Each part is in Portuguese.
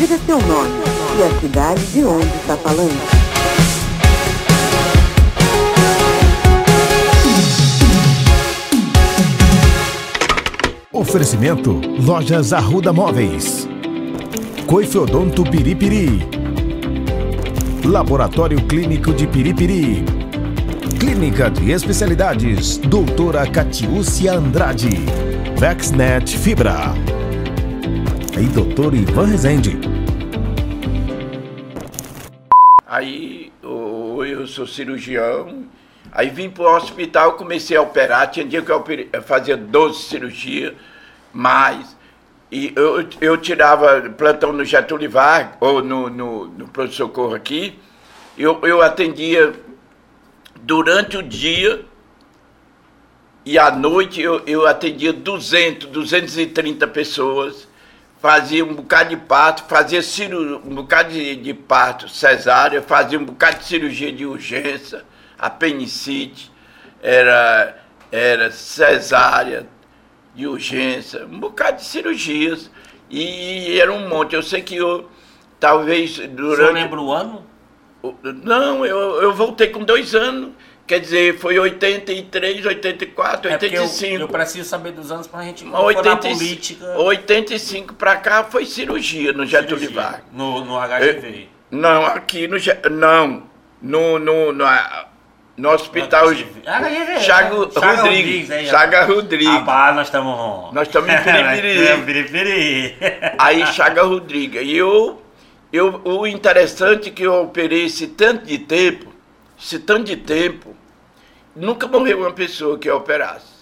Diga seu nome e a cidade de onde está falando. Oferecimento Lojas Arruda Móveis. Coifeodonto Piripiri. Laboratório Clínico de Piripiri. Clínica de Especialidades, Doutora Catiúcia Andrade. Vexnet Fibra. E Doutor Ivan Rezende. Cirurgião, aí vim para o hospital, comecei a operar, tinha dia que eu, fazia 12 cirurgias, mais. E eu, eu tirava plantão no Getúlio Vargas, ou no, no, no Pronto Socorro aqui, eu, eu atendia durante o dia e à noite eu, eu atendia 200, 230 pessoas, fazia um bocado de parto, fazia ciru, um bocado de, de parto cesárea, fazia um bocado de cirurgia de urgência, apendicite, era, era cesárea de urgência, um bocado de cirurgias. E era um monte. Eu sei que eu, talvez durante. lembra o ano? Não, eu, eu voltei com dois anos. Quer dizer, foi 83, 84, É porque eu, 85. eu preciso saber dos anos gente quando for na 85, política. 85 para cá foi cirurgia no Getúlio cirurgia, Vargas. No, no HGV. Não, aqui no. Não, no, no, no, no hospital HGV. Chago Chaga Rodrigues. Chaga Rodrigues. Rapaz, nós estamos. Nós estamos em Piripiri. É, Piripiri. Aí Chaga Rodrigues. E eu, eu, o interessante é que eu operei esse tanto de tempo, esse tanto de tempo, nunca morreu uma pessoa que eu operasse.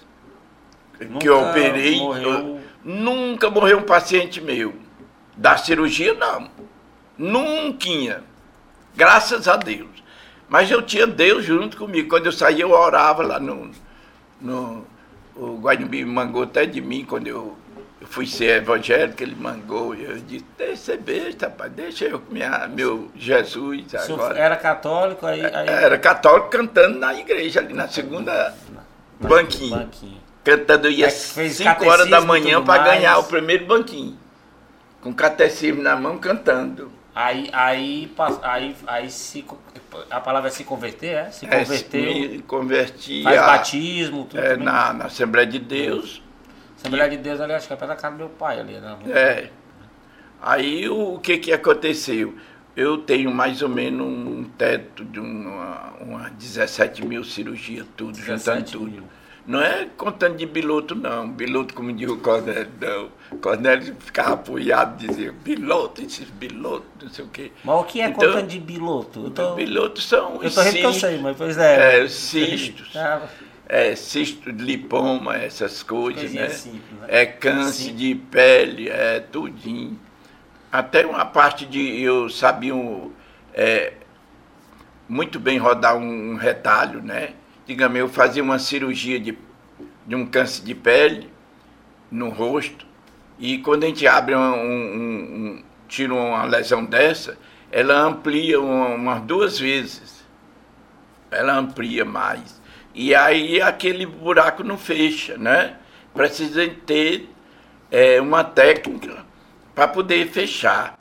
que eu Nunca operei. morreu- eu- nunca morreu um paciente meu. Da cirurgia, não. Nunca. Graças a Deus. Mas eu tinha Deus junto comigo. Quando eu saía, eu orava lá no. no o Guanimbi mangou até de mim quando eu fui ser evangélico, ele mangou. E eu disse: Deixa ser besta, rapaz, deixa eu com minha, meu Jesus agora. era católico, aí. aí Era católico cantando na igreja, ali na segunda banquinha. banquinho. Cantando ia É 5 horas da manhã para ganhar o primeiro banquinho. Com catecismo na mão cantando. Aí, aí, aí, aí se, a palavra é se converter, é? Se É, converteu, me converti faz a- batismo, tudo. é, na, na Assembleia de Deus. Assembleia de Deus ali, acho que é perto da casa do meu pai ali, né? É. Aí o, que, que aconteceu? Eu tenho mais ou menos um teto de uma, uma 17 mil cirurgias, tudo, juntando 17 tudo. mil. Não é contando de piloto, não. Piloto, como diz o Cornélio, não. Cornélio ficava apoiado, dizia, piloto, esses pilotos, não sei o quê. Mas o que é Então, contando de biloto? Tô, Pilotos são eu tô rindo que eu cistos, sei, mas pois é. É, cistos. Ah, é, cisto de lipoma, essas coisas, Coisinha né? simples, né? É câncer Sim. de pele, é tudinho. Até uma parte de eu sabia um, é, muito bem rodar um, um retalho, né? Digamos, eu fazia uma cirurgia de, de um câncer de pele no rosto e quando a gente abre um, um- um- tira uma lesão dessa, ela amplia uma- umas duas vezes ela amplia mais. E aí aquele buraco não fecha, né? Precisa ter é, uma técnica para poder fechar.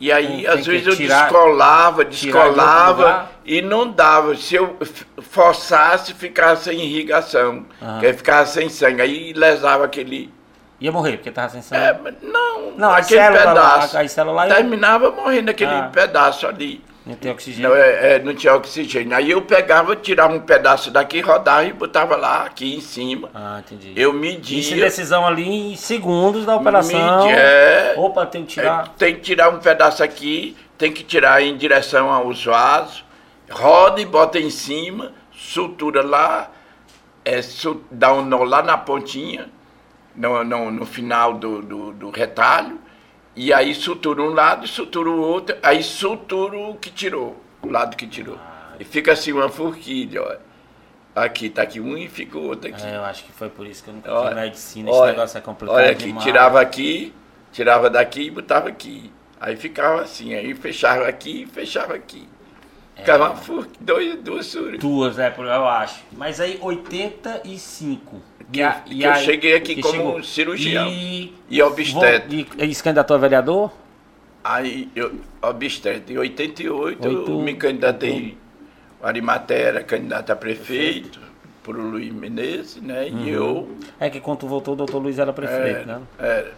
E aí, Tem- tem às que vezes, eu tirar- descolava, descolava e não dava. Se eu forçasse, ficava sem irrigação, Ah. que ficava sem sangue. Aí lesava aquele. Ia morrer, porque tava sem sangue. É, não, Não, a aquele célula pedaço. a- a eu- terminava morrendo aquele Ah. pedaço ali. Não tem oxigênio. Não, é, é, não tinha oxigênio. Aí eu pegava, tirava um pedaço daqui, rodava e botava lá, aqui em cima. Ah, entendi. Eu Isso media. decisão ali em segundos da operação. media, é, Opa, tem que tirar. é, tem que tirar um pedaço aqui, tem que tirar em direção aos vasos, roda e bota em cima, sutura lá, é, su- dá um nó lá na pontinha, no, no, no final do, do, do retalho, e aí sutura um lado sutura o outro, aí sutura o que tirou, o lado que tirou. E fica assim uma forquilha, ó. Aqui, tá aqui um e fica o outro aqui. É, eu acho que foi por isso que eu nunca Olha, tive medicina. Esse olha, negócio é complicado Olha aqui, demais. tirava aqui, tirava daqui e botava aqui. Aí ficava assim, aí fechava aqui e fechava aqui. Ficava uma forca, dois, duas suras. Duas, é, eu acho. Mas aí, 85. Que eu- que eu cheguei aqui como cirurgião E, E obstetra. E, e se candidatou a vereador? Aí, eu, obstetra, em 88, Oito- eu me candidatei, o Arimaté era candidato a prefeito, por Luiz Menezes, né? Uhum. E eu É que quando voltou, o doutor Luiz era prefeito, né? era.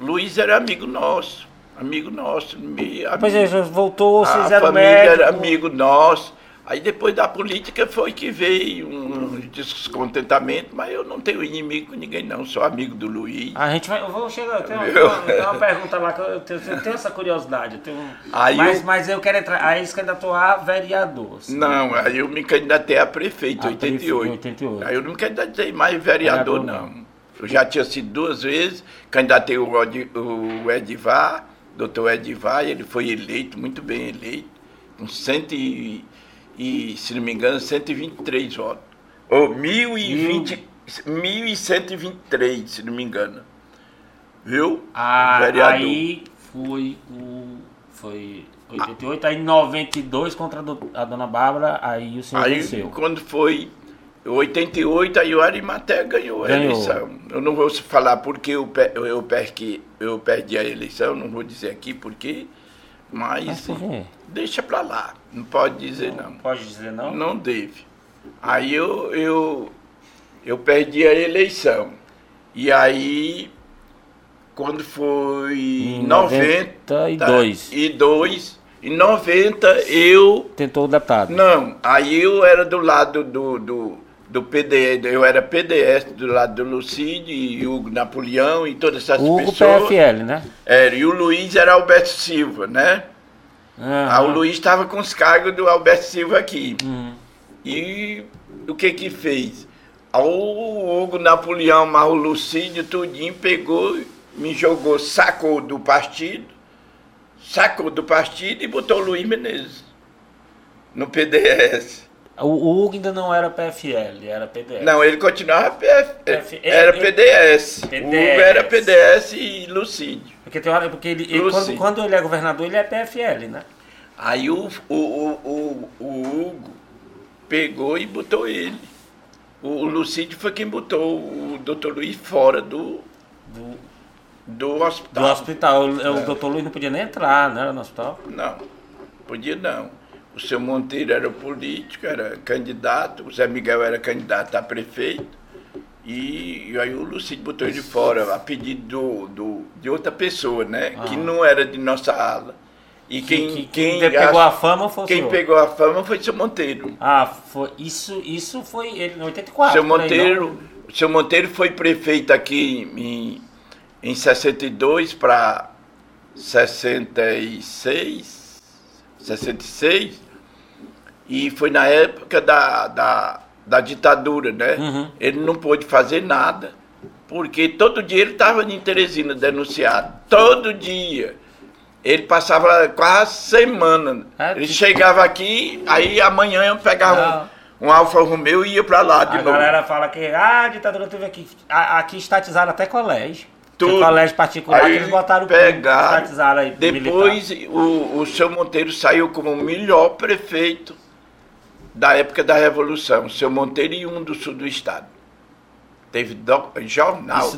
Luiz era amigo nosso, amigo nosso. Me, Depois ele já voltou, a vocês eram família era amigo nosso. Aí depois da política foi que veio um descontentamento, mas eu não tenho inimigo com ninguém não, sou amigo do Luiz. A gente vai. Eu vou chegar. Tem uma, tem uma pergunta lá que eu tenho, eu tenho essa curiosidade. eu tenho Aí mas, eu- mas eu quero entrar. Aí se candidatou a vereador. assim. Não, aí eu me candidatei a prefeito, em 88. prefeito, 88. Aí eu não me candidatei mais vereador, Vereador, não. Eu já tinha sido duas vezes, candidatei o, o Edivar, doutor Edivar, ele foi eleito, muito bem eleito, com cento e, e, se não me engano, 123 votos. Ou 1020, 1123, se não me engano. Viu? Ah, Vereador. aí foi o. Foi 88, aí 92 contra a do- a dona Bárbara, aí o senhor Aí, venceu. quando foi 88, aí o Arimaté ganhou a Ganhou. eleição. Eu não vou falar porque eu, eu perdi, eu perdi a eleição, não vou dizer aqui porque, mas, quê? deixa pra lá, não pode dizer não. Pode dizer não? Não deve. Aí eu, eu, eu perdi a eleição. E aí, quando foi Em 90 92. e dois, em 90 eu Tentou o deputado. não, aí eu era do lado do, do, do PDS, eu era PDS do lado do Lucídio e Hugo Napoleão e todas essas Hugo pessoas. PFL, né? Era, e o Luiz era Alberto Silva, né? Aham. Aí o Luiz estava com os cargos do Alberto Silva aqui. Hum. E o que que fez? Aí O Hugo Napoleão, mas o Lucídio, tudinho, pegou, me jogou, sacou do partido, sacou do partido e botou o Luiz Menezes no PDS. O, Hugo ainda não era PFL, era PDS. Não, ele continuava PF, PF, era ele- PDS. O Hugo era PDS. PDS e Lucídio. Porque tem hora, porque ele, ele- quando, quando ele é governador, ele é PFL, né? Aí o, o, o, o, Hugo pegou e botou ele. O, Lucídio foi quem botou o doutor Luiz fora do, Do, do do hospital. hospital. O, o doutor Luiz não podia nem entrar, né? No hospital. Não, podia não. O seu Monteiro era político, era candidato, o Zé Miguel era candidato a prefeito. E, e aí o Lucídio botou ele fora a pedido do, do, de outra pessoa, né? Que não era de nossa ala. E quem, Ah. que, que, quem, quem pegou a ach- fama foi o quem senhor. pegou a fama foi o seu Monteiro. Ah, foi, isso, isso foi ele em 84. seu aí, Monteiro, o seu Monteiro foi prefeito aqui em, em 62 para 66, 66, e foi na época da, da, da ditadura, né? Uhum. Ele não pôde fazer nada, porque todo dia ele estava em Teresina denunciado, todo dia. Ele passava quase semana. É, ele que- chegava aqui, aí amanhã eu pegava um, um Alfa Romeo e ia para lá de A novo. galera fala que ah, a ditadura teve aqui. A- Aqui estatizaram até colégio. Tudo. colégio particular Aí eles botaram pegaram, estatizaram aí. Depois o, o seu Monteiro saiu como o melhor prefeito da época da Revolução. Seu Monteiro e um do sul do estado. Teve do- jornal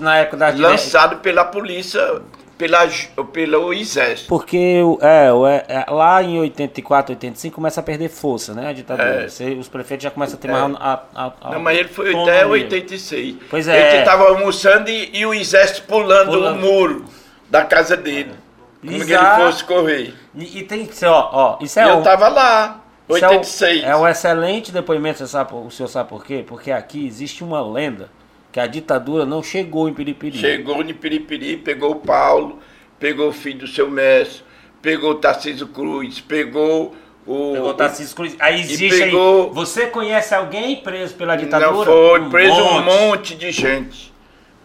lançado pela polícia, pela, pelo exército. Porque é, é, é, lá em 84, 85 começa a perder força, né? A ditadura. É. Você- os prefeitos já começam a ter mais a, a, a Não, mas ele foi até autonomia. 86. Pois é. Ele estava almoçando e, e o exército pulando, Pulando. o muro da casa dele. Como que ele Exato. fosse correr. E, e tem que ser, ó, ó, isso é eu um- estava lá, isso é um- 86. É um, excelente depoimento, você sabe, o senhor sabe por quê? Porque aqui existe uma lenda que a ditadura não chegou em Piripiri. Chegou em Piripiri, pegou o Paulo, pegou o filho do seu mestre, pegou o Tarcísio Cruz, pegou o. Pegou o Tarcísio Cruz. Aí existe pegou- aí. Você conhece alguém preso pela ditadura? Não foi, Um preso um monte. monte de gente.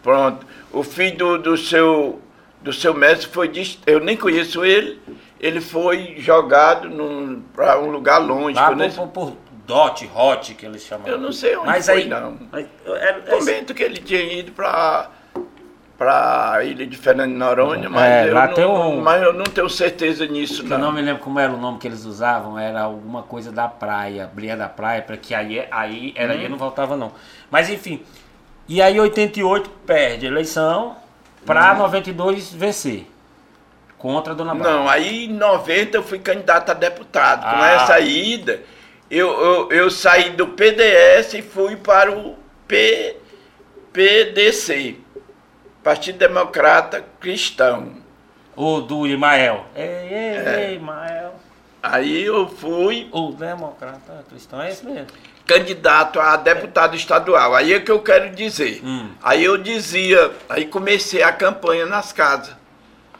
Pronto. O filho do, do seu do seu mestre foi. Eu nem conheço ele. Ele foi jogado para um lugar longe. Lá nem- por, por, por Dot, Hot, que eles chamam. Eu não sei onde Mas foi, aí, não. Mas, é- é- Comento que ele tinha ido para para a ilha de Fernando de Noronha, mas, É, eu não, tem um- mas eu não tenho certeza nisso, Eu não. não me lembro como era o nome que eles usavam, era alguma coisa da praia, brilha da praia, para que aí, aí era Hum. aí não voltava não. Mas enfim, e aí 88 perde a eleição para Hum. 92 vencer. Contra a Dona Bárbara. Não, aí em 90 eu fui candidato a deputado. Com Ah. essa ida, eu, eu, eu saí do PDS e fui para o P, PDC, Partido Democrata Cristão. O do Imael. Ei, ei, É. ei, Imael. Aí eu fui O democrata cristão é esse mesmo. candidato a deputado estadual. Aí é que eu quero dizer. Hum. Aí eu dizia, aí comecei a campanha nas casas,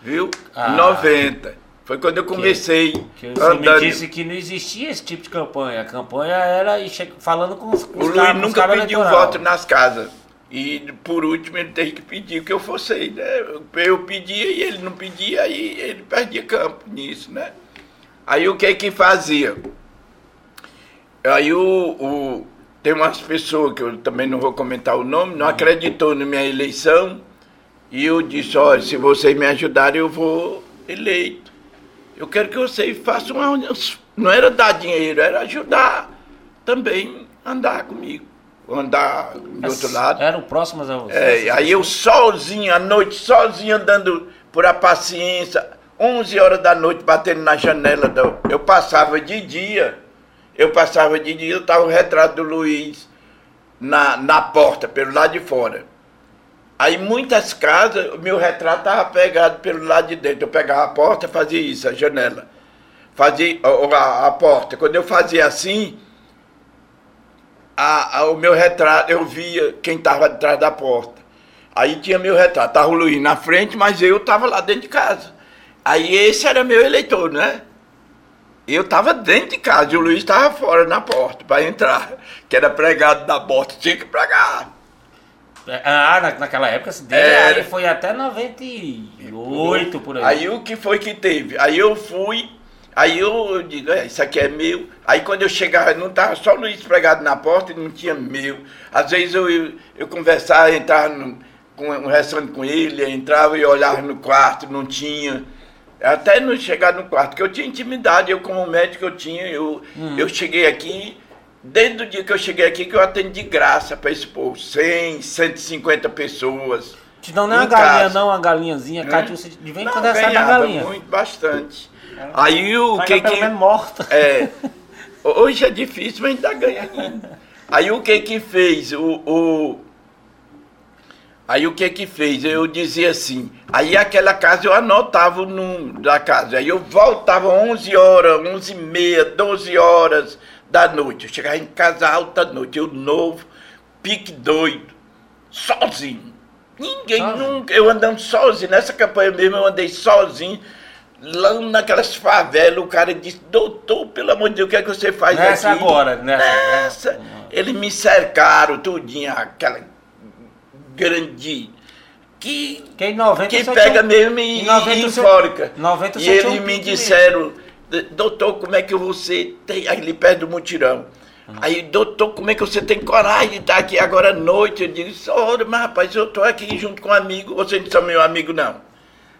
viu? Ah. Em 90. Foi quando eu comecei Que você me andando. disse que não existia esse tipo de campanha. A campanha era falando com os, com O Luiz nunca pediu eleitoral. voto nas casas. E por último ele teve que pedir que eu fosse, né? Eu pedia e ele não pedia, aí ele perdia campo nisso, né? Aí o que que fazia? Aí o, o- tem umas pessoas que eu também não vou comentar o nome, não acreditou na minha eleição. E eu disse, olha, se vocês me ajudarem, eu vou eleito. Eu quero que vocês façam uma. Não era dar dinheiro, era ajudar também andar comigo. Andar do outro lado. Eram próximas a você. É, aí eu sozinho, à noite, sozinho andando por a paciência, 11 horas da noite, batendo na janela. do- eu passava de dia, eu passava de dia, eu tava o retrato do Luiz na, na porta, pelo lado de fora. Aí muitas casas, o meu retrato estava pegado pelo lado de dentro. Eu pegava a porta, fazia isso, a janela. Fazia a, a- porta. Quando eu fazia assim, a- a- o meu retrato, eu via quem estava atrás da porta. Aí tinha meu retrato, estava o Luiz na frente, mas eu estava lá dentro de casa. Aí esse era meu eleitor, né? Eu estava dentro de casa e o Luiz estava fora na porta para entrar, que era pregado na porta, tinha que pregar. Ah, na, naquela época, assim, aí foi até 98 por aí. Aí o que foi que teve? Aí eu fui, aí eu digo, é, isso aqui é meu. Aí quando eu chegava, não estava só o Luiz pregado na porta e não tinha meu. Às vezes eu, eu, eu conversava, entrava no, com, um restaurante com ele, entrava e olhava no quarto, não tinha. Até não chegar no quarto, porque eu tinha intimidade, eu como médico eu tinha, eu, eu cheguei aqui, desde o dia que eu cheguei aqui que eu atendo de graça para esse povo, 100, 150 pessoas. Te dão nem uma em galinha, casa. não, uma galinhazinha. Hã? Cátia, você de vez em quando recebe uma galinha. muito, bastante. Aí o que que... menos morta. É, hoje é difícil, mas ainda ganha ainda. Aí o que que fez? O, o- aí o que que fez? Eu dizia assim, aí aquela casa eu anotava o número da casa, aí eu voltava 11 horas, 11 e meia, 12 horas da noite, eu chegava em casa alta noite, eu novo, pique doido, sozinho. Ninguém nunca, eu andando sozinho, nessa campanha mesmo eu andei sozinho, lá naquelas favelas, o cara disse, doutor, pelo amor de Deus, o que é que você faz Nessa aqui? agora, nessa. Nessa. Eles me cercaram tudinho, aquela grande. Que, Que em 90 que pega tinha- mesmo e, em 90 e você- enfórica. 90 E tinha eles me disseram, doutor, como é que você tem. Aí ele perto do mutirão. Aí, doutor, como é que você tem coragem de estar aqui agora à noite? Eu disse, olha, mas rapaz, eu estou aqui junto com um amigo, você não são meu amigo, não.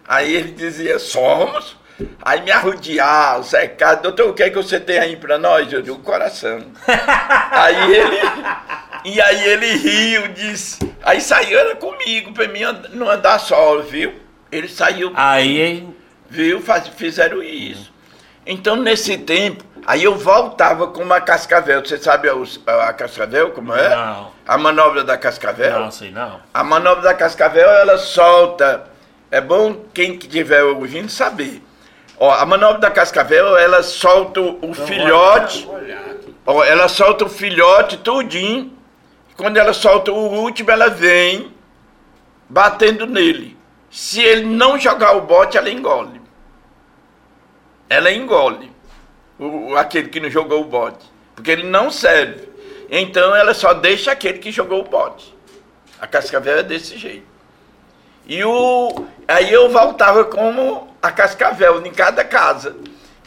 Aí ele dizia, somos. Aí me arrodear, cercado, doutor, o que é que você tem aí pra nós? Eu digo, coração. aí ele. E aí ele riu, disse. Aí saiu, era comigo, pra mim não andar só, viu? Ele saiu Aí, viu? Faz, fizeram isso. Então, nesse tempo, aí eu voltava com uma cascavel. Você sabe a, a cascavel, como é? Não. A manobra da cascavel? não sei não. A manobra da cascavel, ela solta. É bom quem que estiver ouvindo saber. Ó, a manobra da cascavel, ela solta o o filhote. Ó, ela solta o filhote tudinho. Quando ela solta o último, ela vem batendo nele. Se ele não jogar o bote, ela engole. Ela engole o, aquele que não jogou o bote. Porque ele não serve. Então ela só deixa aquele que jogou o bote. A cascavel é desse jeito. E o, aí eu voltava como a cascavel em cada casa,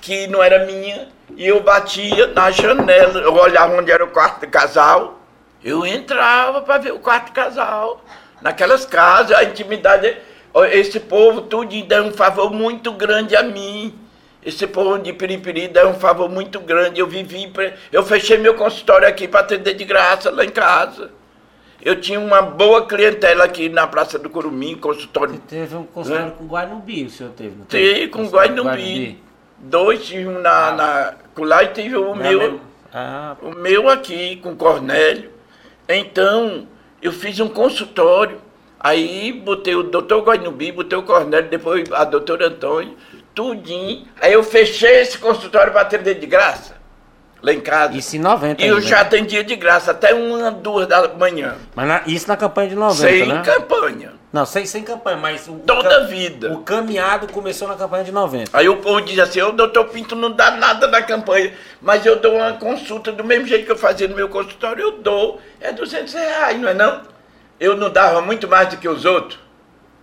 que não era minha, e eu batia na janela, eu olhava onde era o quarto do casal, eu entrava para ver o quarto do casal. Naquelas casas, a intimidade, esse povo tudo dá um favor muito grande a mim. Esse povo de Piripiri dá um favor muito grande. Eu vivi, eu fechei meu consultório aqui para atender de graça lá em casa. eu tinha uma boa clientela aqui na Praça do Curumim, consultório. Você teve um consultório com Guainubi, o senhor teve? não Tive com Consultório Guainubi. Dois tive um na, na, com lá e tive o Não meu. Ah, O meu aqui com Cornélio. Então, eu fiz um consultório. Aí botei o doutor Guainubi, botei o Cornélio, depois a doutora Antônio, tudinho. Aí eu fechei esse consultório para atender de graça, lá em casa. isso em 90 e eu ainda. já atendia de graça, até uma, duas da manhã. Mas na- isso na campanha de 90, sem né? campanha. Não, sem, sem campanha, mas o, Toda a vida. o caminhado começou na campanha de 90. Aí o povo diz assim, o doutor Pinto não dá nada na campanha, mas eu dou uma consulta do mesmo jeito que eu fazia no meu consultório, eu dou, é 200 reais, não é não? Eu não dava muito mais do que os outros?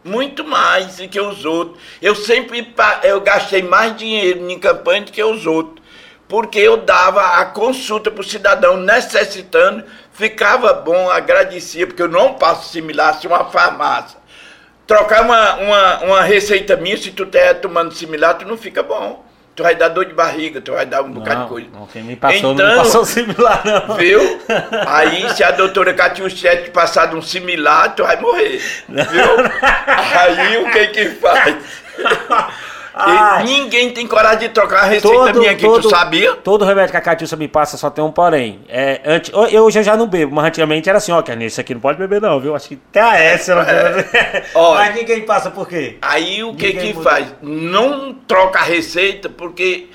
Muito mais do que os outros. Eu sempre eu gastei mais dinheiro em campanha do que os outros. Porque eu dava a consulta para o cidadão necessitando, ficava bom, agradecia, porque eu não passo similar se uma farmácia trocar uma, uma, uma receita minha, se tu tá tomando similar, tu não fica bom. Tu vai dar dor de barriga, tu vai dar um bocado de Não, coisa. não, quem me passou não Então- me passou similar, não. Viu? Aí, se a doutora Catiuchete passar de um similar, tu vai morrer. Viu? Aí, o que que faz? Ai. Ninguém tem coragem de trocar a receita minha aqui, tu sabia? Todo remédio que a Catiúcia me passa só tem um porém. É, antes, eu hoje eu já não bebo, mas antigamente era assim, ó, Carlinhos, isso aqui não pode beber não, viu? Acho que até a S ela Olha. Mas ninguém passa por quê? Aí o que Ninguém que muda. faz? Não troca a receita porque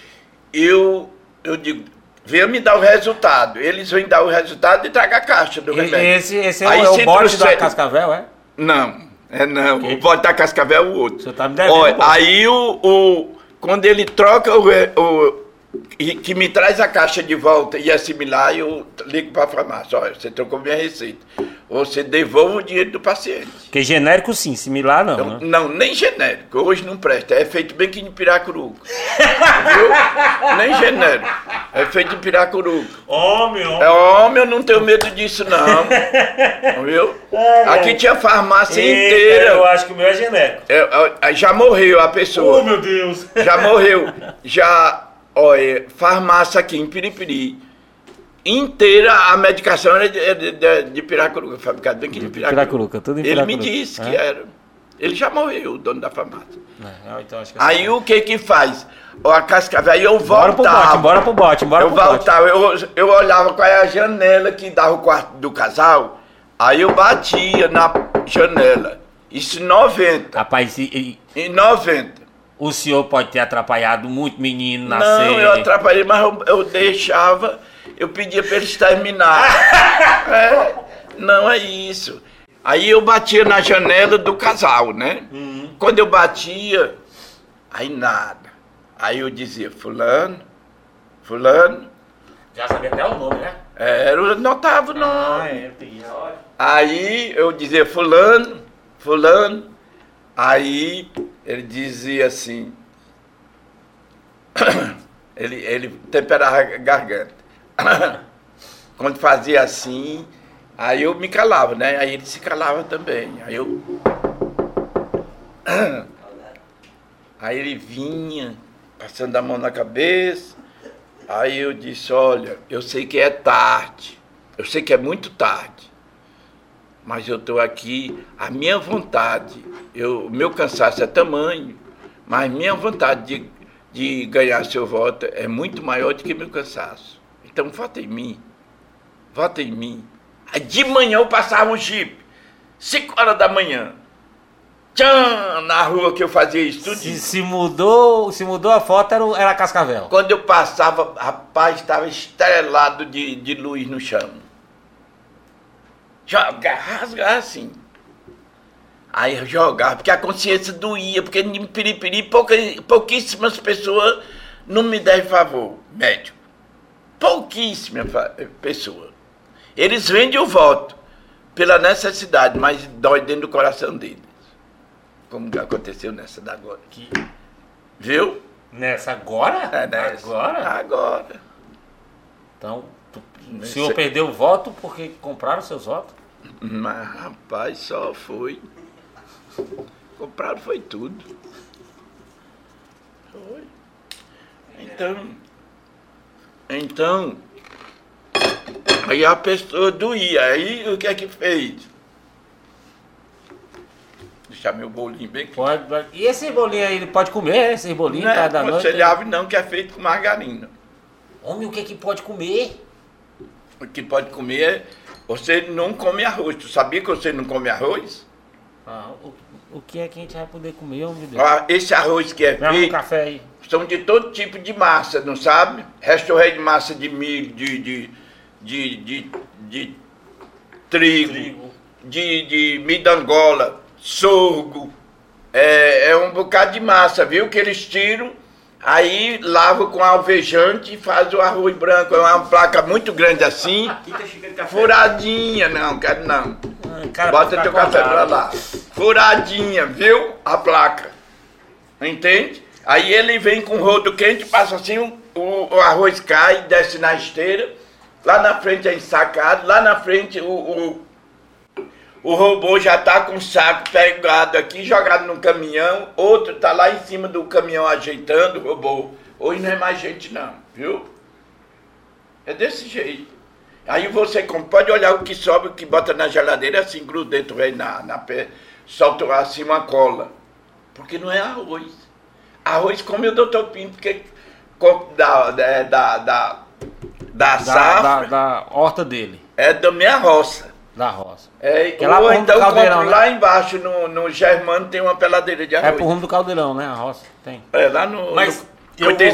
eu, eu digo, venha me dar o resultado. Eles vêm dar o resultado e traga a caixa do remédio. Esse, esse é, Aí o, é o bote da Cascavel, é? Não, é não. O bote da Cascavel é o outro. Senhor tá me devendo Olha, aí o, o- quando ele troca o, o e que me traz a caixa de volta e assimilar, eu ligo para a farmácia. Olha, você trocou minha receita. Você devolve o dinheiro do paciente. Porque genérico sim, similar não, Então, né? Não, nem genérico. Hoje não presta. É feito bem que em Piracuruca. Viu? Nem genérico. É feito em Piracuruca. Homem, É homem, eu não tenho medo disso, não. Viu? Aqui tinha farmácia inteira. Eu acho que o meu é genérico. É, é, já morreu a pessoa. Oh, meu Deus. Já morreu. Já, olha, farmácia aqui em Piripiri. Inteira a medicação era de, era de, de, de Piracuruca, fabricado bem aqui de Piracuruca. Piracuruca, tudo em Ele me Piracuruca. disse É? que era. Ele já morreu, o dono da farmácia. Não, então acho que Aí o que que faz? A cascavel, aí eu Bora pro bote, voltava. bora pro bote, bora eu pro bote. voltava, eu, eu olhava qual é a janela que dava o quarto do casal, aí eu batia na janela. Isso em 90. Rapaz, e- Em 90. O senhor pode ter atrapalhado muito menino nascer. Não, eu atrapalhei, mas eu, eu deixava, eu pedia para eles terminar. É, não é isso. Aí eu batia na janela do casal, né? Quando eu batia, aí nada. Aí eu dizia, fulano, fulano, Já sabia até o nome, né? era, eu notava o nome. é, eu peguei. Olha. Aí eu dizia, fulano, fulano. Aí ele dizia assim. ele, ele temperava a garganta. Quando fazia assim, aí eu me calava, né? Aí ele se calava também. Aí eu. Aí ele vinha, passando a mão na cabeça. Aí eu disse, olha, eu sei que é tarde. Eu sei que é muito tarde mas eu estou aqui, a minha vontade, eu, o meu cansaço é tamanho, mas minha vontade de, de ganhar seu voto é muito maior do que meu cansaço. Então vota em mim, vota em mim. Aí de manhã eu passava um jipe, 5 horas da manhã, tchan, na rua que eu fazia isso tudo. Se, se mudou, se mudou a foto, era, era Cascavel. Quando eu passava, rapaz, estava estrelado de, de luz no chão. Jogar, rasgar assim. Aí eu jogava, porque a consciência doía, porque em Piripiri pouca, pouquíssimas pessoas não me devem favor, médico. Pouquíssimas fa- pessoas. Eles vendem o voto pela necessidade, mas dói dentro do coração deles. Como aconteceu nessa da agora. Que- Viu? Nessa agora? É nessa. Agora? Agora. Então, tu- o senhor perdeu o voto porque compraram seus votos? Mas, rapaz, só foi. Compraram foi tudo. Foi. Então. Então. Aí a pessoa doía. Aí o que é que fez? Deixar meu bolinho bem pode. E esse bolinho aí, ele pode comer, esse bolinho Não tá é da noite? aconselhável não, que é feito com margarina. Homem, o que que pode comer? O que pode comer é... Você não come arroz. Tu sabia que você não come arroz? Ah, o, o que é que a gente vai poder comer, de Deus? Ah, Esse arroz que é um feito café aí. são de todo tipo de massa, não sabe? Restorrei de massa de milho, de, de, de, de, de trigo, Trigo. de, de midangola, sorgo. É, é um bocado de massa, viu? Que eles tiram, aí lavam com alvejante e faz o arroz branco. É uma placa muito grande assim, furadinha. Não, quero não. Ah, cara, Bota pra teu café pra lá. Furadinha, viu? A placa. Entende? Aí ele vem com rodo quente, passa assim, o, o- o arroz cai, desce na esteira. Lá na frente é ensacado, lá na frente o, o, o robô já tá com o saco pegado aqui, jogado no caminhão. Outro tá lá em cima do caminhão ajeitando o robô. Hoje não é mais gente não, viu? É desse jeito. Aí você pode olhar o que sobra, o que bota na geladeira, assim, grudento, vem na, na pé, solta assim uma cola. Porque não é arroz. Arroz come o doutor Pinto, porque da, da, da, da, da Da, safra da, da horta dele, é da minha roça. Da roça. É, Que é lá ou do então caldeirão, né? lá embaixo, no, no Germano, tem uma peladeira de É arroz. pro rumo do caldeirão, né? A roça. Tem. É, lá no, Mas no eu vou,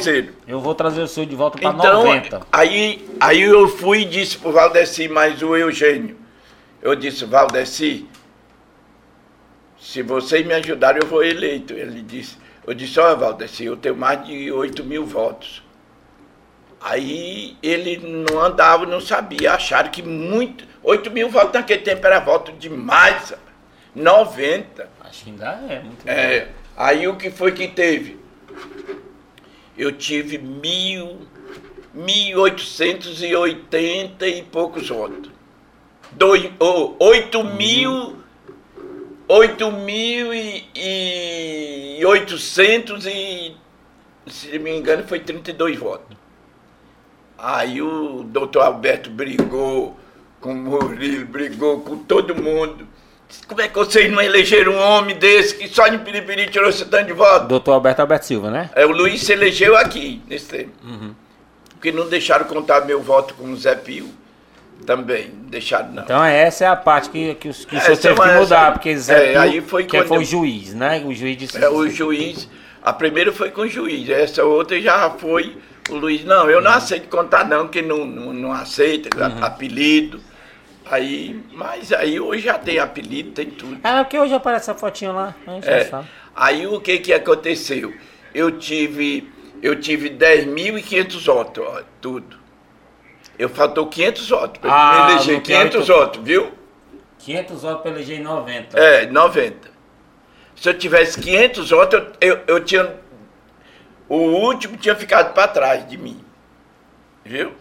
eu vou trazer o seu de volta pra Então, 90. aí, aí eu fui e disse pro Valdeci, mais o Eugênio. Eu disse, Valdeci, se vocês me ajudarem, eu vou eleito. Ele disse, eu disse, olha, Valdeci, eu tenho mais de 8 mil votos. Aí ele não andava, não sabia, acharam que muito. 8 mil votos naquele tempo era voto demais, sabe? 90. Acho que ainda é muito. É, aí o que foi que teve? Eu tive mil, 1.880 e poucos votos. Dois, oh, 8 mil, 8 mil e, e 800 e, se não me engano, foi 32 votos. Aí o doutor Alberto brigou com o Murilo, brigou com todo mundo. Como é que vocês não elegeram um homem desse que só em Piripiri tirou esse tanto de voto? Doutor Alberto Alberto Silva, né? É, o Luiz se elegeu aqui, nesse tempo. Porque não deixaram contar meu voto com o Zé Pio. Também, deixaram não. Então essa é a parte que, que, os- que o É, senhor teve que essa- mudar, porque Zé é, Pio, aí foi que foi o juiz, né? O juiz disse É, o juiz, a primeira foi com o juiz, essa outra já foi o Luiz. Não, eu não aceito contar não, que não, não, não aceita, apelido. Aí, mas aí hoje já tem apelido, tem tudo. Ah, porque hoje aparece essa fotinha lá, a É, sabe. aí o que que aconteceu? Eu tive, eu tive 10.500 votos, ó, tudo. Eu faltou 500 votos para Ah, me eleger, não tem 500 oito- votos, viu? 500 votos pra eleger em 90. É, 90. Se eu tivesse 500 votos, eu, eu, eu tinha. O último tinha ficado para trás de mim. Viu?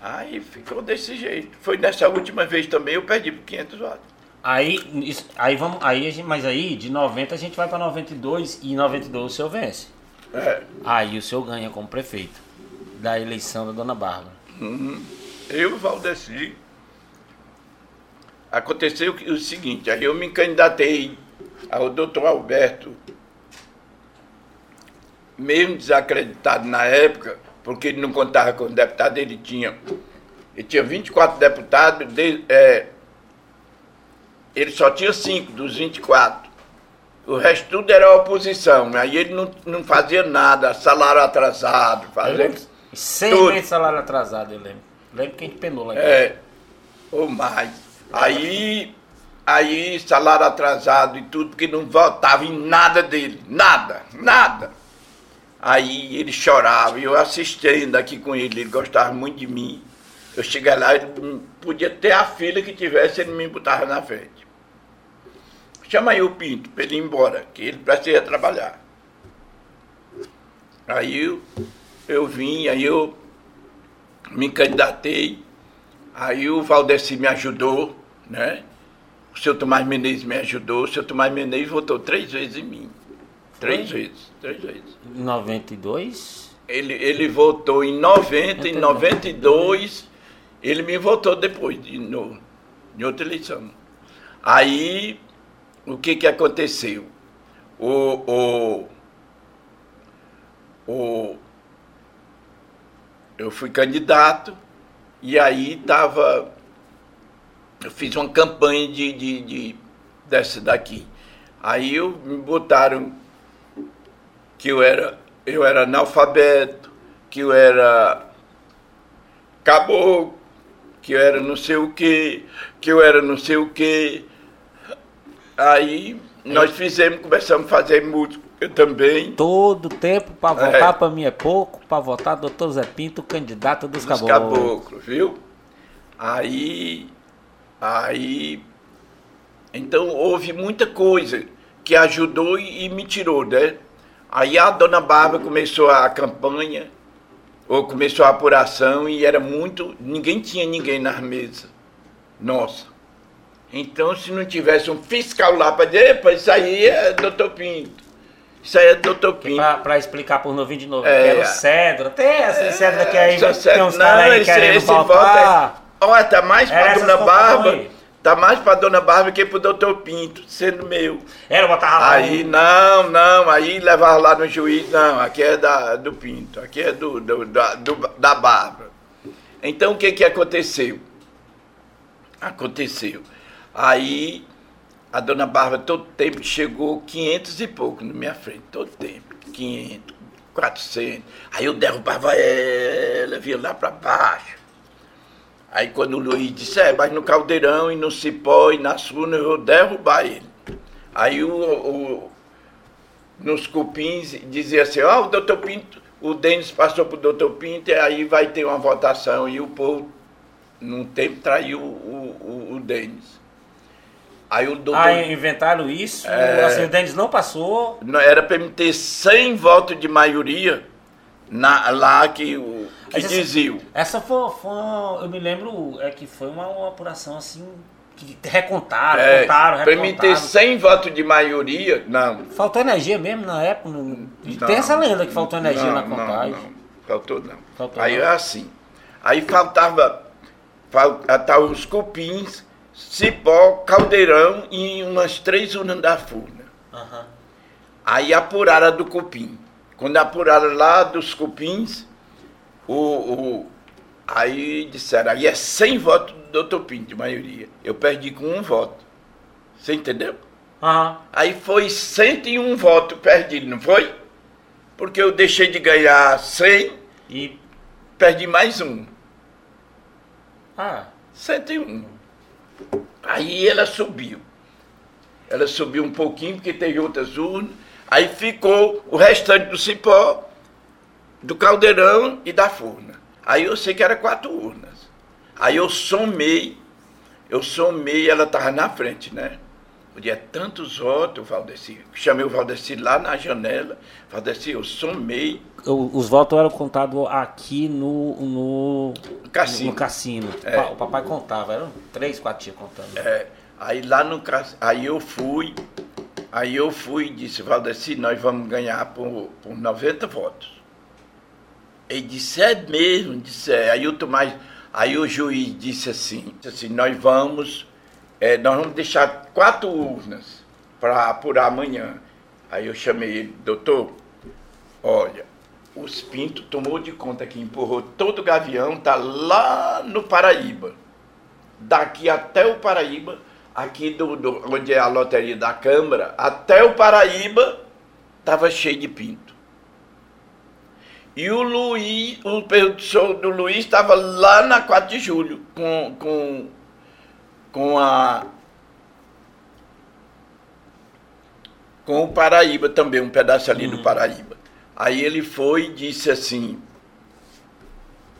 Aí ficou desse jeito. Foi nessa última vez também, eu perdi por 500 votos. Aí, isso- aí vamos, aí, gente- mas aí de 90 a gente vai pra 92 e em 92 o senhor vence. É, Aí o senhor ganha como prefeito da eleição da dona Bárbara. eu, Valdeci. Aconteceu o seguinte, aí eu me candidatei ao doutor Alberto, mesmo desacreditado na época, porque ele não contava com deputado, ele tinha, ele tinha 24 deputados, de- é, ele só tinha 5 dos 24. O resto tudo era oposição, aí ele não, não fazia nada, salário atrasado, fazia... lembro. De salário atrasado, eu lembro. Lembro que a gente penou lá. em casa. É, ou mais. Aí, aí salário atrasado e tudo, porque não votava em nada dele. Nada, nada. Aí ele chorava, e eu assistindo aqui com ele, ele gostava muito de mim. Eu cheguei lá, ele podia ter a filha que tivesse, ele me botava na frente. Chama aí o Pinto para ele ir embora, que ele precisa trabalhar. Aí eu, eu vim, aí eu me candidatei. Aí o Valdeci me ajudou, né? O seu Tomás Menezes me ajudou. O seu Tomás Menezes votou três vezes em mim. Três vezes, três vezes. Em 92? Ele, ele votou em 90, em 92 Ele me votou depois, de novo, em outra eleição. Aí, o que que aconteceu? O, o, o, eu fui candidato e aí estava. Eu fiz uma campanha de, de, de dessa daqui. Aí eu, me botaram que eu era, eu era analfabeto, que eu era caboclo, que eu era não sei o que, que eu era não sei o que. Aí nós fizemos, começamos a fazer música também. Todo tempo para votar é. para mim é pouco, para votar doutor Zé Pinto, candidato dos, dos caboclos. caboclos, viu? Aí, aí, então houve muita coisa que ajudou e, e me tirou, né? Aí a dona Bárbara começou a campanha, ou começou a apuração e era muito, ninguém tinha ninguém nas mesas. Nossa. Então, se não tivesse um fiscal lá para dizer, epa, isso aí é doutor Pinto. Isso aí é doutor Pinto. Para explicar por novinho de novo, é, que era o Cedro. Tem essa é, Cedro que aí tem uns caras aí querendo esse voltar. É, olha, tá mais para dona Bárbara. Tá mais para dona Bárbara que para o doutor Pinto, sendo meu. Era botar lá. Aí, não, não, aí levava lá no juiz, não, aqui é da, do Pinto, aqui é do, do, da, do, da Bárbara. Então, o que que aconteceu? Aconteceu. Aí, a dona Bárbara, todo tempo, chegou 500 e pouco na minha frente, todo tempo, 500, 400. Aí eu derrubava ela, via lá para baixo. Aí quando o Luiz disse, é, mas no caldeirão e no cipó e na suna eu vou derrubar ele. Aí o, o nos cupins dizia assim, ó, oh, o doutor Pinto, o Denis passou para o doutor Pinto e aí vai ter uma votação. E o povo, num tempo, traiu o, o, o Denis. Aí o doutor... Ah, inventaram isso? É, assim, o Denis não passou? Era para me ter 100 votos de maioria na, lá que o que essa, diziam. Essa foi, foi, eu me lembro é que foi uma, uma apuração assim que recontaram, é, contaram, recontaram. Para mim ter 100 votos de maioria, não. Faltou energia mesmo na época? Não, não tem essa lenda que faltou energia não, na contagem. Não, não, faltou não. Faltou Aí não. é assim. Aí faltava, faltava os cupins, cipó, caldeirão e umas três urnas da furna. Uhum. Aí apuraram a do cupim. Quando apuraram lá dos cupins, o, o, aí disseram, aí é 100 votos do doutor Pinto, de maioria. Eu perdi com um voto. Você entendeu? Uhum. Aí foi 101 votos perdidos, não foi? Porque eu deixei de ganhar 100 e perdi mais um. Ah. 101. Aí ela subiu. Ela subiu um pouquinho, porque teve outras urnas. Aí ficou o restante do cipó, do caldeirão e da furna. Aí eu sei que era quatro urnas. Aí eu somei, eu somei, ela estava na frente, né? Podia tantos votos, Valdeci. Chamei o Valdeci lá na janela. Valdeci, eu somei. Os votos eram contados aqui no, no, cassino. No cassino. É. O papai contava, eram três, quatro dias contando. É. Aí lá no aí eu fui, Aí eu fui e disse, Valdeci, nós vamos ganhar por, por 90 votos. Ele disse, é mesmo, disse, é. Aí o Tomás, aí o juiz disse assim, disse assim nós vamos, é, nós vamos deixar quatro urnas para apurar amanhã. Aí eu chamei ele, doutor, olha, os Pinto tomou de conta que empurrou todo o gavião, tá lá no Paraíba. Daqui até o Paraíba aqui do, do, onde é a loteria da Câmara, até o Paraíba, estava cheio de pinto. E o Luiz, o show do Luiz estava lá na 4 de julho, com, com, com a. Com o Paraíba também, um pedaço ali uhum. do Paraíba. Aí ele foi e disse assim: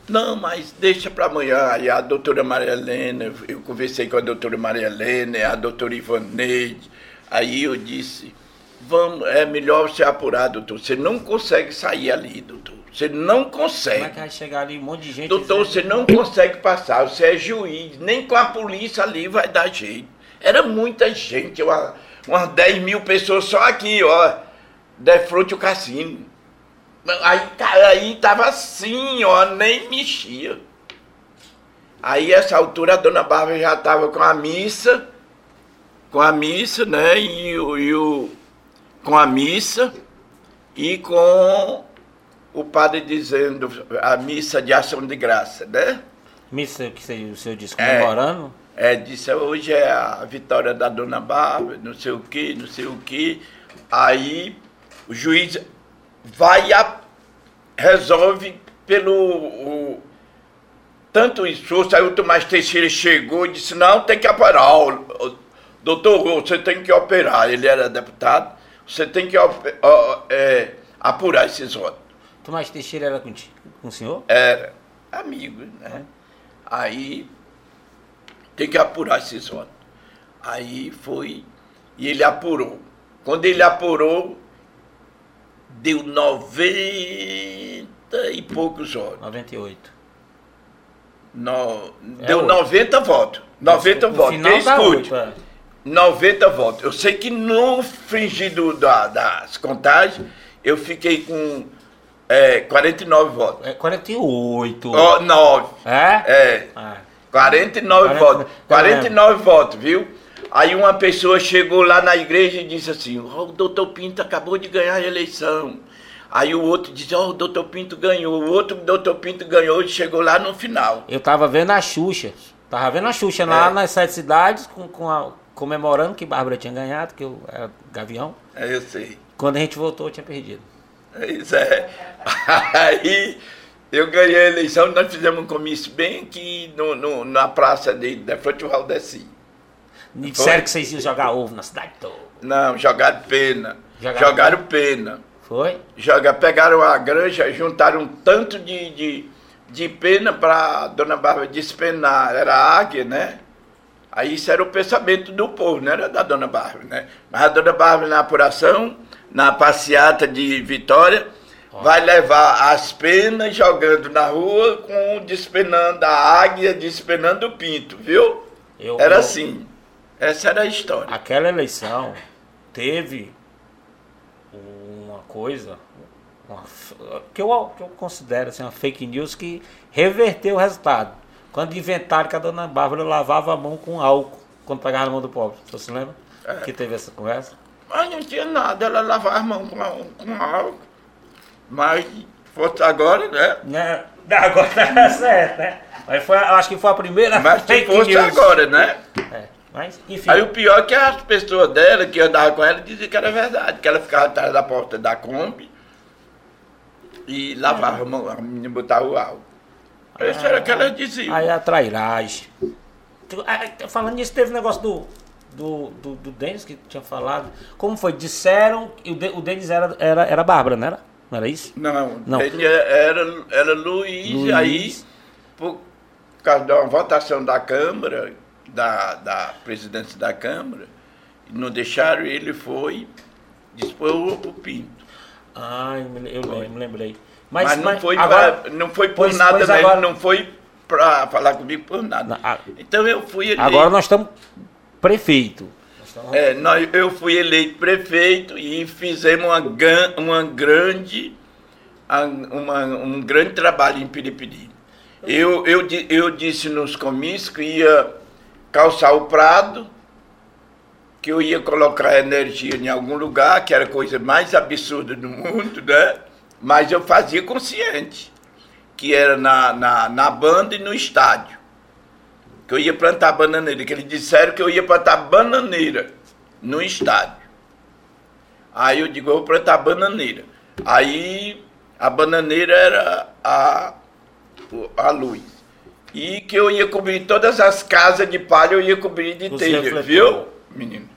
não, mas deixa para amanhã. Aí a doutora Maria Helena, eu conversei com a doutora Maria Helena, a doutora Ivaneide. Aí eu disse, vamos, é melhor você apurar, doutor. Você não consegue sair ali, doutor. Você não consegue. Como é que vai chegar ali um monte de gente? Doutor, você não consegue passar. Você é juiz. Nem com a polícia ali vai dar jeito. Era muita gente, uma, umas 10 mil pessoas só aqui, ó. Defronte o cassino. Aí, aí tava assim, ó, nem mexia. Aí, essa altura, a dona Bárbara já estava com a missa, com a missa, né? E, e o, com a missa e com o padre dizendo a missa de ação de graça, né? Missa que o senhor disse É. comemorando. É, disse, hoje é a vitória da dona Bárbara, não sei o que, não sei o que. Aí o juiz vai e a- resolve pelo. o- tanto esforço, aí o Tomás Teixeira chegou e disse, não, tem que operar. Doutor, você tem que operar. Ele era deputado, você tem que é, apurar esses votos. Tomás Teixeira era contigo, com o senhor? Era amigo, né? Aí tem que apurar esses votos. Aí foi, e ele apurou. Quando ele apurou, deu 90 e poucos votos. 98. No, É deu oito. 90 votos. 90 No votos. final escute? é. 90 votos. Eu sei que no fingido da, das contagens, eu fiquei com é, 49 votos. É 48. Ó, 9. É? É. Ah. 49 Quarenta- votos. eu 49 votos, viu? Aí uma pessoa chegou lá na igreja e disse assim: "Ó, o doutor Pinto acabou de ganhar a eleição. Aí o outro disse: Ó, o doutor Pinto ganhou. O outro doutor Pinto ganhou e chegou lá no final. Eu tava vendo a Xuxa. Tava vendo a Xuxa lá É. nas sete cidades, com, com a- comemorando que Bárbara tinha ganhado, que eu era Gavião. É, eu sei. Quando a gente voltou, eu tinha perdido. Isso é. Aí eu ganhei a eleição, nós fizemos um comício bem aqui no, no- na praça de, da Frente Valdeci. Me disseram que vocês iam jogar ovo na cidade toda. Não, jogaram pena. Jogaram Jogaram, pena. Foi? Joga, pegaram a granja, juntaram um tanto de, de, de pena para dona Bárbara despenar. Era águia, né? Aí isso era o pensamento do povo, não era da dona Bárbara, né? Mas a dona Bárbara, na apuração, na passeata de Vitória, vai levar as penas jogando na rua, com despenando a águia, despenando o pinto, viu? Eu- era eu- assim. Essa era a história. Aquela eleição teve uma coisa uma que, eu, que eu considero assim, uma fake news que reverteu o resultado. Quando inventaram que a dona Bárbara lavava a mão com álcool quando pegava na mão do pobre. Você se lembra? É. Que teve essa conversa? Mas não tinha nada, ela lavava as mãos com, com álcool. Mas fosse agora, né? Né? Agora tá certo, né? Mas foi, acho que foi a primeira Mas se fosse news. agora, né? É, mas, enfim. Aí o pior é que as pessoas dela que andavam com ela diziam que era verdade, que ela ficava atrás da porta da Kombi e lavava a mão, a menina botava o álcool. Isso era o que ela dizia. Aí a trairagem. Ah, Falando nisso, teve um negócio do, do, do, do Denis que tinha falado. Como foi? Disseram que o, De- o Denis era, era, era Bárbara, não era? Não era isso? Não, Não. ele era, era Luiz, Luiz. aí, por causa de uma votação da Câmara, da, da presidência da Câmara, não deixaram ele foi, dispôs o, o Pinto. Ai, me- eu me lembrei. Mas, Mas, não, mas foi agora, pra- não foi por pois- nada, pois né? agora- não foi para falar comigo por nada. Então eu fui eleito. agora nós estamos prefeito. É, nós, eu fui eleito prefeito e fizemos uma, uma grande, uma- um grande trabalho em Piripiri. Eu, eu, eu disse nos comícios que ia calçar o prado, que eu ia colocar energia em algum lugar, que era a coisa mais absurda do mundo, né? Mas eu fazia consciente, que era na, na, na banda e no estádio que eu ia plantar bananeira, que eles disseram que eu ia plantar bananeira no estádio. Aí eu digo, eu vou plantar bananeira. Aí a bananeira era a, a luz. E que eu ia cobrir todas as casas de palha, eu ia cobrir de Os telha, viu, menino?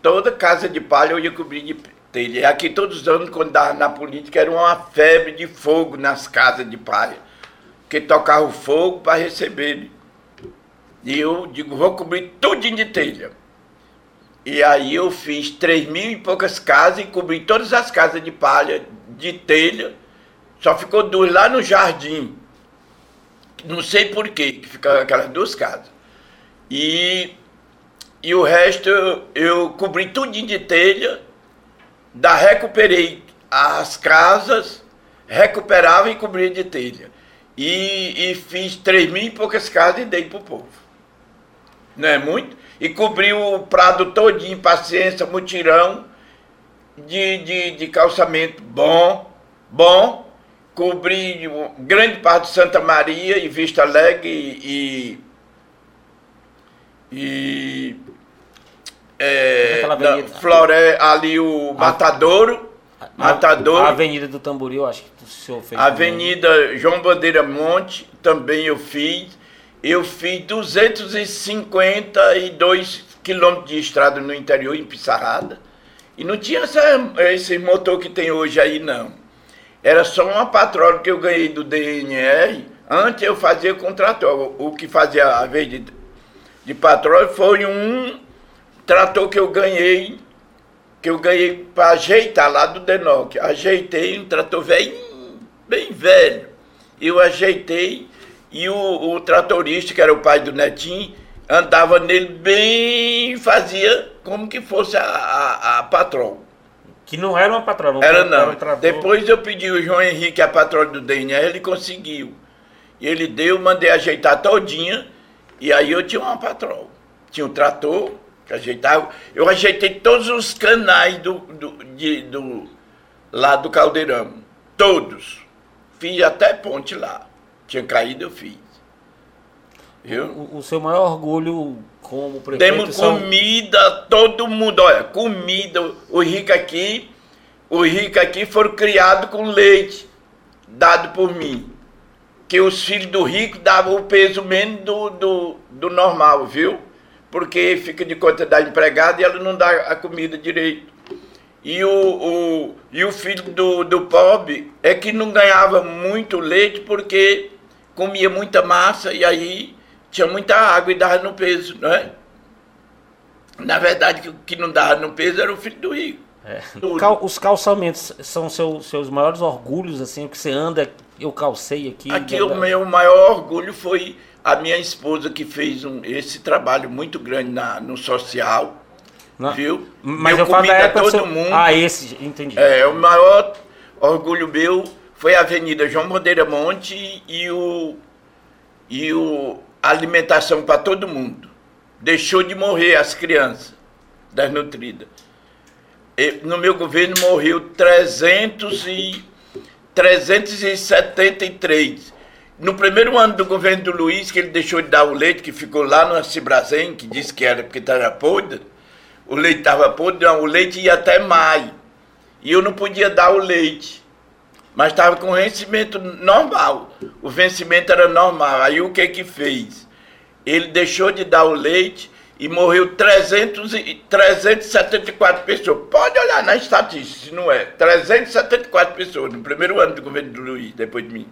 Toda casa de palha eu ia cobrir de telha. E aqui todos os anos, quando dava na política, era uma febre de fogo nas casas de palha. Que tocava o fogo para receber. E eu digo, vou cobrir tudinho de telha. E aí eu fiz três mil e poucas casas e cobri todas as casas de palha, de telha. Só ficou duas lá no jardim. Não sei por quê, que ficaram aquelas duas casas. E, e o resto eu, eu cobri tudinho de telha, da recuperei as casas, recuperava e cobria de telha. e, e fiz três mil e poucas casas e dei pro povo. Não é muito? E cobri o prado todinho, paciência, mutirão de, de, de calçamento bom, bom. Cobri grande parte de Santa Maria e Vista Alegre e. e é, Aquela Floré, ali o Matadouro. Matadouro. A Avenida do Tamboril, acho que o senhor fez. Avenida também. João Bandeira Monte, também eu fiz. Eu fiz 252 quilômetros de estrada no interior, em Pissarrada. E não tinha essa, esse motor que tem hoje aí, não. Era só uma patrola que eu ganhei do DNR. Antes eu fazia com trator. O que fazia a vez de, de foi um trator que eu ganhei, que eu ganhei para ajeitar lá do Denoc. Ajeitei um trator velho, bem velho. Eu ajeitei e o, o tratorista, que era o pai do Netinho, andava nele bem, fazia como que fosse a, a, a patrol. Que não era uma patrol. Não era não. Era um Depois eu pedi o João Henrique a patrol do DNR, ele conseguiu. E ele deu, mandei ajeitar todinha, e aí eu tinha uma patrol. Tinha um trator, que ajeitava. Eu ajeitei todos os canais do, do, de, do, lá do Caldeirão. Todos. Fiz até ponte lá. Tinha caído, eu fiz. Viu? O, o seu maior orgulho como prefeito Temos são... comida, todo mundo, olha, comida, o rico aqui, o rico aqui foram criados com leite dado por mim. Que os filhos do rico davam o peso menos do, do, do normal, viu? Porque fica de conta da empregada e ela não dá a comida direito. E o, o, e o filho do, do pobre é que não ganhava muito leite porque comia muita massa e aí tinha muita água e dava no peso, não é? Na verdade, o que não dava no peso era o filho do rico. É. Os calçamentos são seu, seus maiores orgulhos, assim, o que você anda, eu calcei aqui. Aqui o meu maior orgulho foi a minha esposa que fez um, esse trabalho muito grande na, no social, não. viu? Mas eu falo da época todo seu... mundo. Ah, esse, entendi. É, o maior orgulho meu foi a Avenida João Bandeira Monte e o e o alimentação para todo mundo. Deixou de morrer as crianças desnutridas. no meu governo morreu 300 e, 373. No primeiro ano do governo do Luiz, que ele deixou de dar o leite, que ficou lá no Cibrazen, que disse que era porque estava podre, o leite estava podre, não, o leite ia até maio. E eu não podia dar o leite mas estava com vencimento normal. O vencimento era normal. Aí o que que fez? Ele deixou de dar o leite e morreu 300 e, 374 pessoas. Pode olhar na estatística, se não é. 374 pessoas no primeiro ano do governo do Luiz, depois de mim.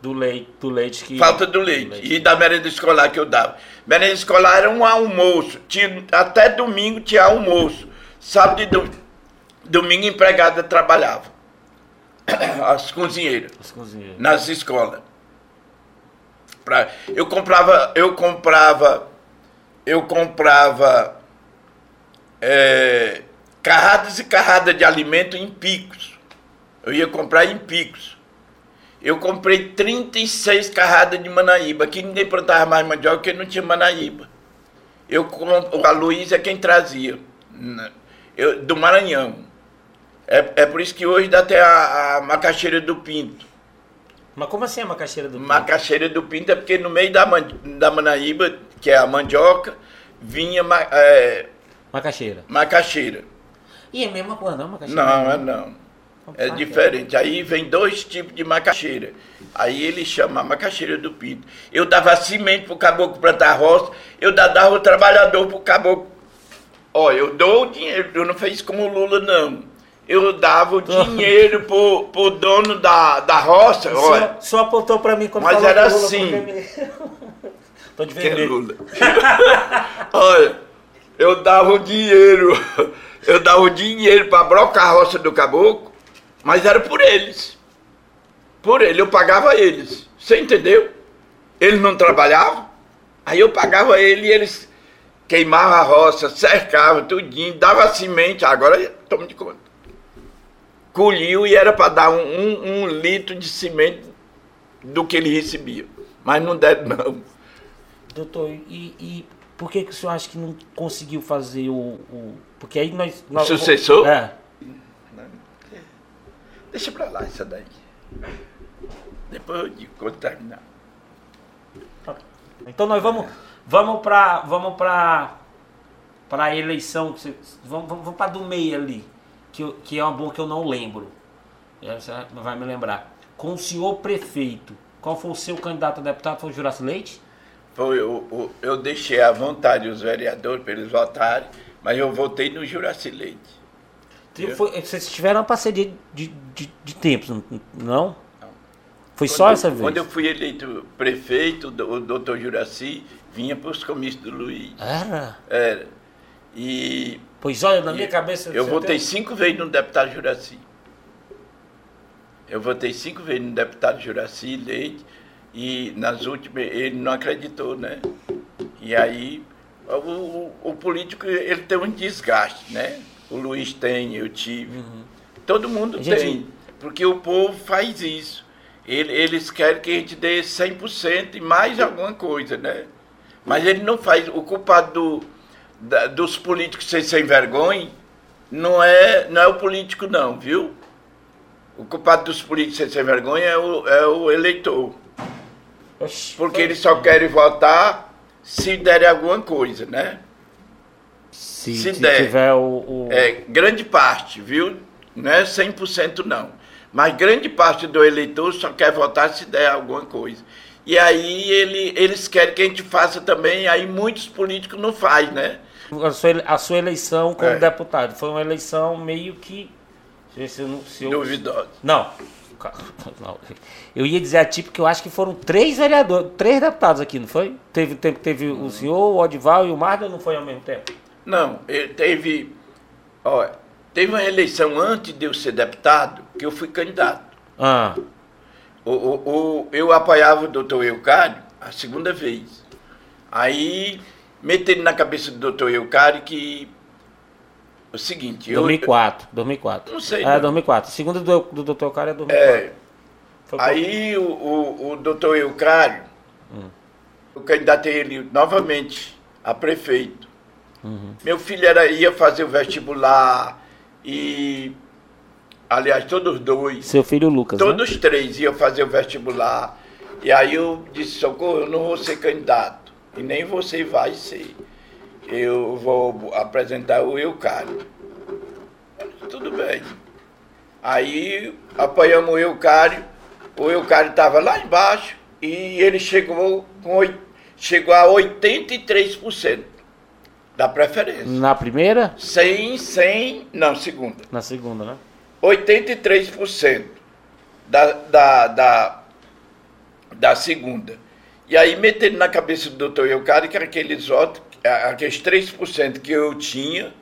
Do leite, do leite que. Falta do leite. do leite. E da merenda escolar que eu dava. Merenda escolar era um almoço. Tinha, até domingo tinha almoço. Sábado e do, domingo empregada trabalhava. as cozinheiras, as cozinheiras. nas escolas. Pra, eu comprava, eu comprava, eu comprava é, carradas e carradas de alimento em picos. Eu ia comprar em picos. Eu comprei 36 carradas de Manaíba. Aqui ninguém plantava mais mandioca porque não tinha Manaíba. Eu, a Luísa é quem trazia. Né, eu, do Maranhão. É, é por isso que hoje dá até a, a macaxeira do pinto. Mas como assim a macaxeira do pinto? Macaxeira do pinto é porque no meio da, man, da manaíba, que é a mandioca, vinha é, macaxeira. Macaxeira. E é a mesma coisa, não, macaxeira? Não, é não. É diferente. Aí vem dois tipos de macaxeira. Aí ele chama a macaxeira do pinto. Eu dava semente pro caboclo plantar roça, eu dava o trabalhador pro caboclo. Olha, eu dou o dinheiro, eu não fiz como o Lula, não eu dava o dinheiro pro, pro dono da, da roça. Só, olha. só apontou para mim quando Mas era assim. Tô de vermelho. olha, eu dava o dinheiro, eu dava o dinheiro para brocar a roça do caboclo, mas era por eles. Por ele, eu pagava eles. Você entendeu? Eles não trabalhavam, aí eu pagava ele e eles queimavam a roça, cercavam tudinho, dava semente, agora toma de conta colhiu e era para dar um, um, um, litro de cimento do que ele recebia. Mas não deram, não. Doutor, e, e por que, que o senhor acha que não conseguiu fazer o. o- porque aí nós. nós sucessor? É. Deixa pra lá isso daí. Depois eu digo quando terminar. Então nós vamos, vamos para vamos para para a eleição, vamos, vamos para do meio ali, que, eu- que é uma boa que eu não lembro. É, Você vai me lembrar. Com o senhor prefeito, qual foi o seu candidato a deputado? Foi o Juraci Leite? Foi, o, o- eu deixei à vontade os vereadores para eles votarem, mas eu votei no Juraci Leite. Então, foi- vocês tiveram uma parceria de, de, de tempos, não-. Foi só Quando- essa vez? Quando eu fui eleito prefeito, o doutor Juraci vinha para os comícios do Luiz. Era? Era. E Pois olha, na minha cabeça... eu votei tem- cinco vezes no deputado Juraci. Eu votei cinco vezes no deputado Juraci Leite e nas últimas ele não acreditou, né? E aí o, o- político ele tem um desgaste, né? O Luiz tem, eu tive. Todo mundo Uhum. Gente- tem. Porque o povo faz isso. Ele- Eles querem que a gente dê 100% e mais alguma coisa, né? Mas ele não faz. O culpado do, da- dos políticos ser sem vergonha não é, não é o político, não, viu? O culpado dos políticos ser sem vergonha é o, é o eleitor. Porque eles só querem votar se derem alguma coisa, né? Se, se se tiver o... o- É, grande parte, viu? Não é 100% não. Mas grande parte do eleitor só quer votar se der alguma coisa. E aí ele, eles querem que a gente faça também, aí muitos políticos não fazem, né? A sua, a sua eleição como É. deputado foi uma eleição meio que. Se eu, não- se eu- não. Ca- não. Eu ia dizer a ti porque eu acho que foram três vereadores, três deputados aqui, não foi? Teve, teve, teve o senhor, o Odival e o Marda, não foi ao mesmo tempo? Não, ele teve. Olha, teve uma eleição antes de eu ser deputado, que eu fui candidato. Ah, O, o, o- eu apoiava o doutor Eucário a segunda vez. Aí meteram na cabeça do doutor Eucário que. O seguinte, eu. 2004, 2004. Não sei, É, não. 2004. Segundo do, do Dr. Cara é 2004. É, Foi aí o, o, o doutor Eucário, eu candidatei ele novamente a prefeito. Meu filho era, ia fazer o vestibular e. Aliás, todos os dois. Seu filho Lucas, né? Todos três iam fazer o vestibular. E aí eu disse, socorro, eu não vou ser candidato. E nem você vai ser. Eu vou apresentar o Eucário. Tudo bem. Aí apoiamos o Eucário. O Eucário estava lá embaixo e ele chegou, com, chegou a 83% da preferência. Na primeira? Sem, sem, não, segunda. Na segunda, né? 83% da, da, da, da segunda. E aí meteram na cabeça do doutor Eucário que era aqueles aqueles 3% que eu tinha,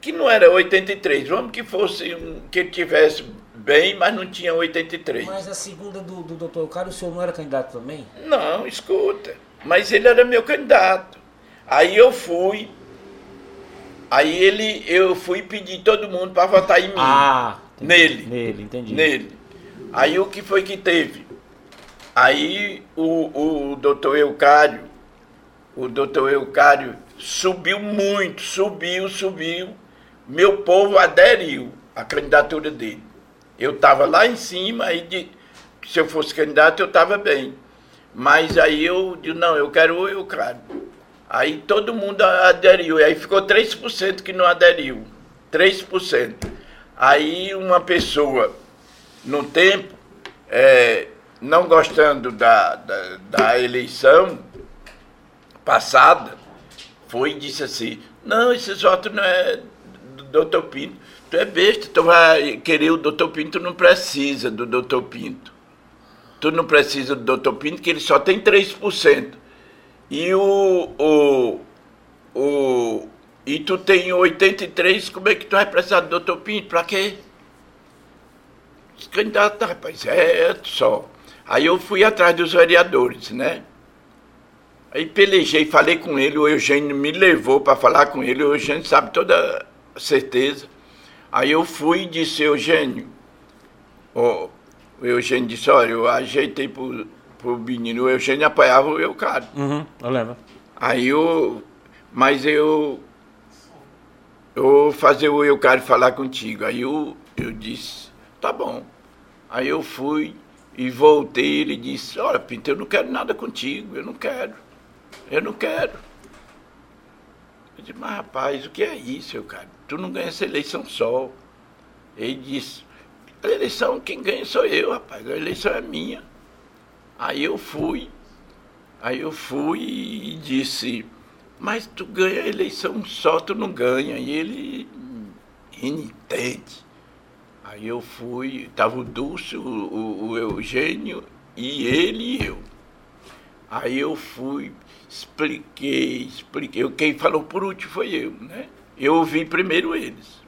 que não era 83, vamos que fosse que ele tivesse bem, mas não tinha 83. Mas a segunda do, do Dr. Cara, o senhor não era candidato também? Não, escuta. Mas ele era meu candidato. Aí eu fui. Aí ele, eu fui pedir todo mundo para votar em mim. Ah, entendi. Nele. Nele, entendi. nele. Aí o que foi que teve? Aí o, o doutor Eucário, o doutor Eucário subiu muito, subiu, subiu. Meu povo aderiu à candidatura dele. Eu estava lá em cima, aí de, se eu fosse candidato eu estava bem. Mas aí eu digo, não, eu quero o Eucário. Aí todo mundo aderiu, aí ficou 3% que não aderiu. 3%. Aí uma pessoa, no tempo, é, não gostando da, da, da eleição passada, foi e disse assim, não, esses votos não é do doutor Pinto. Tu é besta, tu vai querer o doutor Pinto, tu não precisa do doutor Pinto. Tu não precisa do doutor Pinto, que ele só tem 3%. E o, o, o e tu tem 83, como é que tu vai precisar do doutor Pinto? Pra quê? Esse Candidato, rapaz, é só. Aí eu fui atrás dos vereadores, né? Aí pelejei, falei com ele, o Eugênio me levou para falar com ele, o Eugênio sabe toda certeza. Aí eu fui e disse, Eugênio, ó, o Eugênio disse, olha, eu ajeitei pro, pro menino, o Eugênio apoiava o Eucário. Uhum, eu lembro. Aí eu. Mas eu. Eu vou fazer o Eucário falar contigo. Aí eu, eu disse, tá bom. Aí eu fui e voltei, ele disse, olha, Pinto, eu não quero nada contigo, eu não quero. Eu não quero. Eu disse, mas rapaz, o que é isso, Eucário? Tu não ganha essa eleição só. Ele disse, a eleição, quem ganha sou eu, rapaz, a eleição é minha. Aí eu fui, aí eu fui e disse, mas tu ganha a eleição só, tu não ganha. E ele entende. Aí eu fui, estava o Dulce, o, o, o Eugênio e ele e eu. Aí eu fui, expliquei, expliquei. Quem falou por último foi eu, né? Eu ouvi primeiro eles.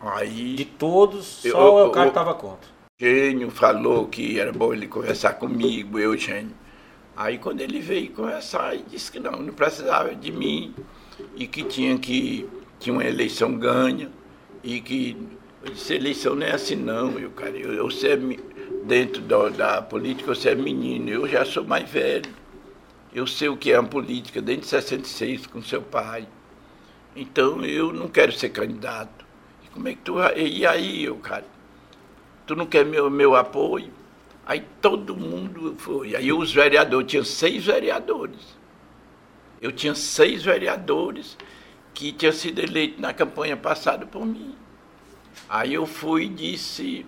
Aí. De todos, só Eu- o cara estava contra. Eugênio falou que era bom ele conversar comigo, Eugênio. Aí quando ele veio conversar, ele disse que não, não precisava de mim e que tinha que tinha uma eleição ganha e que eu disse, eleição não é assim não, eu, cara, eu, eu me- dentro da, da política você é menino, eu já sou mais velho. Eu sei o que é uma política desde 66 com seu pai. Então eu não quero ser candidato. E como é que tu? E aí, eu, cara? tu não quer meu, meu apoio? Aí todo mundo foi. Aí os vereadores, tinha seis vereadores. Eu tinha seis vereadores que tinham sido eleitos na campanha passada por mim. Aí eu fui e disse.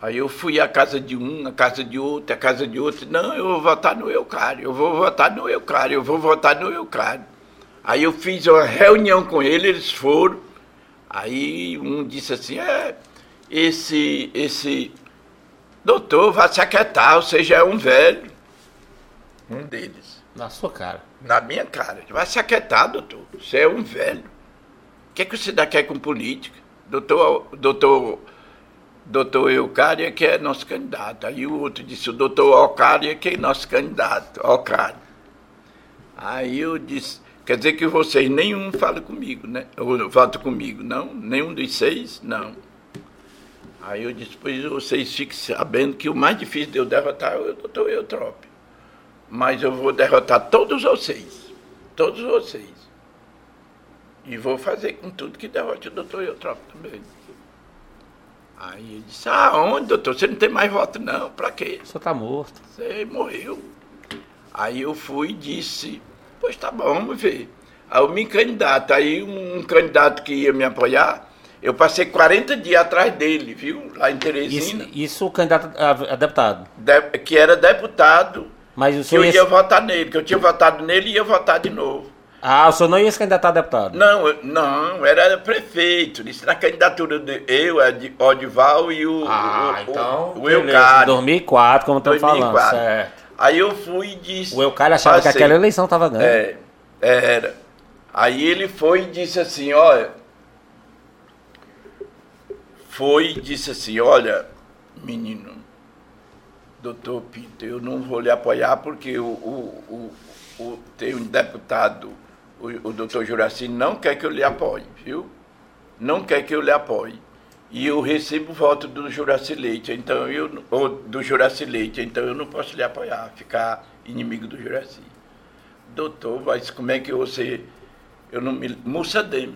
Aí eu fui à casa de um, à casa de outro, à casa de outro. Não, eu vou votar no Eucário, eu vou votar no Eucário, eu vou votar no Eucário. Aí eu fiz uma reunião com ele, eles foram. Aí um disse assim, é, esse, esse doutor vai se aquietar, você já é um velho. Um deles. Na sua cara. Na minha cara. Vai se aquietar, doutor. Você é um velho. O que, é que você dá quer com política? Doutor, doutor, doutor Eucária que é nosso candidato. Aí o outro disse, o doutor Ocária que é nosso candidato. Ocária. Aí eu disse, quer dizer que vocês nenhum fala comigo, né? Ou vota comigo, não? Nenhum dos seis, não. Aí eu disse, pois vocês fiquem sabendo que o mais difícil de eu derrotar é o doutor Eutrópio. Mas eu vou derrotar todos vocês. Todos vocês. E vou fazer com tudo que derrote o doutor Eutrópio também. Aí ele disse, ah, onde, doutor? Você não tem mais voto, não. Pra quê? Você tá morto. Você morreu. Aí eu fui e disse, pois tá bom, vamos ver. Aí eu me candidato, aí um, um candidato que ia me apoiar, eu passei 40 dias atrás dele, viu? Lá em Isso, Teresina, isso o candidato a, a deputado. de- que era deputado, Mas o que eu senhor ia... ia votar nele, que eu tinha votado nele e ia votar de novo. Ah, o senhor não ia se candidatar a deputado? Não, eu- não, era prefeito. Isso na candidatura de eu, Ed- Odival e o, Ah, o, então. o, o. Eucário. 2004, como estamos falando. 2004. Certo. Aí eu fui e disse. O Eucário achava que passei. aquela eleição estava ganhando. É, era. Aí ele foi e disse assim, olha. Foi e disse assim, olha, menino, doutor Pinto, eu não vou lhe apoiar porque o, o, o, o- tem um deputado, o, o doutor Juraci não quer que eu lhe apoie, viu? Não quer que eu lhe apoie. E eu recebo voto do Juraci Leite, então eu, ou do Juraci Leite, então eu não posso lhe apoiar, ficar inimigo do Juraci. Doutor, mas como é que você. Eu não me. Mussadem.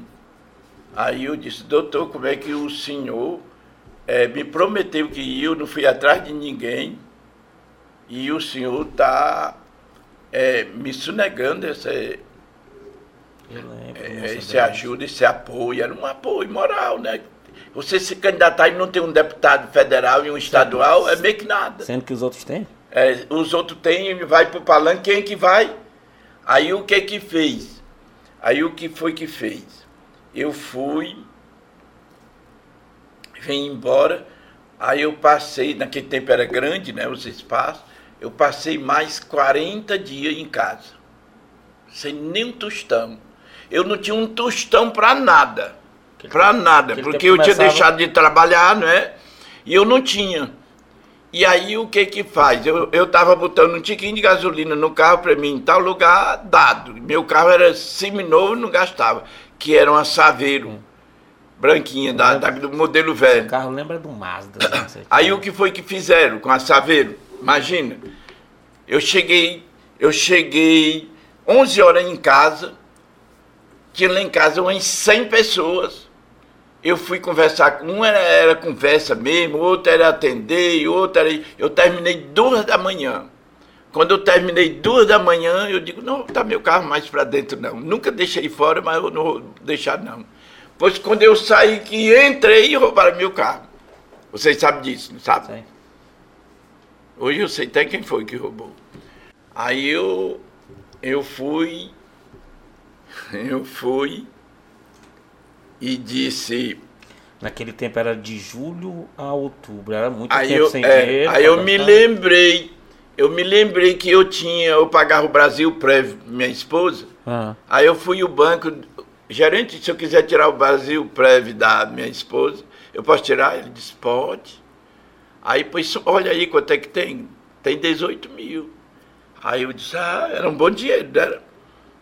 Aí eu disse, doutor, como é que o senhor eh, me prometeu que eu não fui atrás de ninguém e o senhor está me sonegando lembro. é, esse ajuda, esse apoio, era um apoio moral, né? Você se candidatar e não ter um deputado federal e um estadual é meio que nada. Sendo que os outros têm? É, os outros têm, vai pro palanque, quem que vai? Aí o que que fez? Aí o que foi que fez? Eu fui, vim embora, aí eu passei, naquele tempo era grande, né, os espaços, eu passei mais 40 dias em casa, sem nem um tostão. Eu não tinha um tostão para nada, para nada, porque eu tinha começava- deixado de trabalhar, né? E eu não tinha. E aí o que que faz? Eu, eu tava botando um tiquinho de gasolina no carro para mim em tal lugar, dado. Meu carro era seminovo, não gastava, que era um Saveiro. branquinha, da, da- do modelo velho. O carro lembra do Mazda. né? Aí tinha. o que foi que fizeram com a Saveiro? Imagina, eu cheguei, eu cheguei 11 horas em casa, tinha lá em casa umas 100 pessoas. Eu fui conversar com um era, era conversa mesmo, outro era atender, outro era. Eu terminei duas da manhã. Quando eu terminei duas da manhã, eu digo, não, tá meu carro mais para dentro não. Nunca deixei fora, mas eu não vou deixar não. Pois quando eu saí que entrei, roubaram meu carro. Vocês sabem disso, não sabem? Sim. Hoje eu sei até quem foi que roubou. Aí eu, eu fui, eu fui e disse. Naquele tempo era de julho a outubro. Era muito Aí tempo eu, sem é, dinheiro. aí eu pra me gastar. lembrei, eu me lembrei que eu tinha, eu pagava o Brasil Prévio, minha esposa. Ah, Aí eu fui ao banco, gerente, se eu quiser tirar o Brasil Prévio da minha esposa, eu posso tirar? Ele disse, pode. Aí, pois, olha aí quanto é que tem. Tem 18 mil. Aí eu disse, ah, era um bom dinheiro, não era?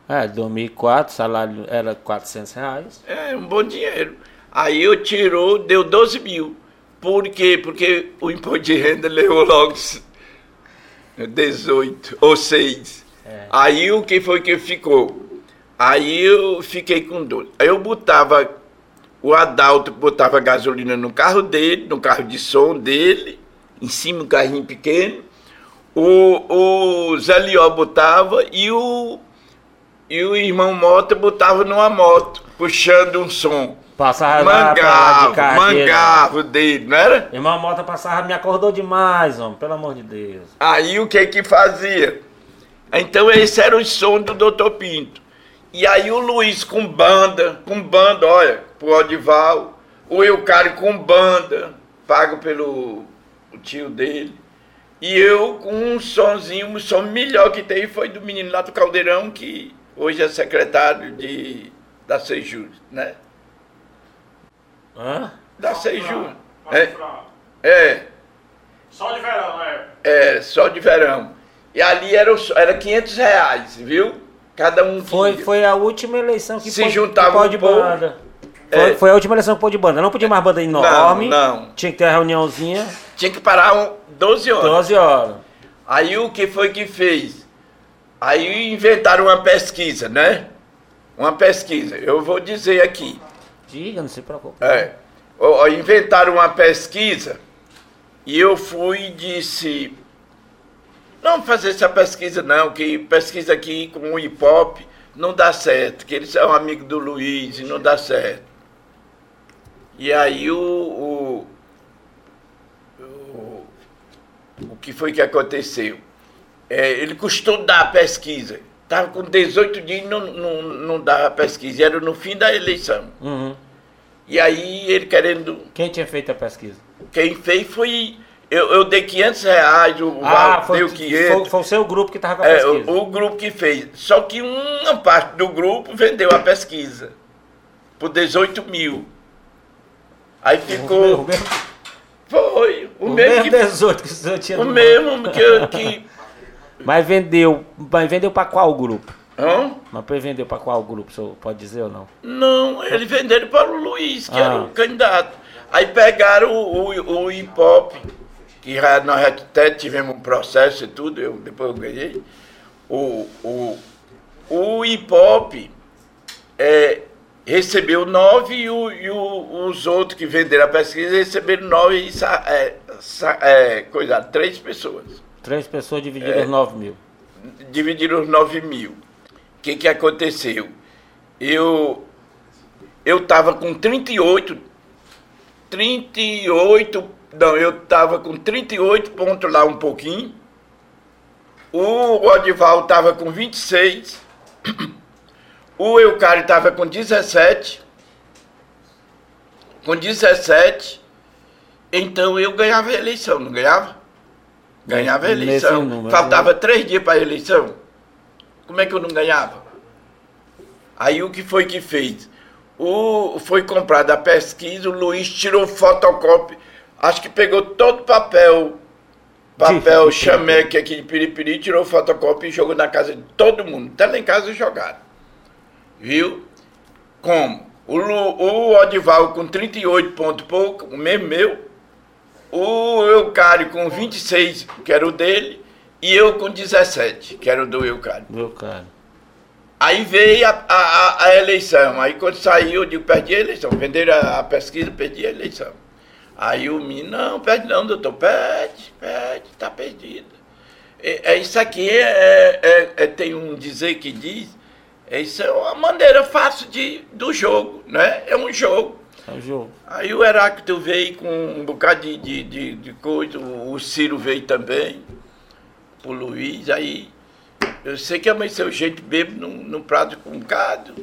é, 2004, salário era 400 reais. É, um bom dinheiro. Aí eu tirou, deu 12 mil. Por quê? Porque o imposto de renda levou logo 18 ou 6. É. Aí o que foi que ficou? Aí eu fiquei com dor. Aí eu botava, o Adalto botava gasolina no carro dele, no carro de som dele, em cima um carrinho pequeno. O, o Zé Lió botava e o, e o irmão Mota botava numa moto, puxando um som. Passava lá pra lá de mangavo dele, não era? Irmão Mota passava, me acordou demais, homem, pelo amor de Deus. Aí o que que fazia? Então esse era o som do Dr. Pinto. E aí o Luiz com banda, com banda, olha, pro Odival, o Eucário com banda, pago pelo o tio dele. E eu com um sonzinho, um som melhor que teve foi do menino lá do Caldeirão, que hoje é secretário de, da Sejur, né? Hã? Da Sejur. Pode É, falar. é. Só de verão, é. É, só de verão. E ali era, era 500 reais, viu? Cada um Foi, foi a última eleição que Se pôde- juntava que um povo. banda. É. Foi, foi a última eleição que pôde banda. Não podia mais banda enorme. não. Tinha que ter a reuniãozinha, Tinha que parar um, 12 horas. 12 horas. Aí o que foi que fez? Aí inventaram uma pesquisa, né? Uma pesquisa. Eu vou dizer aqui. Diga, não se preocupe. É. Inventaram uma pesquisa e eu fui e disse. Não fazer essa pesquisa não, que pesquisa aqui com o hip hop não dá certo, que eles são amigos do Luiz e não dá certo. E aí o, o, o, o que foi que aconteceu? É, ele custou dar a pesquisa. Estava com 18 dias e não, não, não dava a pesquisa. Era no fim da eleição. Uhum. E aí ele querendo. Quem tinha feito a pesquisa? Quem fez foi. Eu, eu dei 500 reais, o Ah, Val foi, deu foi, 500. foi o seu grupo que estava com a É, pesquisa. o, o grupo que fez. Só que uma parte do grupo vendeu a pesquisa por 18 mil. Aí O ficou. mesmo, Foi. O, o mesmo mesmo que. 18 que o senhor tinha O mesmo que. que Mas vendeu. Mas vendeu para qual grupo? hã? Mas vendeu para qual grupo? O senhor pode dizer ou não? Não, eles venderam para o Luiz, que Ah. era o candidato. Aí pegaram o, o, o hip hop, que já, nós até tivemos um processo e tudo, eu, depois eu ganhei. O, o, o hip hop é, recebeu nove e, o, e o- os outros que venderam a pesquisa receberam nove e sa, é, sa- é, coisa, três pessoas. Três pessoas divididas É. 9 mil. dividiram os 9 mil. O que, que aconteceu? Eu eu estava com 38, 38, não, eu estava com 38 pontos lá um pouquinho. O Odival estava com 26. O Eucário estava com 17. Com 17. Então eu ganhava a eleição, não ganhava? Ganhava a eleição. número, Faltava três dias para a eleição. Como é que eu não ganhava? Aí o que foi que fez? O, foi comprada a pesquisa, o Luiz tirou fotocópia, acho que pegou todo o papel, papel chameque aqui de Piripiri, tirou fotocópia e jogou na casa de todo mundo. Até lá em casa jogaram. Viu? Como? O, Lu- o Odival com 38 pontos pouco, o mesmo meu. O Eucário com 26, que era o dele. E eu com 17, que era o do Eucário. Meu cara. Aí veio a, a, a- eleição. Aí quando saiu, eu digo, perdi a eleição. Venderam a, a pesquisa, perdi a eleição. Aí o menino, não, perde não, doutor, perde, perde, está perdido. É, é isso aqui é, é- é- tem um dizer que diz, é isso é uma maneira fácil de, do jogo, né? É um jogo. É o jogo. Aí o Heráclito veio com um bocado de, de, de, de coisa, o Ciro veio também, o Luiz, aí eu sei que amanheceu gente bêbado no, no prato com um bocado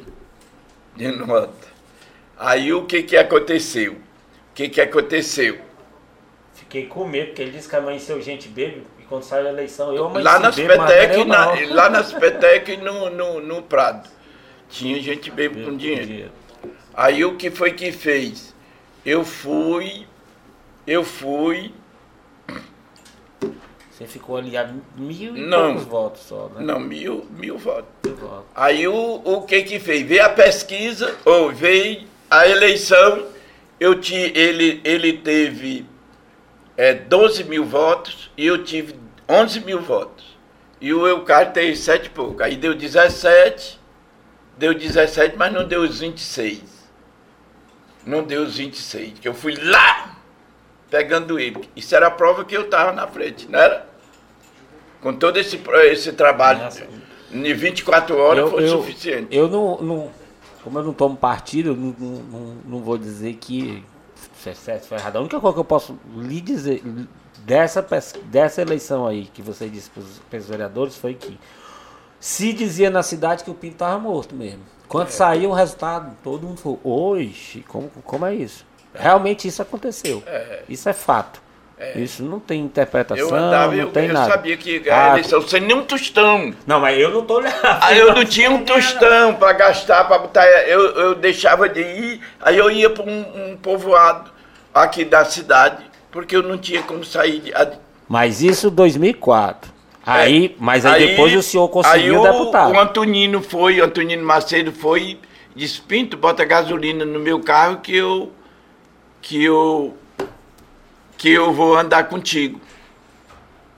de nota. Aí o que que aconteceu? O que que aconteceu? Fiquei com medo, porque ele disse que amanheceu gente bêbado e quando saiu a eleição eu Lá nas Petec, eu, na, lá nas Petec no, no, no Prado. Tinha gente bêbada com dinheiro. Aí o que foi que fez? Eu fui, eu fui, Você ficou ali a mil e Não. poucos votos só, né? não, mil, mil votos. Mil votos. Aí o, o que que fez? Veio a pesquisa, ou veio a eleição, eu ti, ele, ele teve é, 12 mil votos e eu tive 11 mil votos. E o Eucário teve 7 e pouco. Aí deu 17, deu 17, mas não deu os 26. Não deu os 26, que eu fui lá pegando ele. Isso era a prova que eu estava na frente, não era? Com todo esse, esse trabalho, Nossa. em 24 horas foi suficiente. Eu não, não- Como eu não tomo partido, eu não, não, não- vou dizer que isso é certo, foi errado. A única coisa que eu posso lhe dizer dessa, dessa eleição aí, que você disse para os vereadores, foi que se dizia na cidade que o Pinto estava morto mesmo. Quando saiu o resultado, todo mundo falou, oxe, como, como é isso? Realmente isso aconteceu. Isso é fato. Isso não tem interpretação, Eu andava, não eu, tem eu nada. sabia que a Ah, eleição sem nenhum tostão. Não, mas eu não tô olhando. Aí eu não tinha um tostão para gastar, para botar. Eu, eu deixava de ir, aí eu ia para um, um povoado aqui da cidade, porque eu não tinha como sair. De, Mas isso 2004. Aí, mas aí, Aí- depois o senhor conseguiu aí o, deputado. O Antonino foi, o Antonino Macedo foi e disse, Pinto, bota gasolina no meu carro que eu. que eu. que eu vou andar contigo.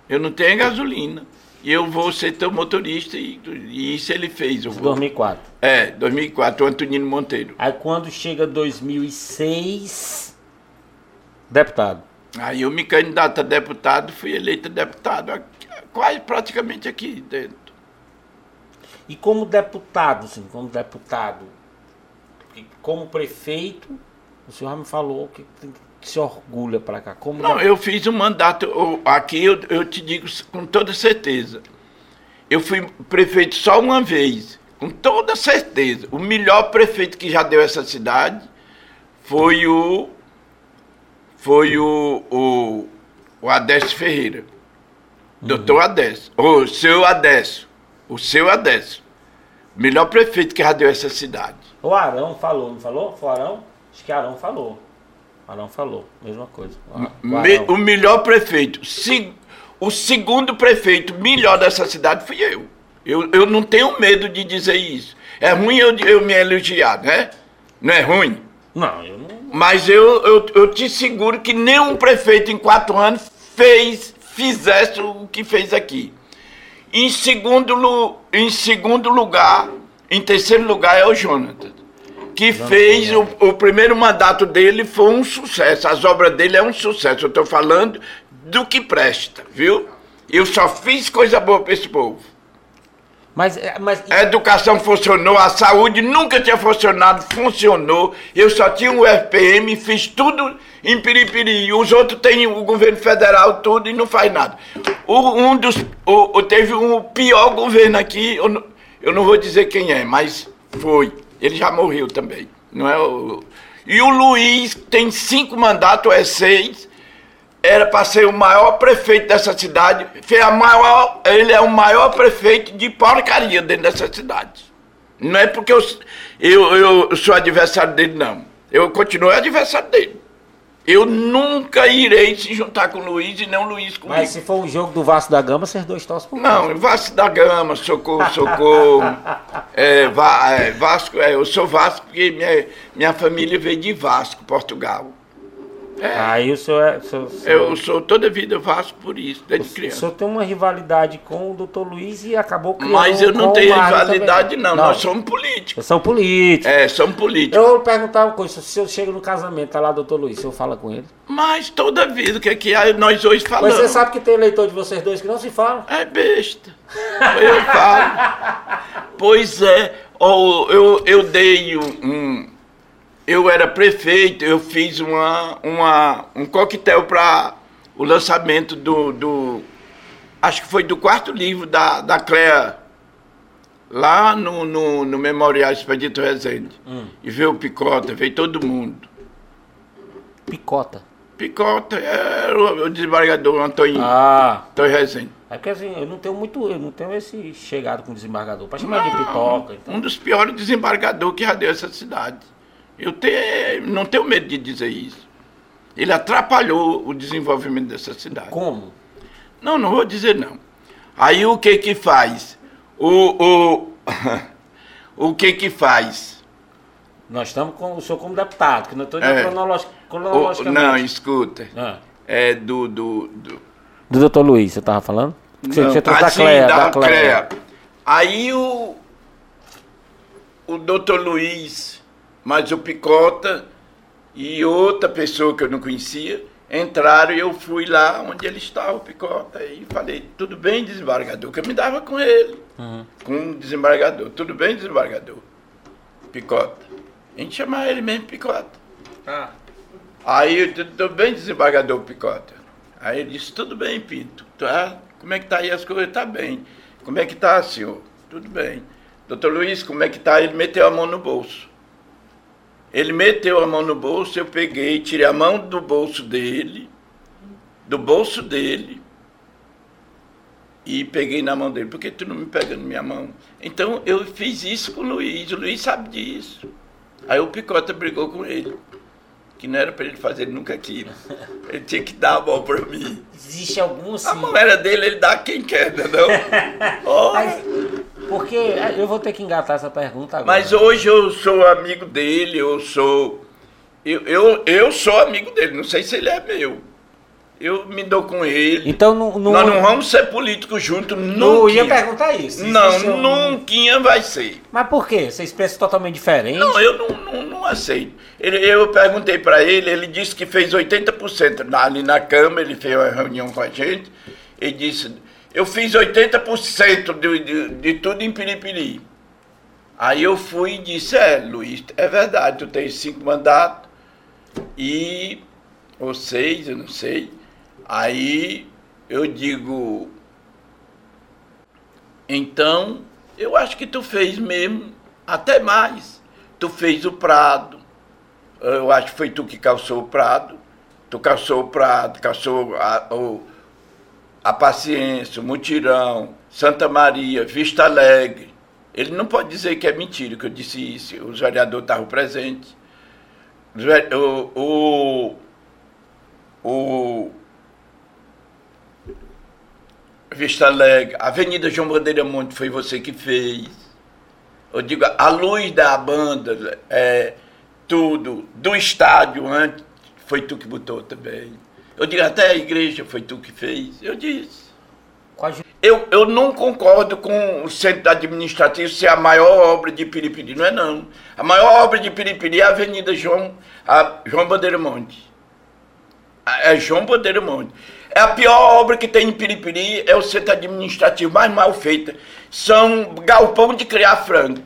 Eu não tenho gasolina. E eu vou ser teu motorista e, e isso ele fez. Eu vou. 2004. É, 2004, o Antonino Monteiro. Aí quando chega 2006, deputado. Aí eu me candidato a deputado, fui eleito deputado, quase praticamente aqui dentro. E como deputado, assim, como deputado, como prefeito, o senhor já me falou que, que se orgulha para cá. Como Não, eu fiz um mandato, eu- aqui eu, eu te digo com toda certeza. Eu fui prefeito só uma vez, com toda certeza. O melhor prefeito que já deu essa cidade foi o. Foi o. O, o Adécio Ferreira. Doutor Adécio. O seu Adécio. O seu Adécio. Melhor prefeito que já deu essa cidade. O Arão falou, não falou? Foi o Arão? Acho que Arão falou. Arão falou, mesma coisa. O Me- o melhor prefeito. Se- o segundo prefeito melhor dessa cidade fui eu. eu. Eu não tenho medo de dizer isso. É ruim eu, eu me elogiar, né? Não é ruim? Não, eu não. Mas eu, eu, eu te seguro que nenhum prefeito em quatro anos fez, fizesse o que fez aqui. Em segundo, em segundo lugar, em terceiro lugar é o Jonathan, que fez o, o primeiro mandato dele foi um sucesso. As obras dele é um sucesso. Eu estou falando do que presta, viu? Eu só fiz coisa boa para esse povo. Mas, é, mas A educação funcionou, a saúde nunca tinha funcionado, funcionou. Eu só tinha o FPM, fiz tudo em Piripiri. Os outros têm o governo federal, tudo, e não faz nada. O, um dos, o, o- teve um pior governo aqui, eu não, eu não vou dizer quem é, mas foi. Ele já morreu também. Não é o, e o Luiz tem cinco mandatos, é seis era para ser o maior prefeito dessa cidade. Foi a maior, ele é o maior prefeito de porcaria dentro dessa cidade. Não é porque eu, eu, eu sou adversário dele, não. Eu continuo adversário dele. Eu nunca irei se juntar com o Luiz e não o Luiz comigo. Mas se for um jogo do Vasco da Gama, vocês dois torcem por Não, Vasco da Gama, socorro, socorro. É, Va- é, Vasco, é, eu sou Vasco porque minha, minha família veio de Vasco, Portugal. Aí o senhor é. o senhor- o senhor- Eu sou toda vida Vasco por isso, desde O criança. senhor tem uma rivalidade com o doutor Luiz e acabou criando Mas eu não tenho o rivalidade, também. não. Nós somos políticos. Vocês são políticos. É, somos políticos. Eu vou perguntar uma coisa, se eu chego no casamento, tá lá o doutor Luiz, o senhor fala com ele. Mas toda vida, o que é que nós hoje Mas falamos? você sabe que tem eleitor de vocês dois que não se fala. É besta. Eu falo. Pois é, ó, eu, eu dei um. Eu era prefeito, eu fiz uma, uma, um coquetel para o lançamento do, do. Acho que foi do quarto livro da, da Clea, lá no, no, no Memorial Expedito Rezende. E veio o Picota, veio todo mundo. Picota. Picota era o, o desembargador Antônio, Ah. Antônio Rezende. É porque assim, eu não tenho muito, eu não tenho esse chegado com desembargador. Pra chamar de pipoca. Então. Um dos piores desembargadores que já deu essa cidade. Eu te, não tenho medo de dizer isso. Ele atrapalhou o desenvolvimento dessa cidade. Como? Não, não vou dizer não. Aí o que que faz? O, o, o que que faz? Nós estamos com o senhor como deputado, que não estou É. cronologi cronologicamente. não, escuta. Ah. É do... do, do Do doutor Luiz, você tava falando? Você, não, você assim, da Cleia, da da Cleia. Clea. Aí o, o doutor Luiz, mais o Picota e outra pessoa que eu não conhecia, entraram e eu fui lá onde ele estava, o Picota, e falei, tudo bem, desembargador, que eu me dava com ele, com o desembargador, tudo bem, desembargador, Picota. A gente chamava ele mesmo Picota. Ah. Aí eu disse, tudo bem, desembargador Picota? Aí ele disse, tudo bem, Pinto. Tá? Como é que tá aí as coisas? Tá bem. Como é que tá, senhor? Tudo bem. Doutor Luiz, como é que tá? Ele meteu a mão no bolso. Ele meteu a mão no bolso, eu peguei, tirei a mão do bolso dele, do bolso dele, e peguei na mão dele. Por que tu não me pega na minha mão? Então eu fiz isso com o Luiz, o Luiz sabe disso. Aí o Picota brigou com ele que não era para ele fazer nunca aquilo. Ele tinha que dar a mão para mim. Existe algum A sim. mão era dele, ele dá a quem quer, entendeu? Oh, Mas, porque é, eu vou ter que engatar essa pergunta agora. mas hoje eu sou amigo dele, eu sou. Eu, eu, eu sou amigo dele, não sei se ele é meu. Eu me dou com ele. Então não. não, Nós não vamos ser políticos juntos, não nunca. ia perguntar isso. Não, Existe algum- nunca vai ser. Mas por quê? Vocês pensam totalmente diferente? Não, eu não, não, não aceito. Ele, eu perguntei para ele, ele disse que fez 80% na- ali na Câmara, ele fez uma reunião com a gente, ele disse, eu fiz 80% de, de, de tudo em Piripiri. Aí eu fui e disse, é, Luiz, é verdade, tu tens cinco mandatos e, ou seis, eu não sei. Aí eu digo, então, eu acho que tu fez mesmo, até mais. Tu fez o Prado. Eu acho que foi tu que calçou o Prado. Tu calçou o Prado, calçou a, o, a Paciência, o Mutirão, Santa Maria, Vista Alegre. Ele não pode dizer que é mentira que eu disse isso. Os vereadores estavam presentes. O, o, o Vista Alegre, Avenida João Bandeira Monte foi você que fez. Eu digo, a luz da banda, é, tudo, do estádio antes, foi tu que botou também. Eu digo, até a igreja foi tu que fez. Eu disse. Eu, eu não concordo com o centro administrativo ser a maior obra de Piripiri, não é não. A maior obra de Piripiri é a Avenida João, a João Bandeira Monte. É João Bandeira Monte. É a pior obra que tem em Piripiri, é o centro administrativo mais mal feito. São galpão de criar frango.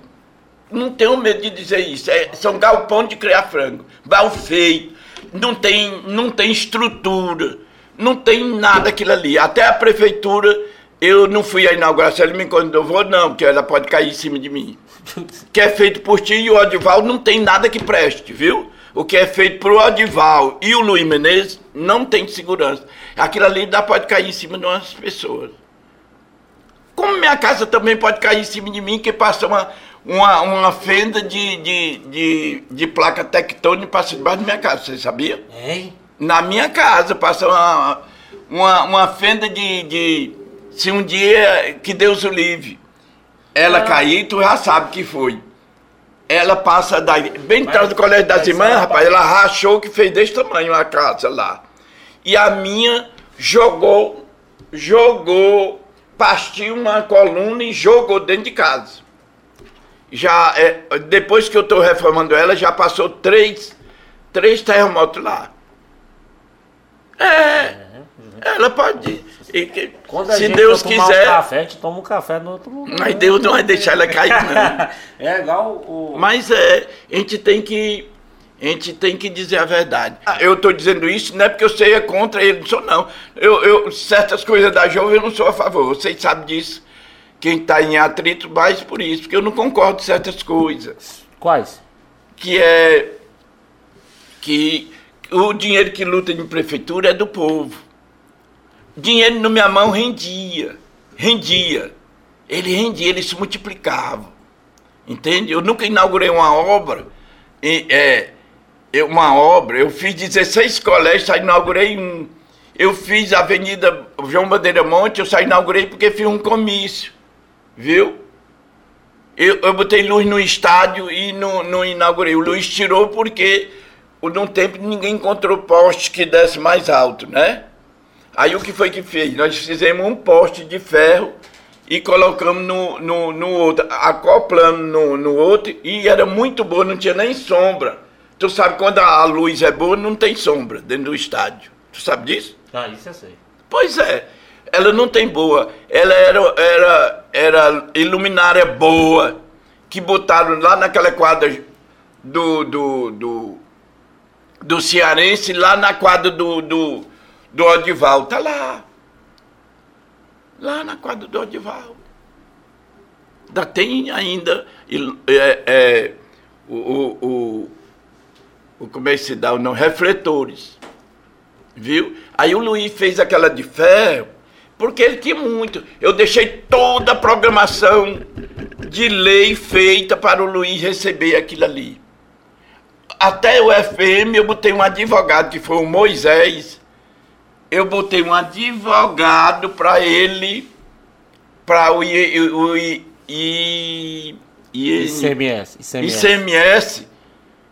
Não tenho medo de dizer isso. É, são galpão de criar frango. Mal feito. Não tem, não tem estrutura. Não tem nada aquilo ali. Até a prefeitura, eu não fui à inauguração, ele me convidou, eu vou não, porque ela pode cair em cima de mim. que é feito por ti e o Odival não tem nada que preste, viu? O que é feito por Odival e o Luiz Menezes não tem segurança. Aquilo ali dá, pode cair em cima de umas pessoas. Como minha casa também pode cair em cima de mim, que passa uma, uma, uma fenda de, de, de, de placa tectônica passa debaixo da minha casa, você sabia? Hein? Na minha casa, passa uma, uma, uma fenda de, de. Se um dia que Deus o livre, ela Ah. cair, tu já sabe que foi. Ela passa daí, bem atrás do colégio das irmãs, rapaz, ela rachou que fez desse tamanho a casa lá. E a minha jogou, jogou, partiu uma coluna e jogou dentro de casa. Já, é, depois que eu estou reformando ela, já passou três, três terremotos lá. É, ela pode. e Quando a se gente Deus quiser, um café, a gente toma um café no outro lugar. mas Deus não vai deixar ela cair, não. é igual o. Mas é, a gente tem que. A gente tem que dizer a verdade. Ah, Eu estou dizendo isso não é porque eu sei é contra ele, não sou não. Eu, eu, certas coisas da jovem eu não sou a favor, vocês sabem disso. Quem está em atrito, mais por isso, porque eu não concordo com certas coisas. Quais? Que é. Que o dinheiro que luta em prefeitura é do povo. Dinheiro na minha mão rendia. Rendia. Ele rendia, ele se multiplicava. Entende? Eu nunca inaugurei uma obra. e, é, uma obra, eu fiz 16 colégios, só inaugurei um. Eu fiz a Avenida João Bandeira Monte, eu só inaugurei porque fiz um comício. Viu? Eu, eu botei luz no estádio e não, não inaugurei. O Luiz tirou porque num tempo ninguém encontrou poste que desse mais alto, né? Aí o que foi que fez? Nós fizemos um poste de ferro e colocamos no, no, no outro, acoplando no, no outro, e era muito boa, não tinha nem sombra. Tu sabe quando a luz é boa, não tem sombra dentro do estádio. Tu sabe disso? Ah, isso eu sei. Pois é, ela não tem boa. Ela era, era, era iluminária boa, que botaram lá naquela quadra do, do, do, do Cearense, lá na quadra do, do, do Odival. Tá lá. Lá na quadra do Odival. Ainda tem ainda é, é, o, o, o. Como é que se dá? Refletores viu? Aí o Luiz fez aquela de ferro, porque ele tinha muito. Eu deixei toda a programação de lei feita para o Luiz receber aquilo ali. Até o FM eu botei um advogado, que foi o Moisés. Eu botei um advogado para ele, para o, I- o, I- I- ICMS. ICMS. ICMS,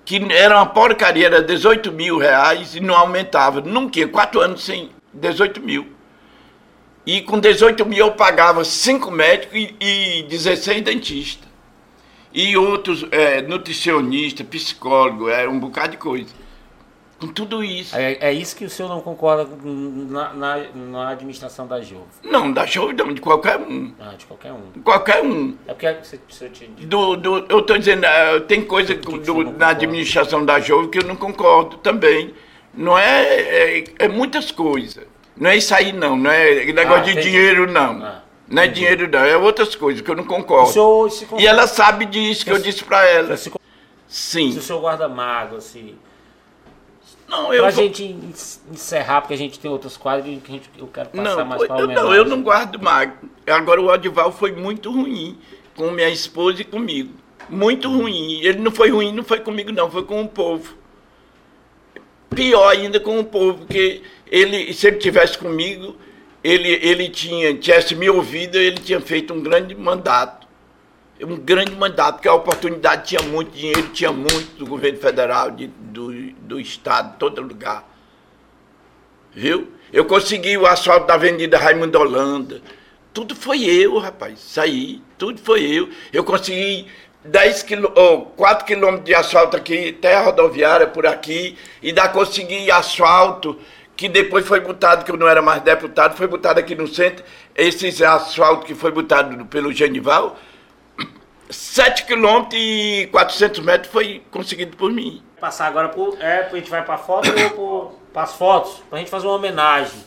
que era uma porcaria, era 18 mil reais e não aumentava. Nunca, quatro anos sem 18 mil. E com 18 mil eu pagava cinco médicos e, e 16 dentistas. E outros é, nutricionistas, psicólogo, era um bocado de coisa. Com tudo isso. É, é isso que o senhor não concorda na, na, na administração da Jove. Não, da show não, de qualquer um. Ah, de qualquer um. De qualquer um. É porque você, você dito. Do, do, eu estou dizendo, eh, tem coisa que do- que não na administração da Jovem que eu não concordo também. Não é, é, é muitas coisas. Não é isso aí não, não é negócio Ah, de entendi. dinheiro não. Ah, não é dinheiro não, é outras coisas que eu não concordo. E ela sabe disso que eu disse para ela. se, Sim. se o senhor guarda mágoa, assim. Não, eu Pra vou- gente en- encerrar, porque a gente tem outros quadros que a gente, eu quero passar não, mais para eu, o não, eu não guardo mágoa. Agora o Odival foi muito ruim com minha esposa e comigo. Muito ruim. Ele não foi ruim, não foi comigo não, foi com o povo. Pior ainda com o povo, porque ele, se ele tivesse comigo, ele, ele tinha, tivesse me ouvido, ele tinha feito um grande mandato. Um grande mandato, porque a oportunidade tinha muito dinheiro, tinha muito do governo federal, de- do, do estado, todo lugar viu? Eu consegui o asfalto da Avenida Raimundo Holanda. Tudo foi eu, rapaz. Isso aí, tudo foi eu. Eu consegui 10 quilô, oh, 4 quilômetros de asfalto aqui, terra rodoviária por aqui, e ainda consegui asfalto, que depois foi botado, que eu não era mais deputado, foi botado aqui no centro. Esse asfalto que foi botado pelo Genival, 7 quilômetros e 400 metros foi conseguido por mim. Passar agora pro. É, a gente vai pra foto ou para as fotos? Pra gente fazer uma homenagem.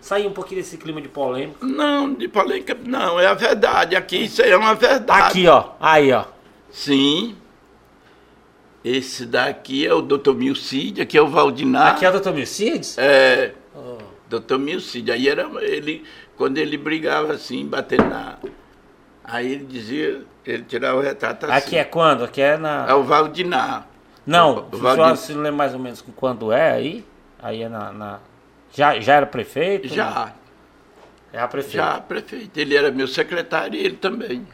Sair um pouquinho desse clima de polêmica. Não, de polêmica, não, é a verdade. Aqui isso aí é uma verdade. Aqui, ó. Aí, ó. Sim. Esse daqui é o Dr. Milcide, aqui é o Valdinar. Aqui é o Dr. Milcides? É, Oh. Dr. Milcide. Aí era ele, quando ele brigava assim, batendo na. Aí ele dizia, ele tirava o retrato assim. Aqui é quando? Aqui é na. É o Valdinar. Não, o o senhor se lembra mais ou menos quando é aí? Aí é na. na- Já, já era prefeito? Já, É a prefeito. já, prefeito. Ele era meu secretário e ele também.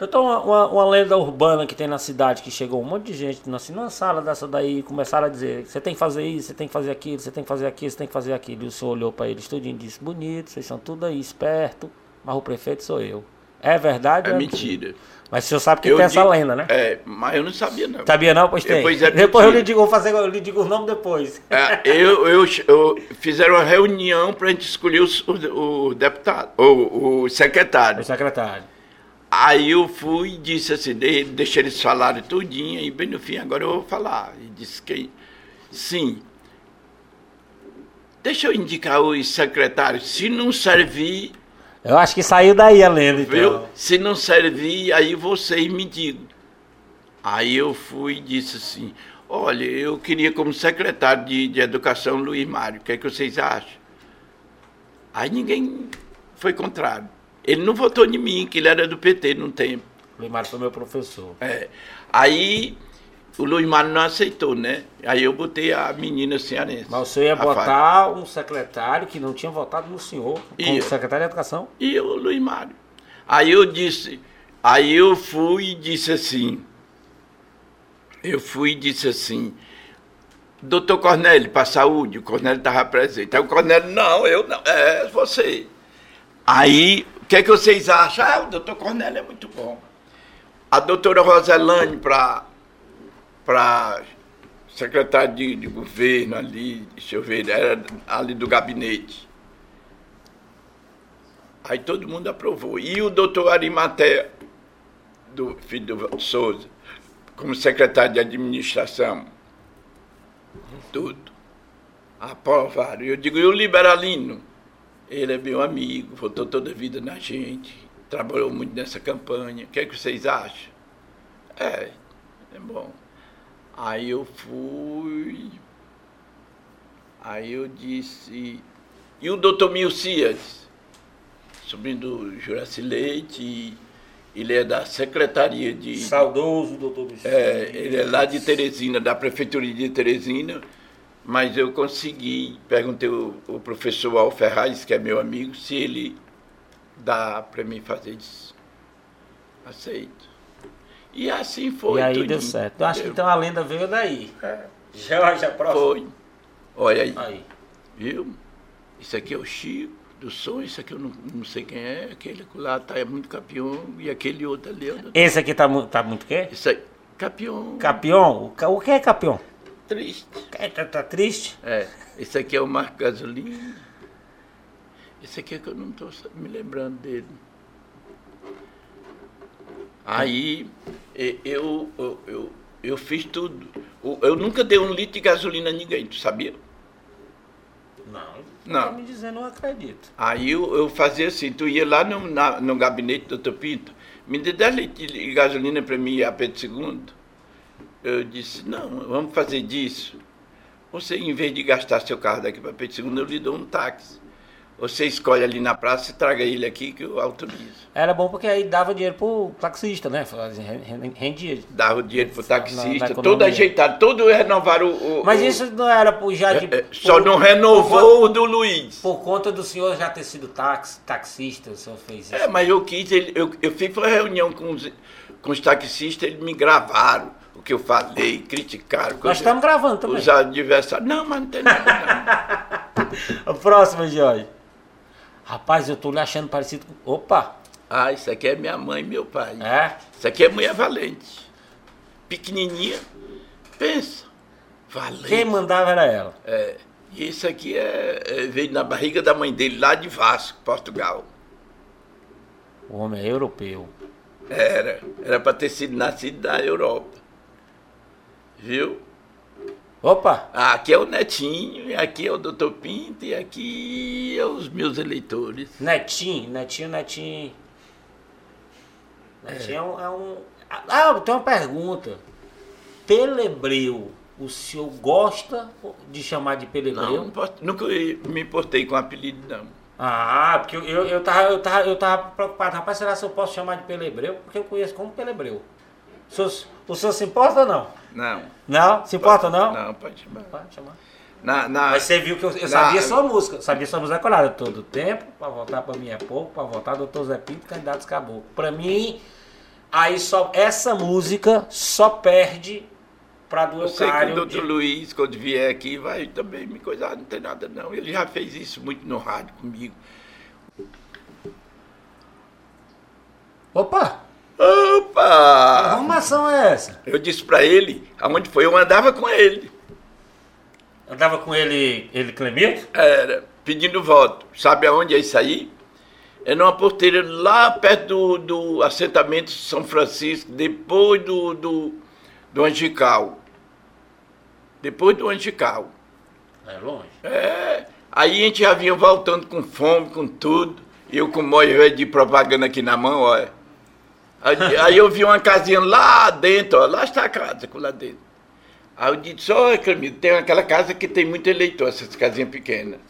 Então, uma, uma, lenda urbana que tem na cidade que chegou um monte de gente assim, numa sala dessa daí começaram a dizer: você tem que fazer isso, você tem que fazer aquilo, você tem que fazer aquilo, você tem que fazer aquilo. E o senhor olhou para eles tudinho e disse: bonito, vocês são tudo aí esperto, mas o prefeito sou eu. É verdade? É ou mentira. Mas o senhor sabe que Eu tem essa digo- lenda, né? É, mas eu não sabia não. Sabia não? Pois tem. Depois é depois eu lhe digo, vou fazer, eu lhe digo os nomes depois. É, eu, eu, eu fizeram uma reunião para a gente escolher os- o, o deputado, o, o secretário. O secretário. Aí eu fui e disse assim, de- deixei eles falarem tudinho, e bem no fim agora eu vou falar. E disse que sim. Deixa eu indicar os secretários. Se não servir, Eu acho que saiu daí a lenda, viu? então. Se não servir, aí vocês me digam. Aí eu fui e disse assim, olha, eu queria como secretário de, de educação Luiz Mário, o que é que vocês acham? Aí ninguém foi contrário. Ele não votou em mim, que ele era do PT num tempo. O Luiz Mário foi meu professor. É. Aí o Luiz Mário não aceitou, né? Aí eu botei a menina cearense. Mas o senhor ia a Fábio. botar um secretário que não tinha votado no senhor, como secretário de educação. E o Luiz Mário. Aí eu disse, aí eu fui e disse assim, eu fui e disse assim, doutor Cornélio, para saúde, o Cornélio estava presente. Aí o Cornélio, não, eu não, é você. Aí, o que é que vocês acham? Ah, o doutor Cornélio é muito bom. A doutora Roselane para secretário de, de governo ali, deixa eu ver, era ali do gabinete. Aí todo mundo aprovou. E o doutor Arimatea, do filho do Souza, como secretário de administração, tudo. Aprovaram. Eu digo, e o Liberalino? Ele é meu amigo, votou toda a vida na gente, trabalhou muito nessa campanha. O que é que vocês acham? É, é bom. Aí eu fui. Aí eu disse. E o doutor Milcias, sobrinho do Juraci Leite, ele é da Secretaria de. Saudoso, doutor Vicente. É, ele é lá de Teresina, da Prefeitura de Teresina, mas eu consegui, perguntei o, o professor Al Ferraz, que é meu amigo, se ele dá para mim fazer isso. Aceito. E assim foi. e aí tudinho. deu certo. Eu acho que então a lenda veio daí. É, Já, já próximo. foi. Olha aí, Aí. viu? Isso aqui é o Chico do som, isso aqui eu não, não sei quem é, aquele lá tá é muito campeão, e aquele outro ali, ó, Esse aqui tá, tá muito o quê? isso aí, campeão, Capião? O, ca- o que é capião? Triste. É, Tá, tá triste? É, esse aqui é o Marco Gasolina. Esse aqui é que eu não estou me lembrando dele. Aí eu, eu, eu, eu fiz tudo. Eu nunca dei um litro de gasolina a ninguém, tu sabia? Não. Não. Tá me dizendo, não acredito. Aí eu, eu fazia assim, tu ia lá no, na- no gabinete do Dr. Pinto, me dê 10 litros de gasolina para mim ir a Pedro II. Eu disse, não, vamos fazer disso. Você, em vez de gastar seu carro daqui para Pedro II, eu lhe dou um táxi. Você escolhe ali na praça e traga ele aqui que eu autorizo. Era bom porque aí dava dinheiro pro taxista, né? Ren- Rendia. Dava dinheiro pro Na- taxista, na todo economia. ajeitado, todo renovaram o... o- Mas isso não era por já de. é, é, só por- não por renovou o do Luiz. Por conta do senhor já ter sido tax, taxista, o senhor fez isso. É, mas eu quis, ele- eu, eu fiz uma reunião com os, com os taxistas, eles me gravaram o que eu falei, criticaram. Nós estamos gravando também. Os adversários. Não, mas não tem nada. A próxima, Jorge. Rapaz, eu tô lhe achando parecido com. Opa! Ah, isso aqui é minha mãe e meu pai. É? Isso aqui é mulher valente. Pequenininha. Pensa. Valente. Quem mandava era ela. É, e isso aqui é, é- veio na barriga da mãe dele, lá de Vasco, Portugal. O homem é europeu. Era. Era para ter sido nascido da Europa. Viu? Opa! Aqui é o Netinho, aqui é o Doutor Pinto, e aqui é os meus eleitores. Netinho, Netinho, Netinho. Netinho é, um, é um. Ah, eu tenho uma pergunta. Pelebreu, o senhor gosta de chamar de Pelebreu? Não, nunca me importei com apelido, não. Ah, porque eu, eu, eu, tava, eu, tava, eu tava preocupado. Rapaz, será que eu posso chamar de Pelebreu? Porque eu conheço como Pelebreu. O senhor, o senhor se importa ou não? Não. Não? Se importa ou não? Não, pode chamar. Pode chamar. Na, na, Mas você viu que eu, eu na- sabia sua música. Sabia sua música decorada todo o tempo. Pra votar pra mim é pouco. Pra votar doutor Zé Pinto, candidatos acabou. Pra mim, aí só. Essa música só perde pra do Eu sei que o doutor de- Luiz, quando vier aqui, vai também me coisar, não tem nada não. Ele já fez isso muito no rádio comigo. Opa! Que Opa! arrumação é essa? Eu disse pra ele, aonde foi, eu andava com ele. Andava com ele, ele Clemilton? Era, pedindo voto. Sabe aonde é isso aí? É numa porteira lá perto do, do assentamento São Francisco, depois do, do, do Angical. Depois do Angical. É longe. É, aí a gente já vinha voltando com fome, com tudo. Eu com moio de propaganda aqui na mão, olha. Aí, aí eu vi uma casinha lá dentro, ó, lá está a casa, lá dentro. Aí eu disse, olha, Camilo, tem aquela casa que tem muito eleitor, essas casinhas pequenas.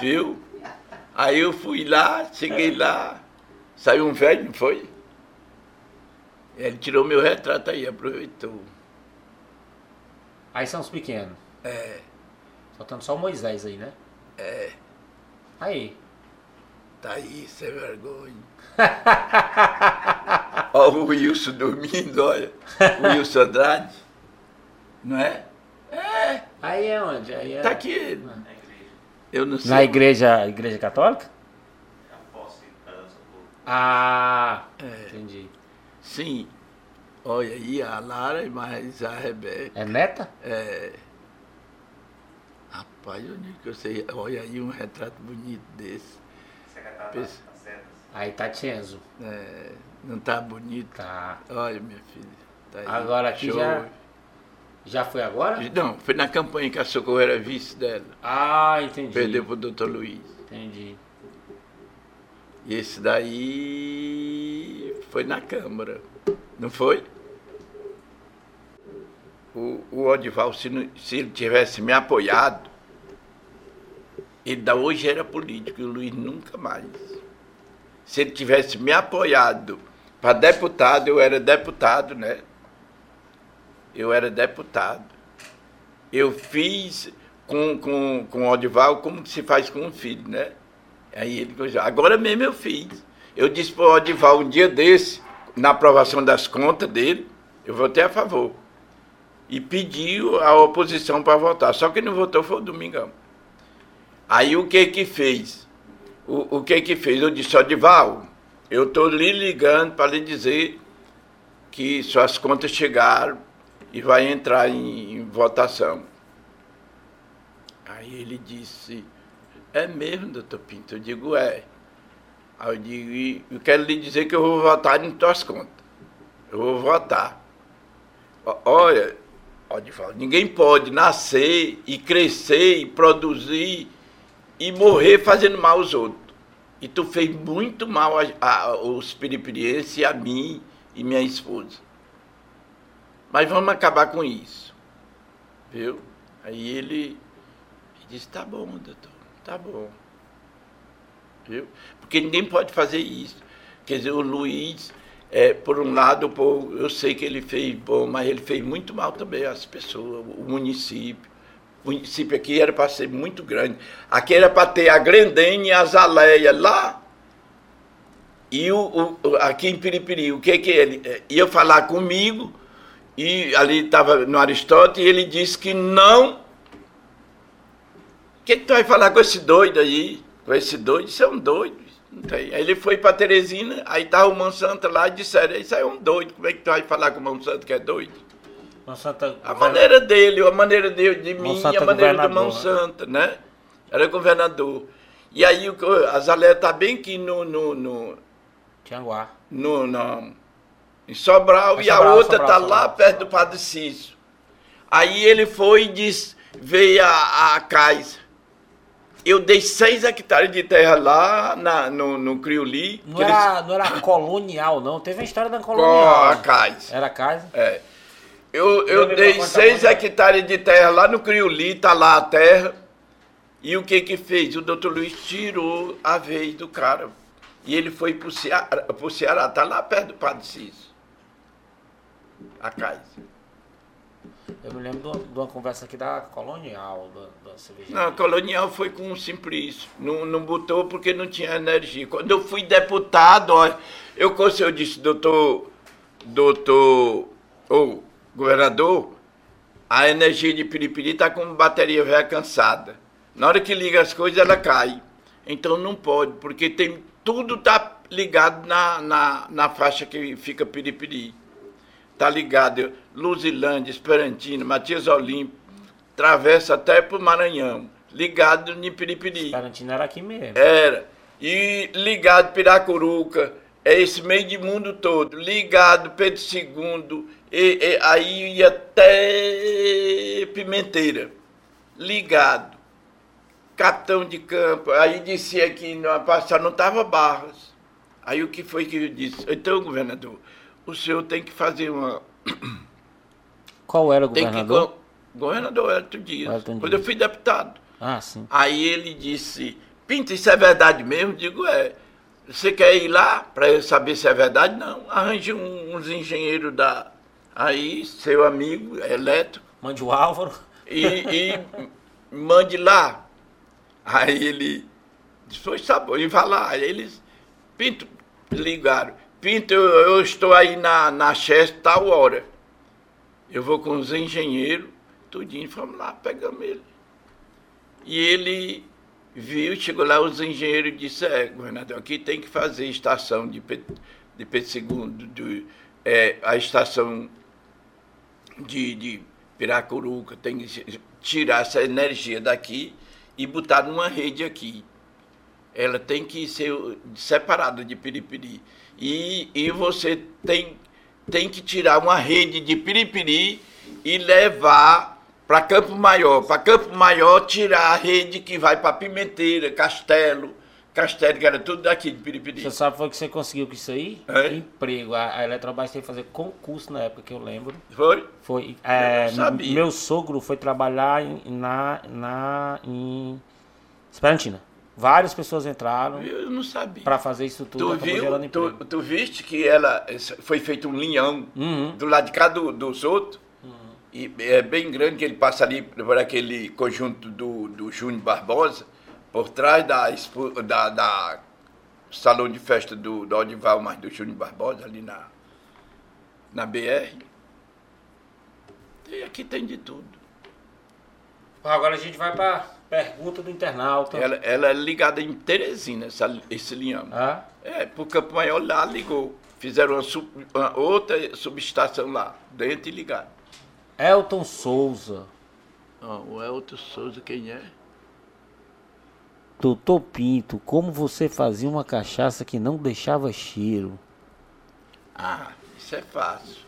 Viu? Aí eu fui lá, cheguei lá, saiu um velho, não foi? Ele tirou meu retrato aí, aproveitou. Aí são os pequenos. É. Faltando só o Moisés aí, né? É, Aí. tá aí, sem vergonha. Ó, o Wilson dormindo, olha. O Wilson Andrade. Não é? Aí é onde? Aí é... Tá aqui. Eu não sei. Na igreja, igreja católica? Ah, entendi. Sim. Olha aí a Lara e mais a Rebeca. É neta? É. Rapaz, onde que eu sei? Olha aí um retrato bonito desse. Pensa- Aí tá Tienzo. É, não tá bonito? Tá. Olha, minha filha. Tá aí. Agora aqui Show. já- Já foi agora? Não, foi na campanha que a Socorro era vice dela. Ah, entendi. Perdeu pro doutor Luiz. Entendi. E esse daí foi na Câmara, não foi? O, o Odival, se, não- se ele tivesse me apoiado, ele da hoje era político e o Luiz nunca mais. Se ele tivesse me apoiado para deputado, eu era deputado, né? Eu era deputado. Eu fiz com, com, com o Odival como se faz com um filho, né? Aí ele agora mesmo eu fiz. Eu disse para o Odival um dia desse, na aprovação das contas dele, eu votei a favor. E pediu a oposição para votar. Só que não votou foi o Domingão. Aí o que que fez? O, o que que fez? Eu disse, Odival, eu estou lhe ligando para lhe dizer que suas contas chegaram e vai entrar em, em votação. Aí ele disse, é mesmo, doutor Pinto? Eu digo, é. Aí eu digo, "E eu quero lhe dizer que eu vou votar em tuas contas. Eu vou votar. Olha, Odival, ninguém pode nascer e crescer e produzir e morrer fazendo mal aos outros. E tu fez muito mal a, a, aos piripirienses a mim e minha esposa. Mas vamos acabar com isso. Viu? Aí ele, disse, tá bom, doutor, tá bom. Viu? Porque ninguém pode fazer isso. Quer dizer, o Luiz, é, por um lado, eu sei que ele fez bom, mas ele fez muito mal também às pessoas, o município. Município aqui era para ser muito grande. Aqui era para ter a Grandene e a Zaleia lá. E o, o- aqui em Piripiri, o que que ele eh, ia falar comigo? E ali estava no Aristóteles e ele disse que não. O que, que tu vai falar com esse doido aí? Com esse doido? Isso é um doido. Aí ele foi para Teresina, aí estava o Monsanto lá e disseram, isso é um doido. Como é que tu vai falar com o Monsanto que é doido? Monsanto, A maneira dele, a maneira dele, de mim Monsanto e a maneira do governador, Monsanto, né? Era governador. E aí o que eu- a Zalé está bem aqui no, no, no, Tianguá. no, no- em Sobral É e a Sobral, outra Sobral, está Sobral. lá perto do Padre Cício. Aí ele foi e disse, veio a, a Cais. Eu dei seis hectares de terra lá na, no, no Criuli. Não que eles- era, não era colonial, não. Teve a história da colonial. a Cais. Era casa? É. Eu, eu dei tá seis hectares de terra lá no Criuli, tá lá a terra. E o que que fez? O doutor Luiz tirou a vez do cara. E ele foi pro Ceará, pro Ceará tá lá perto do Padre Cício. A casa. Eu me lembro de uma, conversa aqui da Colonial, da, da. Não, a Colonial foi com o Simplício. Não, não botou porque não tinha energia. Quando eu fui deputado, ó, eu, eu disse, doutor, doutor, ou governador, a energia de Piripiri está com bateria velha cansada. Na hora que liga as coisas, ela cai. Então não pode, porque tem tudo tá ligado na, na, na faixa que fica Piripiri. Tá ligado Luzilândia, Esperantino, Matias Olimpo, atravessa até pro Maranhão. Ligado em Piripiri. Esperantino era aqui mesmo. Era. E ligado Piracuruca, é esse meio de mundo todo. Ligado Pedro II, e, e, aí ia até Pimenteira. Ligado. Capitão de campo. Aí disse que passado não estava Barras. Aí o que foi que eu disse? Então, governador, o senhor tem que fazer uma. Qual era o Tem que. governador? go- Governador Elton Dias. Elton Quando eu fui deputado. Ah, sim. Aí ele disse, Pinto, isso é verdade mesmo? Digo, é. Você quer ir lá para eu saber se é verdade? Não. Arranje um- uns engenheiros da. Aí, seu amigo, elétrico, Mande o Álvaro. e, e mande lá. Aí ele disse, foi sabor, e vai lá. Aí eles, Pinto, ligaram. Pinto, eu, eu estou aí na, na Chester tal hora. Eu vou com os engenheiros, tudinho, vamos lá, pegamos ele. E ele viu, chegou lá, os engenheiros disseram, é, governador, aqui tem que fazer estação de, de Pedro II, do, é, a estação de, de Piracuruca, tem que tirar essa energia daqui e botar numa rede aqui. Ela tem que ser separada de Piripiri. E, e você tem, tem que tirar uma rede de Piripiri e levar para Campo Maior. Para Campo Maior, tirar a rede que vai para Pimenteira, Castelo, Castelo, que era tudo daqui de Piripiri. Você sabe foi que você conseguiu com isso aí? É. Emprego. A, a Eletrobras teve que fazer concurso na época que eu lembro. Foi? Foi. é, não sabia. meu sogro foi trabalhar em, na, na, em Esperantina. Várias pessoas entraram Eu não sabia. para fazer isso tudo. Tu viu? Tu, tu viste que ela foi feito um linhão Uhum. do lado de cá do, dos outros? E é bem grande que ele passa ali por aquele conjunto do, do Júnior Barbosa, por trás da, da, da salão de festa do, do Odival, mas do Júnior Barbosa, ali na, na BR. E aqui tem de tudo. Agora a gente vai para pergunta do internauta. Ela, ela é ligada em Teresina, essa, esse linhão. Ah, É, pro Campo Maior lá ligou. Fizeram uma, sub- uma outra subestação lá, dentro e ligaram. Elton Souza. Ó, o Elton Souza, quem é? Doutor Pinto, como você fazia uma cachaça que não deixava cheiro? Ah, isso é fácil.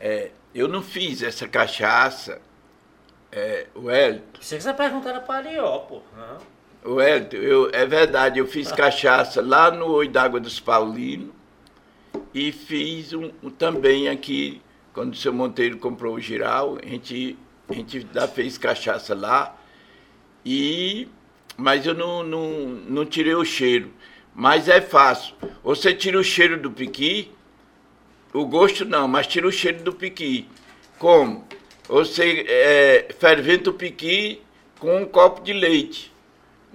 É, eu não fiz essa cachaça, é, o. Se você perguntar era para ali, ó, pô. Não. O Elton, eu, é verdade, eu fiz cachaça lá no Oi d'Água dos Paulinos e fiz um, um também aqui, quando o seu Monteiro comprou o Giral, a gente, a gente fez cachaça lá, e, mas eu não, não, não tirei o cheiro. Mas é fácil. Você tira o cheiro do piqui, o gosto não, mas tira o cheiro do piqui. Como? Você é, ferventa o piqui com um copo de leite.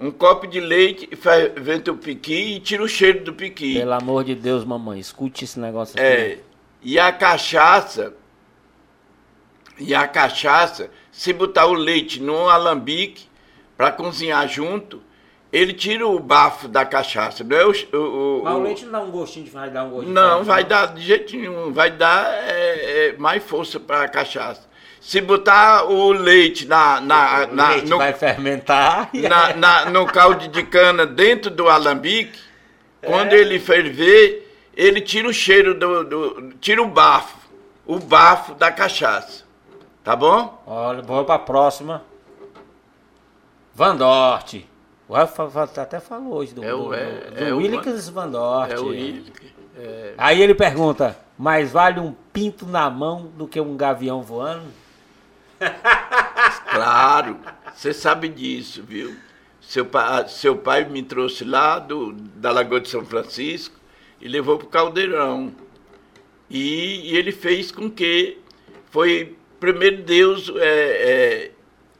Um copo de leite, ferventa o piqui e tira o cheiro do piqui. Pelo amor de Deus, mamãe, escute esse negócio aqui. É, e a cachaça, e a cachaça, se botar o leite num alambique para cozinhar junto, ele tira o bafo da cachaça. Não é o, o- o- Mas o leite não dá um gostinho de vai dar um gostinho. não, diferente, vai dar de jeito nenhum. Vai dar é, é, mais força para a cachaça. Se botar o leite na, na, O na- leite no, vai fermentar. na- na- no caldo de cana dentro do alambique, É. quando ele ferver, ele tira o cheiro do, do- tira o bafo, o bafo da cachaça. Tá bom? Olha, vamos pra próxima. Van Dort. O Rafa até falou hoje do, É o- do, é- do, é do Willikes Van Dort. É o Ilke. É, Aí ele pergunta, mais vale um pinto na mão do que um gavião voando? claro, você sabe disso, viu? Seu, pa- seu pai me trouxe lá do, da Lagoa de São Francisco e levou para o Caldeirão. E, e ele fez com que foi primeiro Deus, é, é,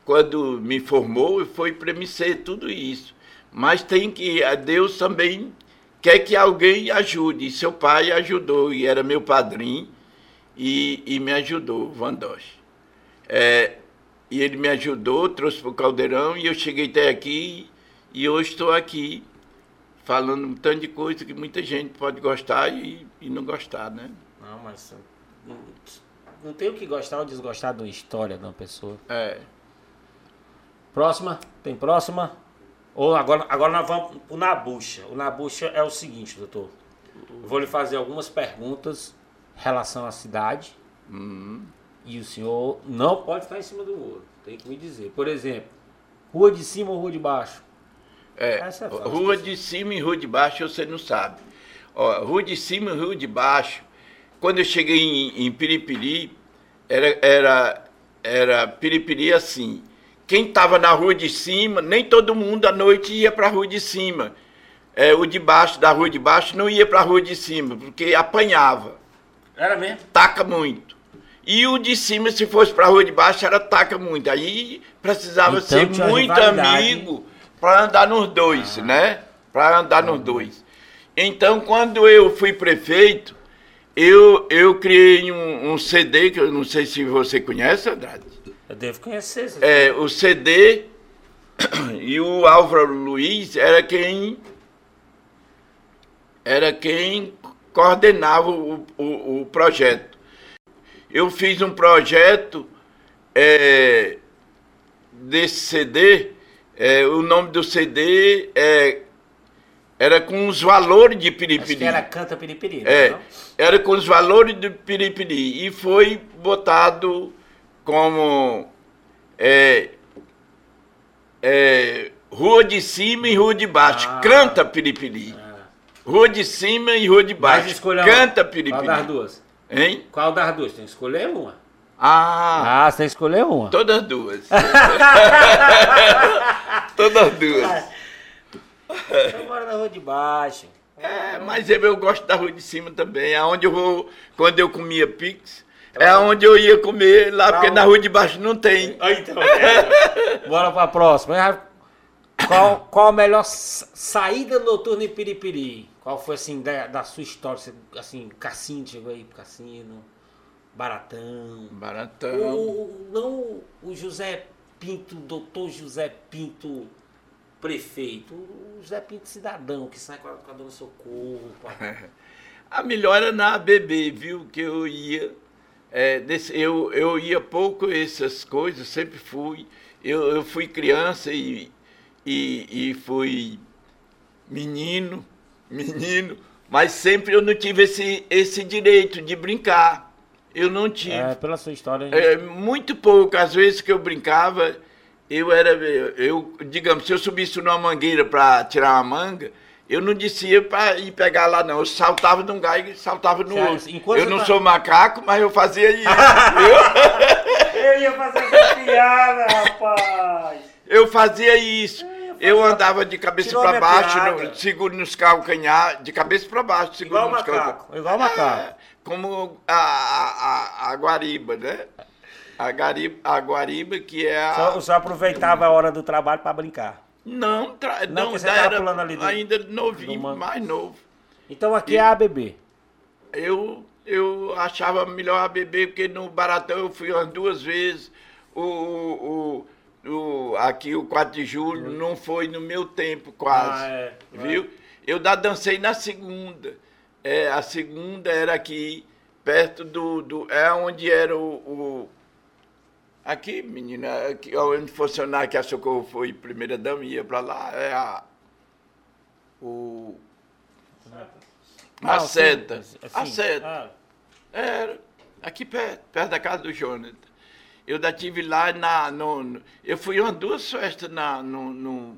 quando me formou, foi para me ser tudo isso. Mas tem que, a Deus também quer que alguém ajude. E seu pai ajudou, e era meu padrinho, e, e me ajudou, Vandoche. É, e ele me ajudou, trouxe para o Caldeirão, e eu cheguei até aqui, e hoje estou aqui, falando um tanto de coisa que muita gente pode gostar e, e não gostar, né? Não, mas não, tem o que gostar ou desgostar de uma história de uma pessoa. É. Próxima? Tem próxima? Ou agora, agora nós vamos pro Nabucha. O Nabucha é o seguinte, doutor. Eu vou lhe fazer algumas perguntas em relação à cidade. E o senhor não pode ficar em cima do muro. Tem que me dizer. Por exemplo, rua de cima ou rua de baixo? É, é fácil. rua de cima e rua de baixo você não sabe. Ó, rua de cima e rua de baixo, quando eu cheguei em, em Piripiri, era, era, era Piripiri assim. Quem estava na rua de cima, nem todo mundo à noite ia para a rua de cima. É, o de baixo, da rua de baixo, não ia para a rua de cima, porque apanhava Era mesmo? taca muito. E o de cima, se fosse para a rua de baixo, era taca muito. Aí precisava Então ser muito amigo para andar nos dois, né? Para andar nos dois. Então, quando eu fui prefeito, eu, eu criei um, um CD, que eu não sei se você conhece, Andrade. Eu devo conhecer. esse- É, o CD e o Álvaro Luiz era quem era quem coordenava o, o, o projeto. Eu fiz um projeto é, desse CD, é, o nome do CD é, era com os valores de Acho Piripiri. que era Canta Piripiri, É, não? era com os valores do piripiri e foi botado como é, é, rua de cima e rua de baixo. Ah. Canta piripiri. Rua de cima e rua de Mas baixo. escolha Canta Qual das piripiri. duas? Hein? Qual das duas? Tem que escolher uma. Ah, Ah, você escolher uma. todas duas. todas duas. Eu moro na rua de baixo. É, mas eu, eu gosto da rua de cima também. É onde eu vou, quando eu comia pix, é onde eu ia comer lá, porque na rua de baixo não tem. Ah, então. Bora pra próxima. Qual, qual a melhor sa- saída noturna em Piripiri? Qual foi, assim, da, da sua história? Você, assim, cassino, chegou aí pro cassino, Baratão. Baratão. O, não o José Pinto, doutor José Pinto, prefeito. O José Pinto cidadão, que sai com a, com a dona Socorro. A melhor era na ABB, viu? Que eu ia. É, desse- eu, eu ia pouco essas coisas, sempre fui. Eu, eu fui criança e, e, e fui menino, menino, mas sempre eu não tive esse, esse direito de brincar. Eu não tive. É, pela sua história. É, muito pouco. Às vezes que eu brincava, eu era. Eu, digamos, se eu subisse numa mangueira para tirar uma manga, eu não descia para ir pegar lá, não. Eu saltava de um galho e saltava no outro. enquanto Eu não tá- sou macaco, mas eu fazia isso. Eu ia fazer essa piada, rapaz. eu fazia isso. Eu andava de cabeça para baixo, no, seguro nos calcanhar, de cabeça para baixo, seguro Igual nos calcanhar. macaco. Igual macaco. É, como a, a, a, a guariba, né? A, gariba, a guariba, que é a. Só, só aproveitava a hora do trabalho pra brincar. Não, tra... Não, não, você era pulando ali do- ainda novinho, do mais novo. Então aqui é a ABB. Eu, eu achava melhor a beber, porque no Baratão eu fui umas duas vezes. O, o, o, aqui o 4 de julho não foi no meu tempo quase. Ah, é. Viu? Eu da dancei na segunda. É, a segunda era aqui, perto do. do é onde era o. o- aqui, menina, aqui, onde funcionar que a Socorro foi primeira dama, ia pra lá. É a. O. A Ah, seta. assim, A seta. ah, Era, aqui perto, perto da casa do Jonathan. Eu ainda tive lá na. No, no- eu fui umas duas festas na, no, no,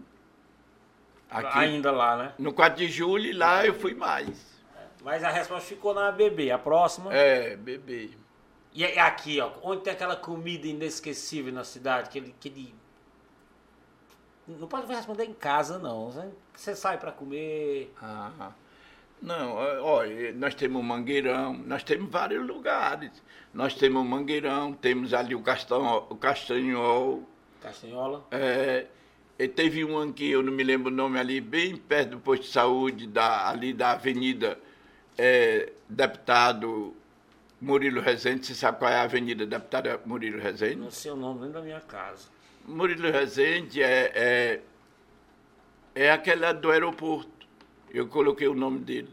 aqui, ainda lá, né? no 4 de julho e lá eu fui mais. Mas a resposta ficou na ABB. A próxima. É, bebê. E é aqui, ó. Onde tem aquela comida inesquecível na cidade? Aquele. aquele... Não pode responder em casa, não. Você sai pra comer. Ah, Não, olha, nós temos o Mangueirão, nós temos vários lugares. Nós temos o Mangueirão, temos ali o, Castanho, o Castanhol. Castanhola. É, e teve um aqui, eu não me lembro o nome ali, bem perto do posto de saúde, da, ali da Avenida é, Deputado Murilo Rezende. Você sabe qual é a Avenida Deputado Murilo Rezende? Não sei o nome nem da minha casa. Murilo Rezende é, é, é aquela do aeroporto. Eu coloquei o nome dele.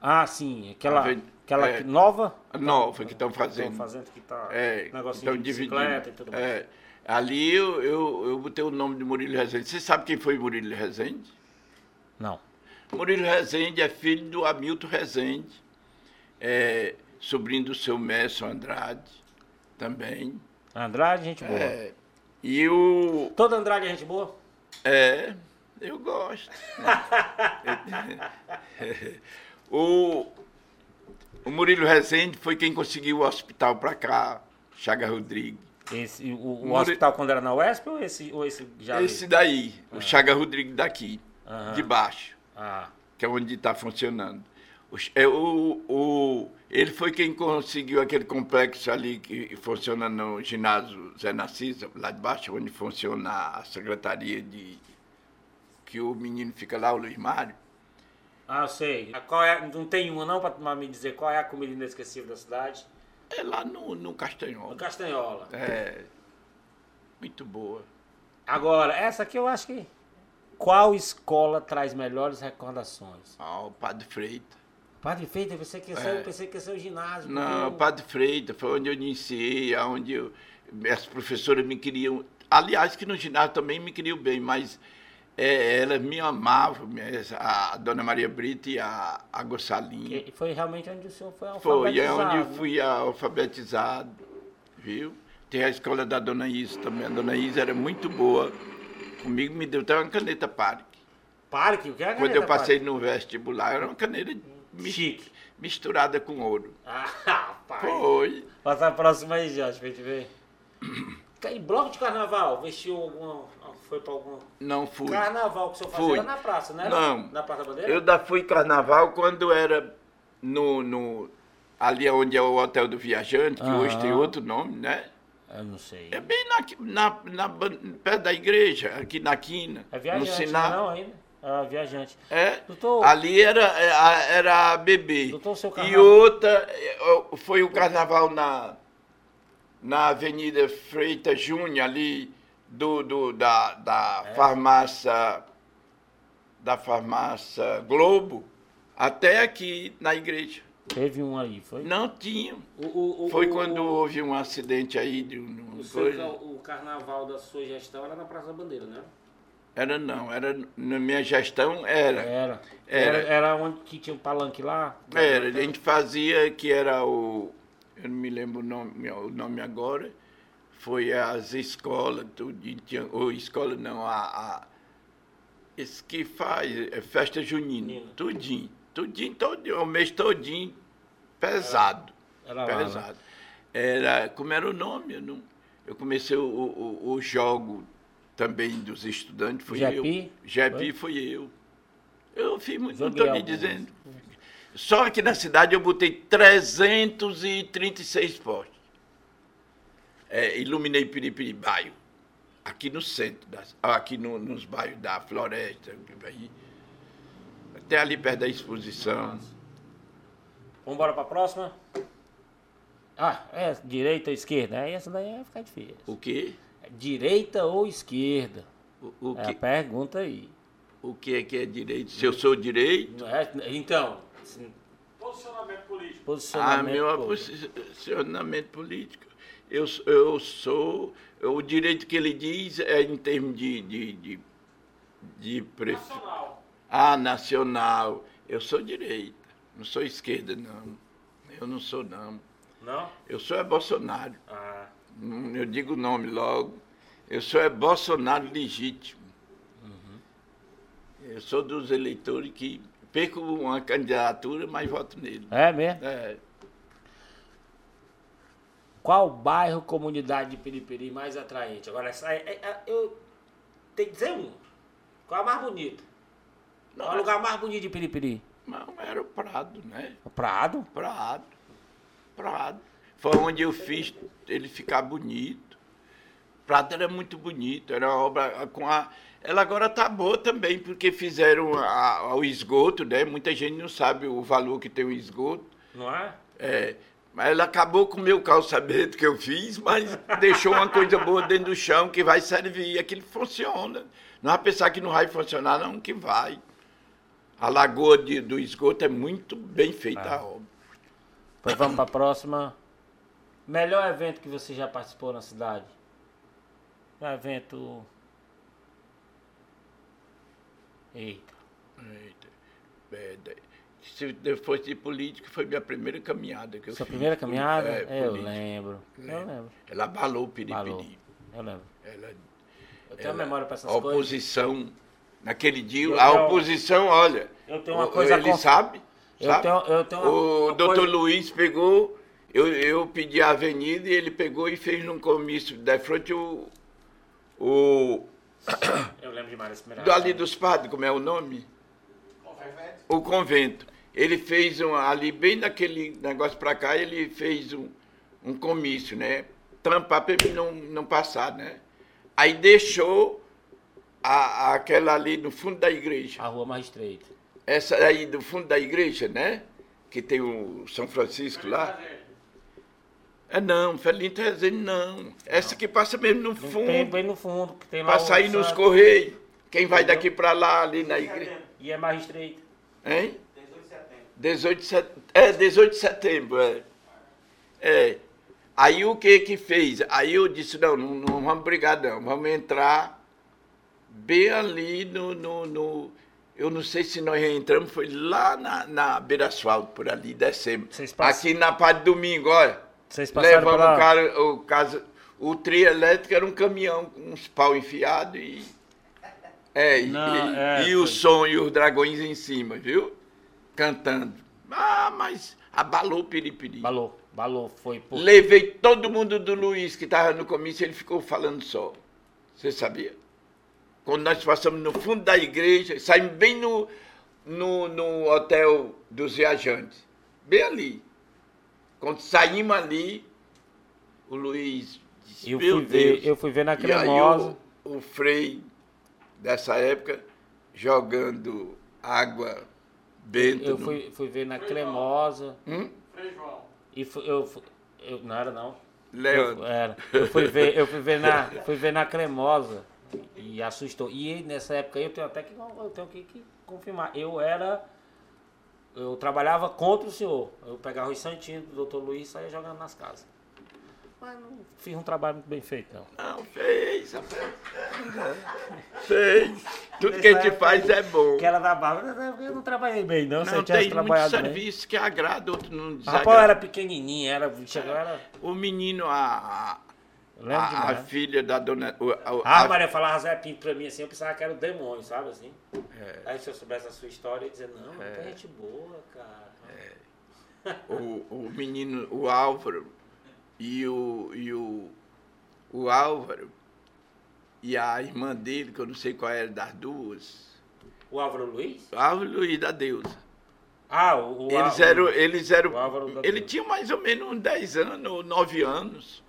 Ah, sim. Aquela, Aven- aquela é. nova? Nova que estão fazendo. Estão fazendo que tá É, negocinho de dividindo. bicicleta e tudo mais. É, ali eu, eu, eu botei o nome de Murilo Rezende. Você sabe quem foi Murilo Rezende? Não. Murilo Rezende é filho do Hamilton Rezende, é, sobrinho do seu Messon Andrade, também. Andrade, gente boa. É, e o. Todo Andrade é gente boa? É, eu gosto. o, o Murilo Rezende foi quem conseguiu o hospital para cá, Chaga Rodrigues. Esse, o, o hospital quando era na UESP ou esse, ou esse já? Esse daí, o Chaga Rodrigues daqui, Aham. de baixo. Ah, que é onde está funcionando. O, é, o, o- ele foi quem conseguiu aquele complexo ali que funciona no ginásio Zé Narciso, lá de baixo, onde funciona a secretaria de. que o menino fica lá, o Luiz Mário. ah, eu sei. Qual é, não tem uma não para me dizer qual é a comida inesquecível da cidade? É lá no, no O Castanhol. Castanhola. É. Muito boa. Agora, essa aqui eu acho que... Qual escola traz melhores recordações? Ah, o Padre Freita. Padre Feita, eu pensei que ia ser, É. pensei que ia ser o ginásio. Não, eu- Padre Freita foi onde eu iniciei, onde eu, as professoras me queriam. Aliás, que no ginásio também me queriam bem, mas é, elas me amavam, a Dona Maria Brito e a, a Gossalinha. que foi realmente onde o senhor foi Foi, é alfabetizado. onde eu né? fui alfabetizado, viu? Tem a escola da Dona Isa também. A Dona Isa era muito boa. Comigo me deu até uma caneta Parque. Parque, o que é a Quando caneta eu passei Parque? no vestibular, era uma caneta mis- Chique. misturada com ouro. Ah, rapaz. Foi. Passa a próxima aí, Jorge, pra gente ver. E bloco de carnaval, vestiu alguma. Foi pra algum. Não fui. Carnaval que o senhor fazia Fui. era na praça, né? Não. Na Praça Bandeira? Eu da fui carnaval quando era no, no ali onde é o Hotel do Viajante, que hoje tem outro nome, né? Eu não sei. É bem na, na, na perto da igreja, aqui na quina, É no viajante, sinal. não ainda? É viajante. É, Doutor- ali era, era, era a bebê. Doutor, seu e carnaval- outra eh, foi o carnaval na, na Avenida Freitas Júnior, ali do, do, da, da É. farmácia da farmácia Globo até aqui na igreja. Teve um aí, foi? Não tinha. O, o, Foi o- quando o, houve um acidente aí de um, o, seu coisa. o carnaval da sua gestão era na Praça Bandeira, né? Era não, era na minha gestão era. Era. Era. Era, era onde que tinha um palanque lá? Era, a gente fazia que era o. Eu não me lembro o nome, o nome agora. Foi as escolas, tudo, tinha, ou escola não, a. a esse que faz é festa junina, Junina. tudinho, tudinho, todo, o mês todinho, pesado, Era lá, né? pesado. Era, como era o nome? Eu, não, eu comecei o, o, o jogo também dos estudantes, fui Jepi? eu. Jepi foi eu. Eu fiz muito, não estou lhe dizendo. Só aqui na cidade eu botei 336 postes. É, iluminei Piripiri bairro. Aqui no centro, das, aqui no- nos bairros da Floresta, aí, até ali perto da exposição. Vamos embora pra próxima? Ah, é direita ou esquerda? Essa daí vai ficar difícil. O quê? Direita ou esquerda? O, o, É a que, pergunta aí. o que é que é direito? Se eu sou direito? É? Então, Posicionamento político. Ah, posicionamento. meu político. posicionamento político. Eu, eu sou. O direito que ele diz é em termos de. de, de, de prefe- Nacional. Ah, nacional. Eu sou direita. Não sou esquerda, não. Eu não sou, não. Não? Eu sou é Bolsonaro. Ah, Eu digo o nome logo. Eu sou é Bolsonaro legítimo. Eu sou dos eleitores que perco uma candidatura, mas voto nele. é mesmo? É. Qual bairro, comunidade de Piripiri mais atraente? Agora, essa é, é- é- eu tenho que dizer um. Qual é a mais bonita? Qual é o lugar mais bonito de Piripiri? Não, era o Prado, né? O Prado? Prado. Prado. Foi onde eu fiz ele ficar bonito. Prado era muito bonito, era uma obra com a. Ela agora tá boa também, porque fizeram a- a- o esgoto, né? Muita gente não sabe o valor que tem o esgoto. Não é? É, mas ela acabou com o meu calçamento que eu fiz, mas deixou uma coisa boa dentro do chão que vai servir. Aquilo funciona. Não vai pensar que não vai funcionar, não, que vai. A lagoa de- do esgoto é muito bem feita Ah. a obra. Pois vamos para a próxima. Melhor evento que você já participou na cidade? Um evento. Eita. Eita. É, de- se fosse de política, foi minha primeira caminhada que eu Sua fiz. primeira caminhada? É, eu política. lembro. Eu lembro. Ela abalou o Piripiri. Eu lembro. Ela, Eu tenho ela- memória para essas a coisas. oposição, naquele dia, Eu a tenho- oposição, olha, eu tenho uma coisa a ele conf- sabe, Eu sabe? tenho- eu tenho uma- o uma doutor coisa- Luiz pegou, eu, eu pedi a avenida e ele pegou e fez num comício de frente o, o Eu lembro demais desse primeiro do ali dos padres, como é o nome? O convento. Ele fez um, ali, bem naquele negócio para cá, ele fez um, um comício, né? Tampar para ele não, não passar, né? Aí deixou a, aquela ali no fundo da igreja. A rua mais estreita. Essa aí do fundo da igreja, né? Que tem o São Francisco lá. É não, Felinto Rezende não. Essa que passa mesmo no Tem fundo, bem no fundo, que tem lá o sair nos santo. correios. Quem vai daqui para lá, ali na igreja. E é mais estreita. Hein? 18 de setembro. É, 18 de setembro, é. É. Aí o que que fez? Aí eu disse, não, não, não vamos brigar não, vamos entrar bem ali no, no, no- Eu não sei se nós entramos, foi lá na, na beira asfalto, por ali, descemos. Aqui na parte de domingo, olha. Vocês passaram Levamos o cara, o caso, o trio elétrico era um caminhão com uns pau enfiado e. É, Não, e- é, e o som e os dragões em cima, viu? Cantando. Ah, mas abalou o piripiri. Balou, balou, foi por... Levei todo mundo do Luiz que estava no comício, ele ficou falando só. Você sabia? Quando nós passamos no fundo da igreja, saímos bem no, no, no hotel dos viajantes. Bem ali. Quando saímos ali, o Luiz disse, Eu meu fui ver- Deus. eu fui ver na E aí Cremosa. o, o Frei, dessa época, jogando água benta. Eu no- fui, fui ver na Cremosa. Hum? Frei João. E fui, eu, eu não era não. Leandro. Eu, era. Eu fui ver, eu fui ver na, fui ver na Cremosa e assustou. E nessa época eu tenho até que eu tenho que, que confirmar. Eu era eu trabalhava contra o senhor. Eu pegava os santinhos do Dr. Luiz e saía jogando nas casas. Mas não fiz um trabalho muito bem feito não. Não, fez, rapaz. Fez. Tudo que a gente faz é bom. Que era da barra, eu não trabalhei bem não, Não, tem muito trabalhado bem. serviço que agrada, outro não Rapaz, eu desagrada. era pequenininho, era, chegou, era O menino, a, a, a, filha da dona... o- a- Ah, a- Maria falava Zé Pinto pra mim assim, eu pensava que era o demônio, sabe assim? É. Aí se eu soubesse a sua história, eu ia dizer, não, é. gente boa, cara. o, o menino, o Álvaro, e o, e o, o Álvaro, e a irmã dele, que eu não sei qual era das duas, O Álvaro Luiz? o Álvaro e da Deusa. Ah, o, o Eles Álvaro- eram, eles eram, o Álvaro da ele Deusa. tinha mais ou menos uns 10 anos, ou 9 anos.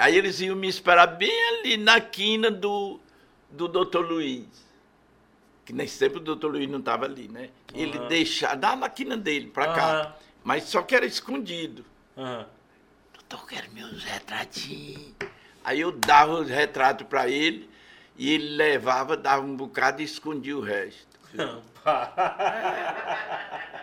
Aí eles iam me esperar bem ali na quina do, do doutor Luiz. Que nesse tempo o doutor Luiz não estava ali, né? Ele Aham. deixava, dá na quina dele, para cá. Aham. Mas só que era escondido. Aham. Doutor, quero meus retratinhos. Aí eu dava os retratos para ele e ele levava, dava um bocado e escondia o resto.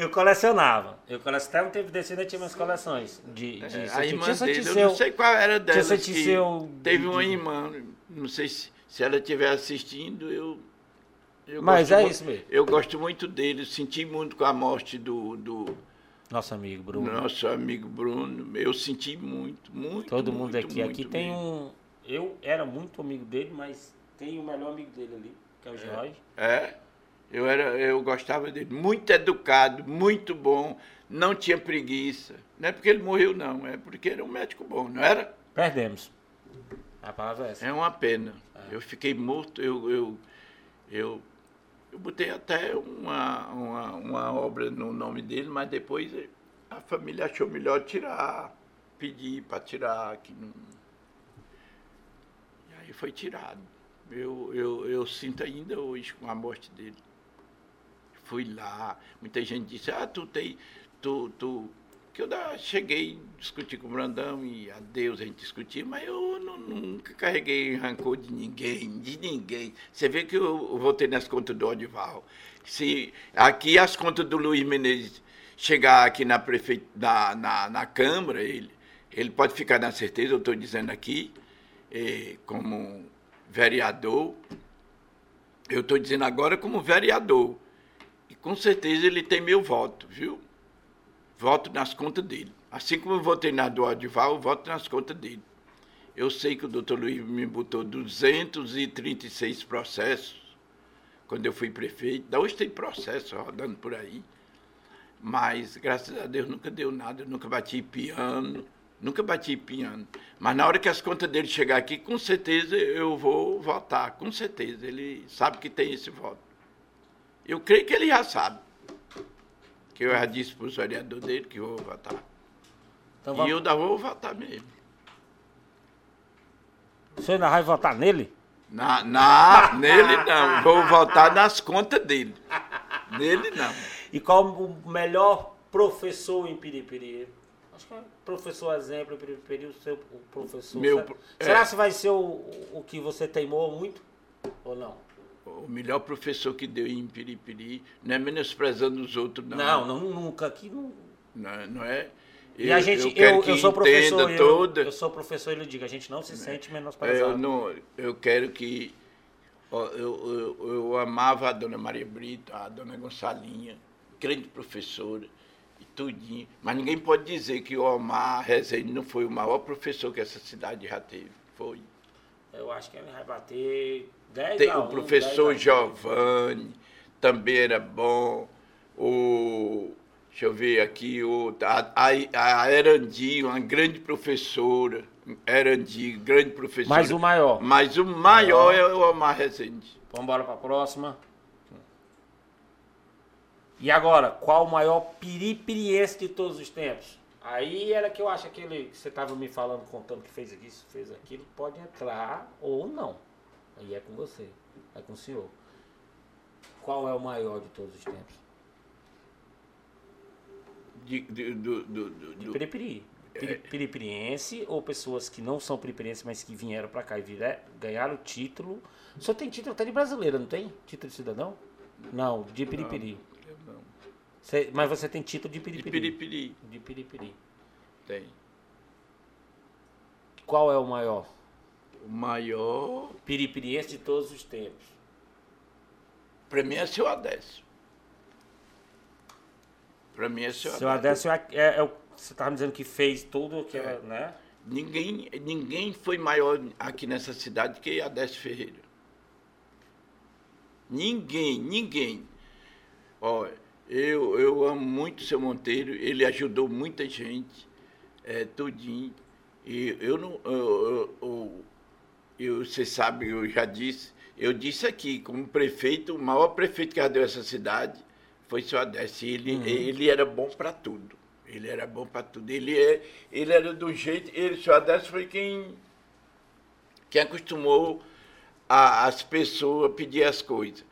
Eu colecionava. Eu colecionava. Até um tempo desse ainda tinha minhas coleções. De, de É, a irmã dele, eu não sei qual era dela. Santi Seu Teve de- uma irmã, não sei se, se ela estiver assistindo, eu. eu Mas é mu- isso mesmo. Eu gosto muito dele, senti muito com a morte do, do Nosso amigo Bruno. nosso amigo Bruno. Eu senti muito, muito. Todo mundo muito, aqui. muito Aqui tem mesmo. um. Eu era muito amigo dele, mas tem o melhor amigo dele ali, que é o Jorge. É, eu, era, eu gostava dele. Muito educado, muito bom, não tinha preguiça. Não é porque ele morreu, não, é porque era um médico bom, não era? Perdemos. A palavra é essa. É uma pena. Eu fiquei morto, eu, eu, eu Eu botei até uma, uma, uma obra no nome dele, mas depois a família achou melhor tirar, pedir para tirar. Que não... E aí foi tirado. Eu, eu, eu sinto ainda hoje com a morte dele. Fui lá, muita gente disse, ah, tu tem. Tu, tu, que eu da, cheguei a discutir com o Brandão e a Deus a gente discutia, mas eu não, nunca carreguei rancor de ninguém, de ninguém. Você vê que eu, eu voltei nas contas do Odival. Se aqui as contas do Luiz Menezes chegar aqui na, prefe... na, na, na Câmara, ele, ele pode ficar na certeza, eu estou dizendo aqui, eh, como vereador, eu estou dizendo agora como vereador, com certeza ele tem meu voto, viu? Voto nas contas dele. Assim como eu votei na do Odival, eu voto nas contas dele. Eu sei que o doutor Luiz me botou 236 processos quando eu fui prefeito. Hoje tem processo rodando por aí. Mas, graças a Deus, nunca deu nada, eu nunca bati piano, nunca bati piano. Mas na hora que as contas dele chegar aqui, com certeza eu vou votar, com certeza. Ele sabe que tem esse voto. Eu creio que ele já sabe. Que eu já disse para o vereador dele que eu vou votar. Então, E vamos... eu ainda vou votar mesmo. Senhor ainda vai votar nele? Na, na, nele não, vou votar nas contas dele. Nele não. E qual o melhor professor em Piripiri? Acho que é professor exemplo em Piripiri, o seu o professor. Meu será, pro- será é. que vai ser o, o que você teimou muito? Ou não? O melhor professor que deu em Piripiri, não é menosprezando os outros, não. Não, não, nunca. Aqui não. Não, é- não é. E a gente, eu, quero eu, que sou professor, eu, toda. eu sou professor e eu digo, a gente não se sente É, menosprezado. Eu, não, eu quero que. ó, eu, eu, eu amava a dona Maria Brito, a dona Gonçalinha, grande professora, e tudinho. Mas ninguém pode dizer que o Omar Rezende não foi o maior professor que essa cidade já teve. Foi. Eu acho que ele vai bater 10 Tem o 1, professor 10 a 1. Giovanni, também era bom. O, deixa eu ver aqui, o, a, a, a Erandi, uma grande professora. Erandi, grande professora. Mas o maior. Mas o maior é o Omar Rezende. Vamos embora para a próxima. E agora, qual o maior piripiriense de todos os tempos? Aí era que eu acho aquele que você estava me falando, contando que fez isso, fez aquilo, pode entrar ou não. Aí é com você, é com o senhor. Qual é o maior de todos os tempos? De, de- do, do, do, De piripiri. Piri- Piripiriense ou pessoas que não são piripirienses, mas que vieram para cá e vira- ganharam o título. O senhor tem título até de brasileiro, não tem? Título de cidadão? Não, de piripiri. não. Você- mas você tem título de De piripiri. Piripiri. De piripiri. Tem. Qual é o maior? O maior, Piripiriense de todos os tempos. para mim, é seu Adécio. Para mim é seu, Seu Adécio. Adécio é, é- é o você estava me dizendo que fez tudo que É. era, né? Ninguém, ninguém foi maior aqui nessa cidade que Adécio Ferreira. Ninguém, ninguém. Olha, eu, eu amo muito o seu Monteiro, ele ajudou muita gente, é, tudinho. E eu não. Eu, eu, eu- eu- você sabe, eu já disse, eu disse aqui, como prefeito, o maior prefeito que já deu essa cidade foi o seu Adécio. Ele, ele era bom para tudo. Ele era bom para tudo. Ele, é, ele era do jeito. Ele, o seu Adécio foi quem, quem acostumou a- as pessoas a pedir as coisas.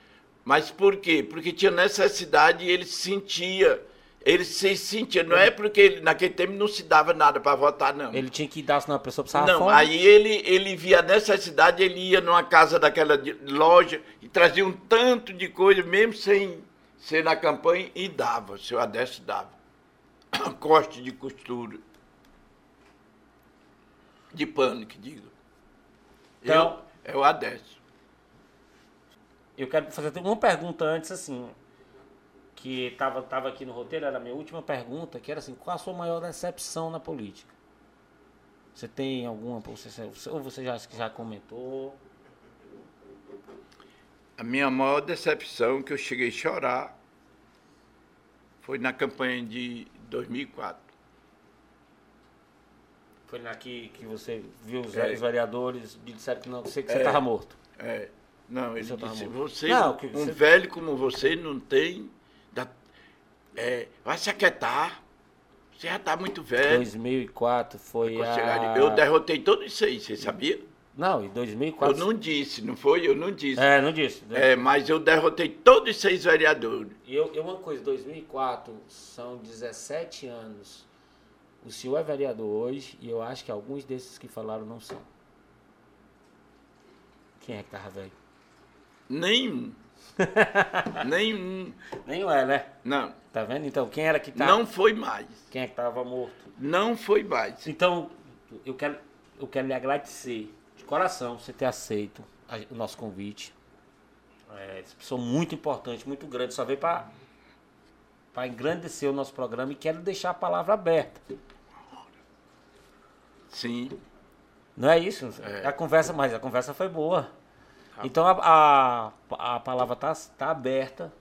Mas por quê? Porque tinha necessidade e ele sentia. Ele se sentia. Não é porque ele, naquele tempo não se dava nada para votar, não. Ele tinha que dar, senão a pessoa precisava Não, fome. aí ele, ele via a necessidade, ele ia numa casa daquela loja e trazia um tanto de coisa, mesmo sem ser na campanha, e dava. O seu Adécio dava. Corte de costura. De pano, que digo. Então- Eu, é o Adécio. Eu quero fazer uma pergunta antes, assim, que estava tava aqui no roteiro, era a minha última pergunta, que era assim, qual a sua maior decepção na política? Você tem alguma, você- ou você já, já comentou? A minha maior decepção, que eu cheguei a chorar, foi na campanha de 2004. Foi na que, que você viu os, É. vereadores e disseram que não, que você É. estava morto. É, Não, ele disse, você, Não, que um você- velho como você não tem. É, vai se aquietar. Você já está muito velho. 2004 foi a... Eu derrotei todos aí, você sabia? Não, em 2004... Eu não disse, não foi? Eu não disse. É, não disse. É, mas eu derrotei todos os seis vereadores. E eu, eu uma coisa, 2004 são 17 anos. O senhor é vereador hoje e eu acho que alguns desses que falaram não são. Quem é que tava velho? Nenhum. Nenhum. Nem é, né? Não. Tá vendo? Então, quem era que tava? Não foi mais. Quem é que tava morto? Não foi mais. Então, eu quero, eu quero lhe agradecer de coração você ter aceito a- o nosso convite. É, essa pessoa muito importante, muito grande, só veio para para engrandecer o nosso programa e quero deixar a palavra aberta. Sim. Não é isso? A conversa, mas a conversa foi boa. Então a, a, a palavra tá, tá aberta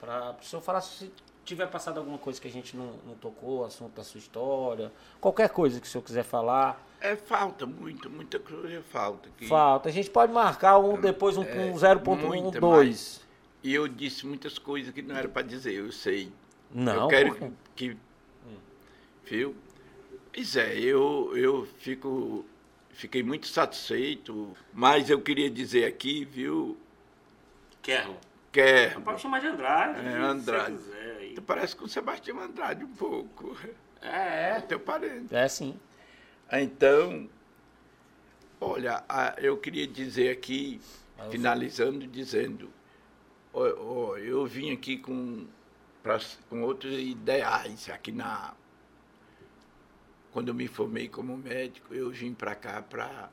para o senhor falar se tiver passado alguma coisa que a gente não, não tocou, assunto da sua história, qualquer coisa que o senhor quiser falar. É falta muito, muita coisa falta. Que... Falta. A gente pode marcar um depois um, um É, 0.12. muita mais. E eu disse muitas coisas que não era para dizer, eu sei. Não, eu quero que. Viu? Pois é, eu, eu fico. Fiquei muito satisfeito, mas eu queria dizer aqui, viu, Quero. quer. Pode chamar de Andrade. É, se Andrade. você quiser aí. Tu parece com o Sebastião Andrade um pouco. É, É teu parente. É sim. Então, olha, a- eu queria dizer aqui, eu finalizando, dizendo, ó, ó, eu vim aqui com, pra- com outros ideais aqui na. Quando eu me formei como médico, eu vim para cá pra,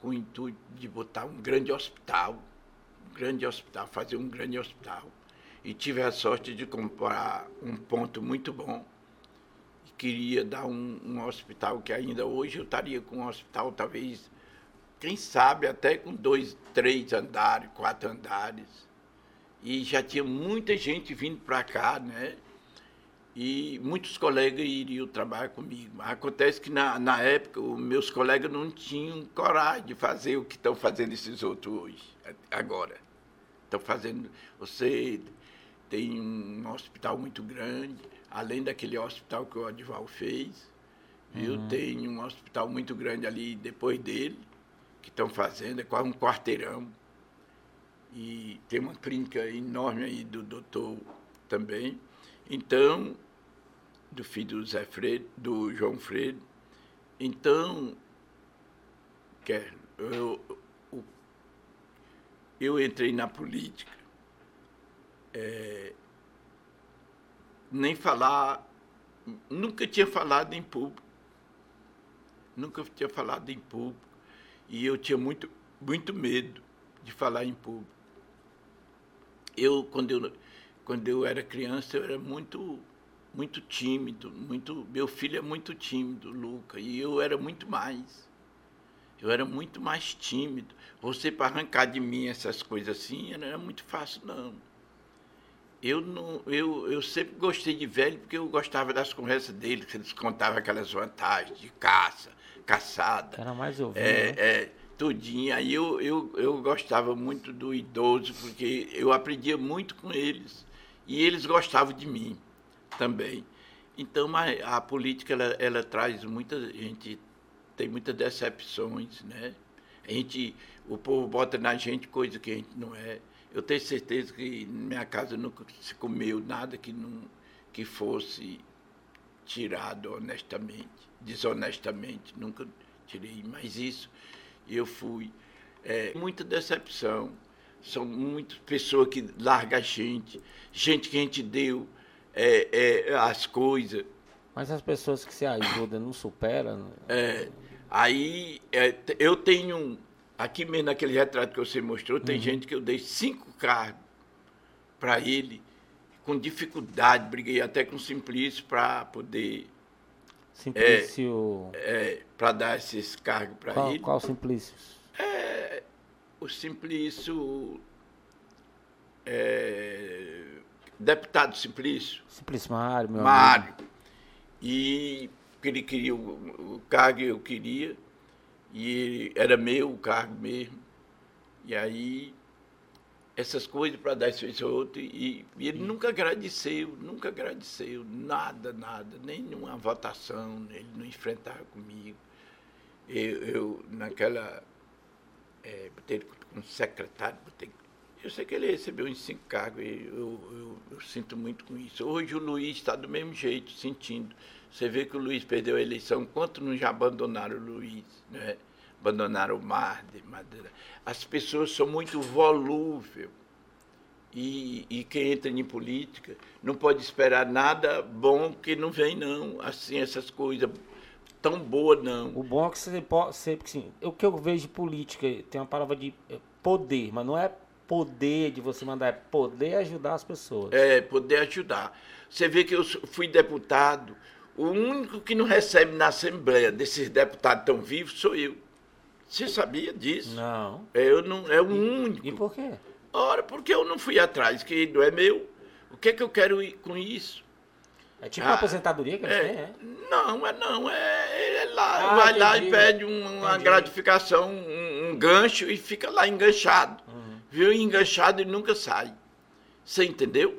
com o intuito de botar um grande hospital, um grande hospital, fazer um grande hospital. E tive a sorte de comprar um ponto muito bom queria dar um, um hospital que ainda hoje eu estaria com um hospital, talvez, quem sabe, até com dois, três andares, quatro andares. E já tinha muita gente vindo para cá, né? E muitos colegas iriam trabalhar comigo. Acontece que na, na época os meus colegas não tinham coragem de fazer o que estão fazendo esses outros hoje, agora. Estão fazendo. Você tem um hospital muito grande, além daquele hospital que o Odival fez, viu? Tem um hospital muito grande ali depois dele, que estão fazendo, é quase um quarteirão. E tem uma clínica enorme aí do doutor também. Então, do filho do Zé Freire, do João Freire. Então, quer, eu, o- eu entrei na política é, nem falar, nunca tinha falado em público, nunca tinha falado em público, e eu tinha muito, muito medo de falar em público. Eu, quando eu, quando eu era criança, eu era muito, muito tímido, muito, meu filho é muito tímido, Luca, e eu era muito mais. Eu era muito mais tímido. Você, para arrancar de mim essas coisas assim, não era muito fácil, não. Eu, não, eu, eu sempre gostei de velho porque eu gostava das conversas dele, que eles contavam aquelas vantagens de caça, caçada. Era mais ouvir, É, né? é, tudinho. Aí eu, eu, eu gostava muito do idoso, porque eu aprendia muito com eles. E eles gostavam de mim também. Então, a política, ela, ela traz muita gente, tem muitas decepções, né? A gente, o povo bota na gente coisa que a gente não é. Eu tenho certeza que minha casa nunca se comeu nada que, não, que fosse tirado honestamente, desonestamente, nunca tirei, mas isso eu fui. É, muita decepção. São muitas pessoas que largam a gente, gente que a gente deu é, é, as coisas. Mas as pessoas que se ajudam não superam. É, aí é, eu tenho, aqui mesmo naquele retrato que você mostrou, tem gente que eu dei cinco cargos para ele, com dificuldade, briguei até com o Simplício para poder, Simplício. é, para dar esses cargos para ele. qual Simplício? O Simplício, é, deputado Simplício, Simplício Mário, meu amigo. Mário, e que ele queria o, o cargo eu queria, e era meu o cargo mesmo. E aí essas coisas para dar isso outro. E, e ele nunca agradeceu, nunca agradeceu, nada, nada, nenhuma votação, ele não enfrentava comigo. Eu, eu naquela. É, botei ele como secretário, botei, eu sei que ele recebeu uns cinco cargos, e eu, eu, eu sinto muito com isso. Hoje o Luiz está do mesmo jeito, sentindo. Você vê que o Luiz perdeu a eleição, quanto não já abandonaram o Luiz, né? abandonaram o mar de madeira. As pessoas são muito volúveis. E, e, quem entra em política não pode esperar nada bom que não vem, não. Assim, essas coisas tão boas, não. O bom é que você pode. Você, assim, o que eu vejo de política tem uma palavra de eh, poder, mas não é poder de você mandar, é poder ajudar as pessoas. É, poder ajudar. Você vê que eu fui deputado, o único que não recebe na Assembleia desses deputados tão vivos sou eu. Você sabia disso? Não. Eu não, é o único. E por quê? Ora, porque eu não fui atrás, que não é meu. O que é que eu quero ir com isso? É tipo uma Ah, aposentadoria que eles É, têm, é? não, é não, é, é lá, Ah, vai lá entendi. e pede um- uma gratificação, um, um gancho e fica lá enganchado. Viu? Enganchado e nunca sai. Você entendeu?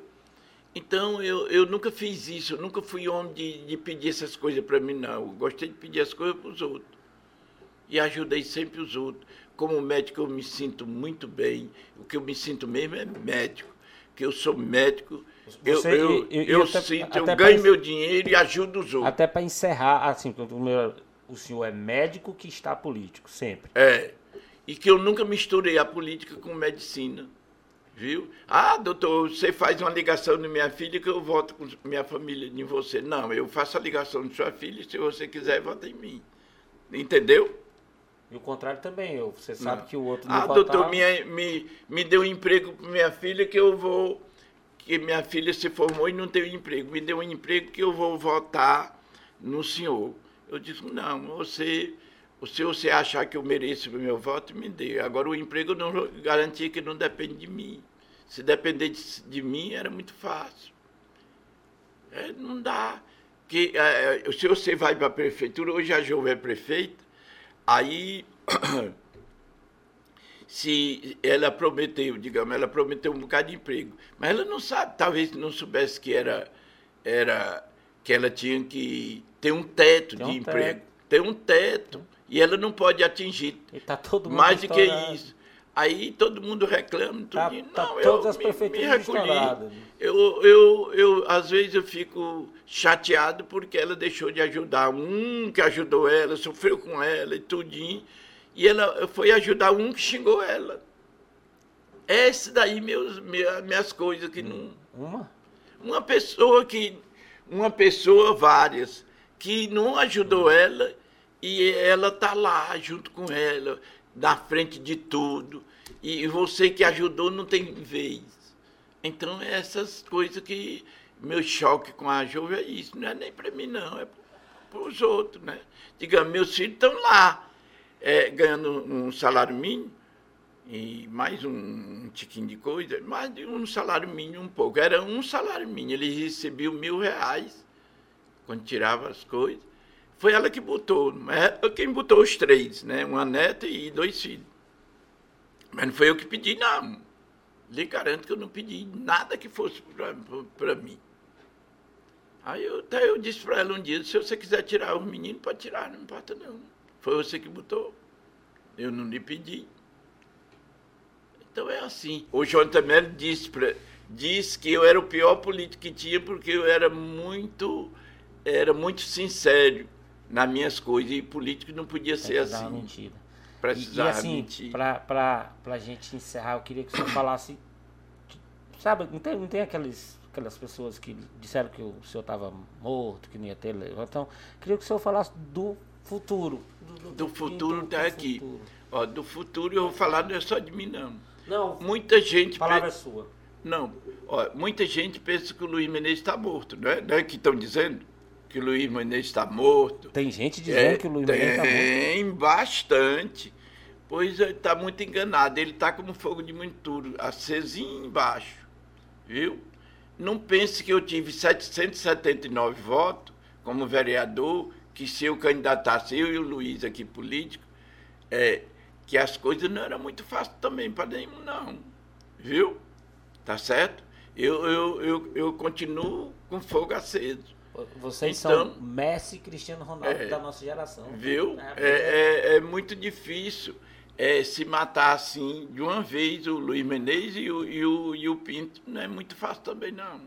Então eu, eu nunca fiz isso, eu nunca fui homem de, de pedir essas coisas para mim, não. Eu gostei de pedir as coisas para os outros. E ajudei sempre os outros. Como médico eu me sinto muito bem. O que eu me sinto mesmo é médico. Que eu sou médico, eu, Você- eu, e- e- eu até- sinto, eu até ganho pra- meu dinheiro e ajudo os outros. Até para encerrar, assim, o meu- o senhor é médico que está político, sempre. É. E que eu nunca misturei a política com medicina. Viu? Ah, doutor, você faz uma ligação de minha filha que eu voto com minha família em você. Não, eu faço a ligação de sua filha e se você quiser, vota em mim. Entendeu? E o contrário também, eu, você sabe Não. que o outro não Ah, doutor, minha, me, me deu um emprego para minha filha que eu vou. Que minha filha se formou e não tem emprego. Me deu um emprego que eu vou votar no senhor. Eu disse, não, você. Se você achar que eu mereço o meu voto, me dê. Agora o emprego não garantia que não depende de mim. Se depender de, de mim, era muito fácil. É, não dá. Que, é, se você vai para a prefeitura, hoje a Jovem é prefeita, aí se ela prometeu, digamos, ela prometeu um bocado de emprego, mas ela não sabe, talvez não soubesse que era, era que ela tinha que ter um teto Tem de um emprego, teto. ter um teto, e ela não pode atingir tá mais do que isso. Aí todo mundo reclama, Tá- tudinho. tá não, todas eu as me- me recolhi. Eu, eu, eu, às vezes eu fico chateado porque ela deixou de ajudar um que ajudou ela, sofreu com ela e tudinho, e ela foi ajudar um que xingou ela. Esse daí meus, minha- minhas coisas que não. Uma? Uma pessoa que. Uma pessoa, várias, que não ajudou ela e ela tá lá junto com ela, na frente de tudo. E você que ajudou não tem vez. Então, essas coisas que. Meu choque com a Jovem é isso. Não é nem para mim, não. É para os outros, né? Digamos, meus filhos estão lá, é, ganhando um salário mínimo e mais um, um tiquinho de coisa, mais um salário mínimo um pouco. Era um salário mínimo, ele recebeu mil reais quando tirava as coisas. Foi ela que botou, é quem botou os três, né? Uma neta e dois filhos. Mas não foi eu que pedi, não. Lhe garanto que eu não pedi nada que fosse para mim. Aí eu, até eu disse para ela um dia, se você quiser tirar os meninos, pode tirar, não importa não. Foi você que botou. Eu não lhe pedi. Então é assim. O João Temelo disse, pra, disse que eu era o pior político que tinha porque eu era muito, era muito sincero nas minhas coisas. E político não podia ser Precisava assim. mentira. E, e Precisava assim, mentir. pra, pra gente encerrar, eu queria que o senhor falasse. Sabe, não tem, não tem aqueles, aquelas pessoas que disseram que o senhor estava morto, que não ia ter. Então, queria que o senhor falasse do futuro. Do futuro do- está do aqui. futuro. Ó, do futuro eu vou falar não é só de mim, não. Não, Muita gente. a palavra é sua. Não, ó, muita gente pensa que o Luiz Menezes está morto, não é? Não é que estão dizendo que o Luiz Menezes está morto. Tem gente dizendo que o Luiz Menezes tá morto. É, Tem bastante. Pois está muito enganado. Ele está como fogo de monturo, acesinho embaixo. Viu? Não pense que eu tive 779 votos como vereador, que se eu candidatasse, eu e o Luiz aqui político, é, que as coisas não eram muito fáceis também para nenhum, não. viu? Tá certo? Eu, eu, eu, eu continuo com fogo aceso. Vocês Então- são Messi e Cristiano Ronaldo É. da nossa geração. Viu? É, É, é, é muito difícil é, se matar assim de uma vez o Luiz Menezes e o, e, o, e o Pinto. Não é muito fácil também, não.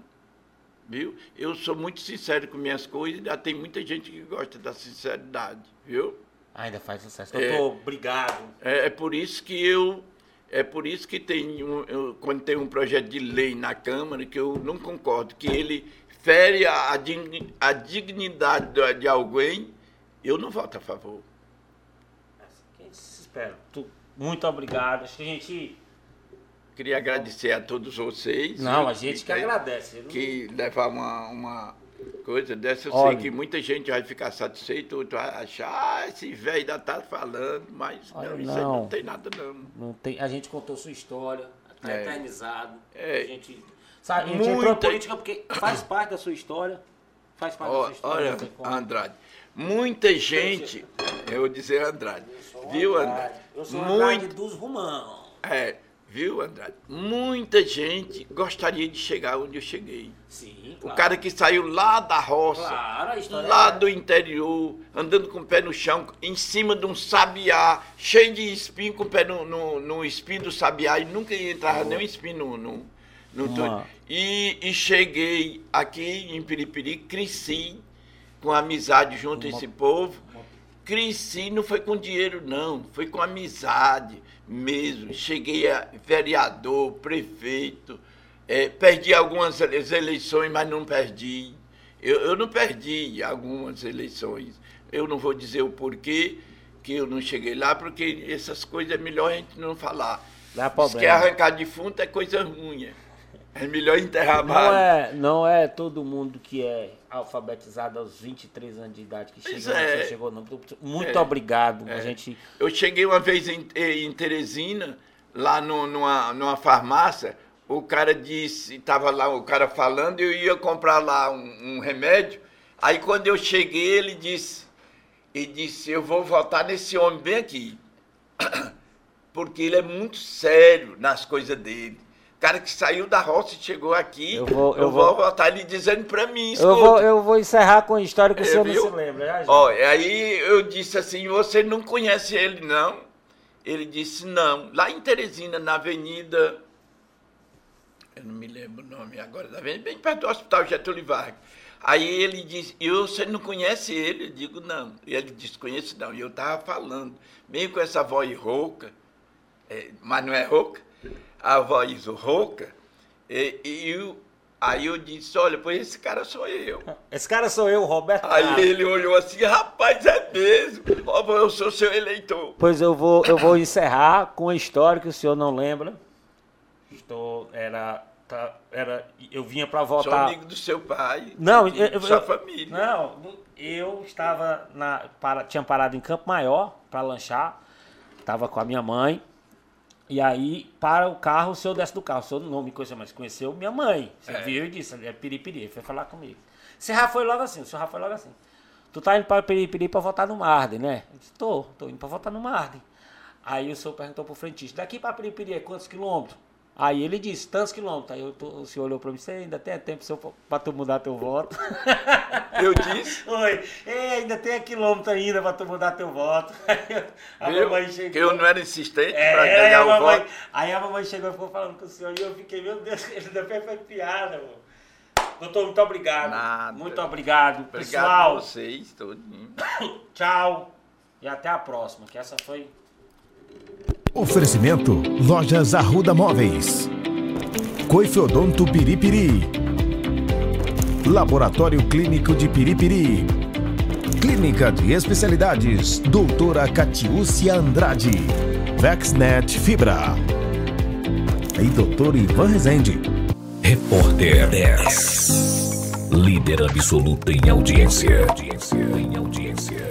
Viu? Eu sou muito sincero com minhas coisas e ainda tem muita gente que gosta da sinceridade, viu? Ainda faz sucesso. Doutor, obrigado. É, é por isso que eu. É por isso que tem um, eu- quando tem um projeto de lei na Câmara que eu não concordo, que ele fere a, a digni- a dignidade de, de alguém, eu não voto a favor. Quem se espera? Tu- Muito obrigado. Acho que a gente. Queria agradecer a todos vocês. Não, a gente que tem- agradece. Que levar uma, uma coisa dessa, eu Olha. sei que muita gente vai ficar satisfeito, outro vai achar, ah, esse velho ainda tá falando, mas Olha, não, isso aí não. não tem nada não. Não tem, a gente contou sua história, tá É. eternizado. É. A gente, sabe, a gente entrou Muita- política porque faz parte da sua história. Faz parte da sua história. Olha. Andrade, muita gente, eu vou dizer Andrade, viu Andrade? Eu sou o Muito, Andrade dos Rumão. é, viu Andrade? Muita gente gostaria de chegar onde eu cheguei. Sim, O claro. cara que saiu lá da roça, Claro, lá é- do interior, andando com o pé no chão, em cima de um sabiá, cheio de espinho, com o pé no, no, no espinho do sabiá, e nunca entrava nenhum espinho no. no, no Uma- e, e cheguei aqui em Piripiri, cresci com amizade junto a esse povo. Cresci, não foi com dinheiro, não, foi com amizade mesmo. Cheguei a vereador, prefeito, eh, perdi algumas ele- eleições, mas não perdi. Eu, eu não perdi algumas eleições. Eu não vou dizer o porquê que eu não cheguei lá, porque essas coisas é melhor a gente não falar. Dá Se problema. quer arrancar defunto é coisa ruim. É melhor enterrar Não mal. é, não é todo mundo que é alfabetizado aos 23 anos de idade que chega é. você chegou, não. Muito É. obrigado. A É. gente. Eu cheguei uma vez em, em Teresina, lá no- numa, numa farmácia, o cara disse, estava lá o cara falando, eu ia comprar lá um, um remédio. Aí quando eu cheguei, ele disse, ele disse, eu vou votar nesse homem bem aqui. Porque ele é muito sério nas coisas dele. O cara que saiu da roça e chegou aqui, Eu vou- eu vou, vou- ele dizendo para mim, Eu vou, eu vou encerrar com a história que o É, senhor viu? não se lembra. Ó, aí eu disse assim, você não conhece ele, não? Ele disse, não. Lá em Teresina, na avenida... Eu não me lembro o nome agora da avenida, bem perto do Hospital Getúlio Vargas. Aí ele disse, e você não conhece ele? Eu digo, não. E ele disse, conheço não. E eu estava falando, meio com essa voz rouca, é, mas não é rouca, a voz rouca, e, e eu- aí eu disse, olha, pois esse cara sou eu. Esse cara sou eu, Roberto. Aí Carlos. ele olhou assim, rapaz, é mesmo. Ó, eu sou seu eleitor. Pois eu vou, eu vou encerrar com a história que o senhor não lembra. Estou, era, tá, era, eu vinha para Sou votar. amigo do seu pai. Não, eu, eu- sua eu- família. Não, eu estava na, para, tinha parado em Campo Maior para lanchar, estava com a minha mãe. E aí, para o carro, o senhor desce do carro. O senhor não me conheceu, mas conheceu minha mãe. Você É. viu e disse, é piripiri, ele foi falar comigo. Você já foi logo assim, o senhor já foi logo assim. Tu tá indo para piripiri para votar no Marden, né? Eu disse, tô, tô indo para votar no Marden. Aí o senhor perguntou pro frentista, daqui para piripiri é quantos quilômetros? Aí ele disse, tantos quilômetros. Aí tô- o senhor olhou para mim, você ainda tem tempo para tu mudar teu voto? Eu disse, Oi, ainda tem quilômetro ainda pra tu mudar teu voto. a viu, mamãe que chegou. eu não era insistente É, para aí, ganhar a o mamãe, voto. aí a mamãe chegou e ficou falando com o senhor e eu fiquei, meu Deus, ele ainda fez foi piada, mano. Doutor, muito obrigado. Nada. Muito obrigado. Obrigado Pessoal, a vocês, todinho. tchau. E até a próxima, que essa foi. Oferecimento Lojas Arruda Móveis. Coifeodonto Piripiri. Laboratório Clínico de Piripiri. Clínica de Especialidades Doutora Catiúcia Andrade. Vexnet Fibra. E Doutor Ivan Rezende. Repórter 10. Líder absoluto em audiência. Em audiência.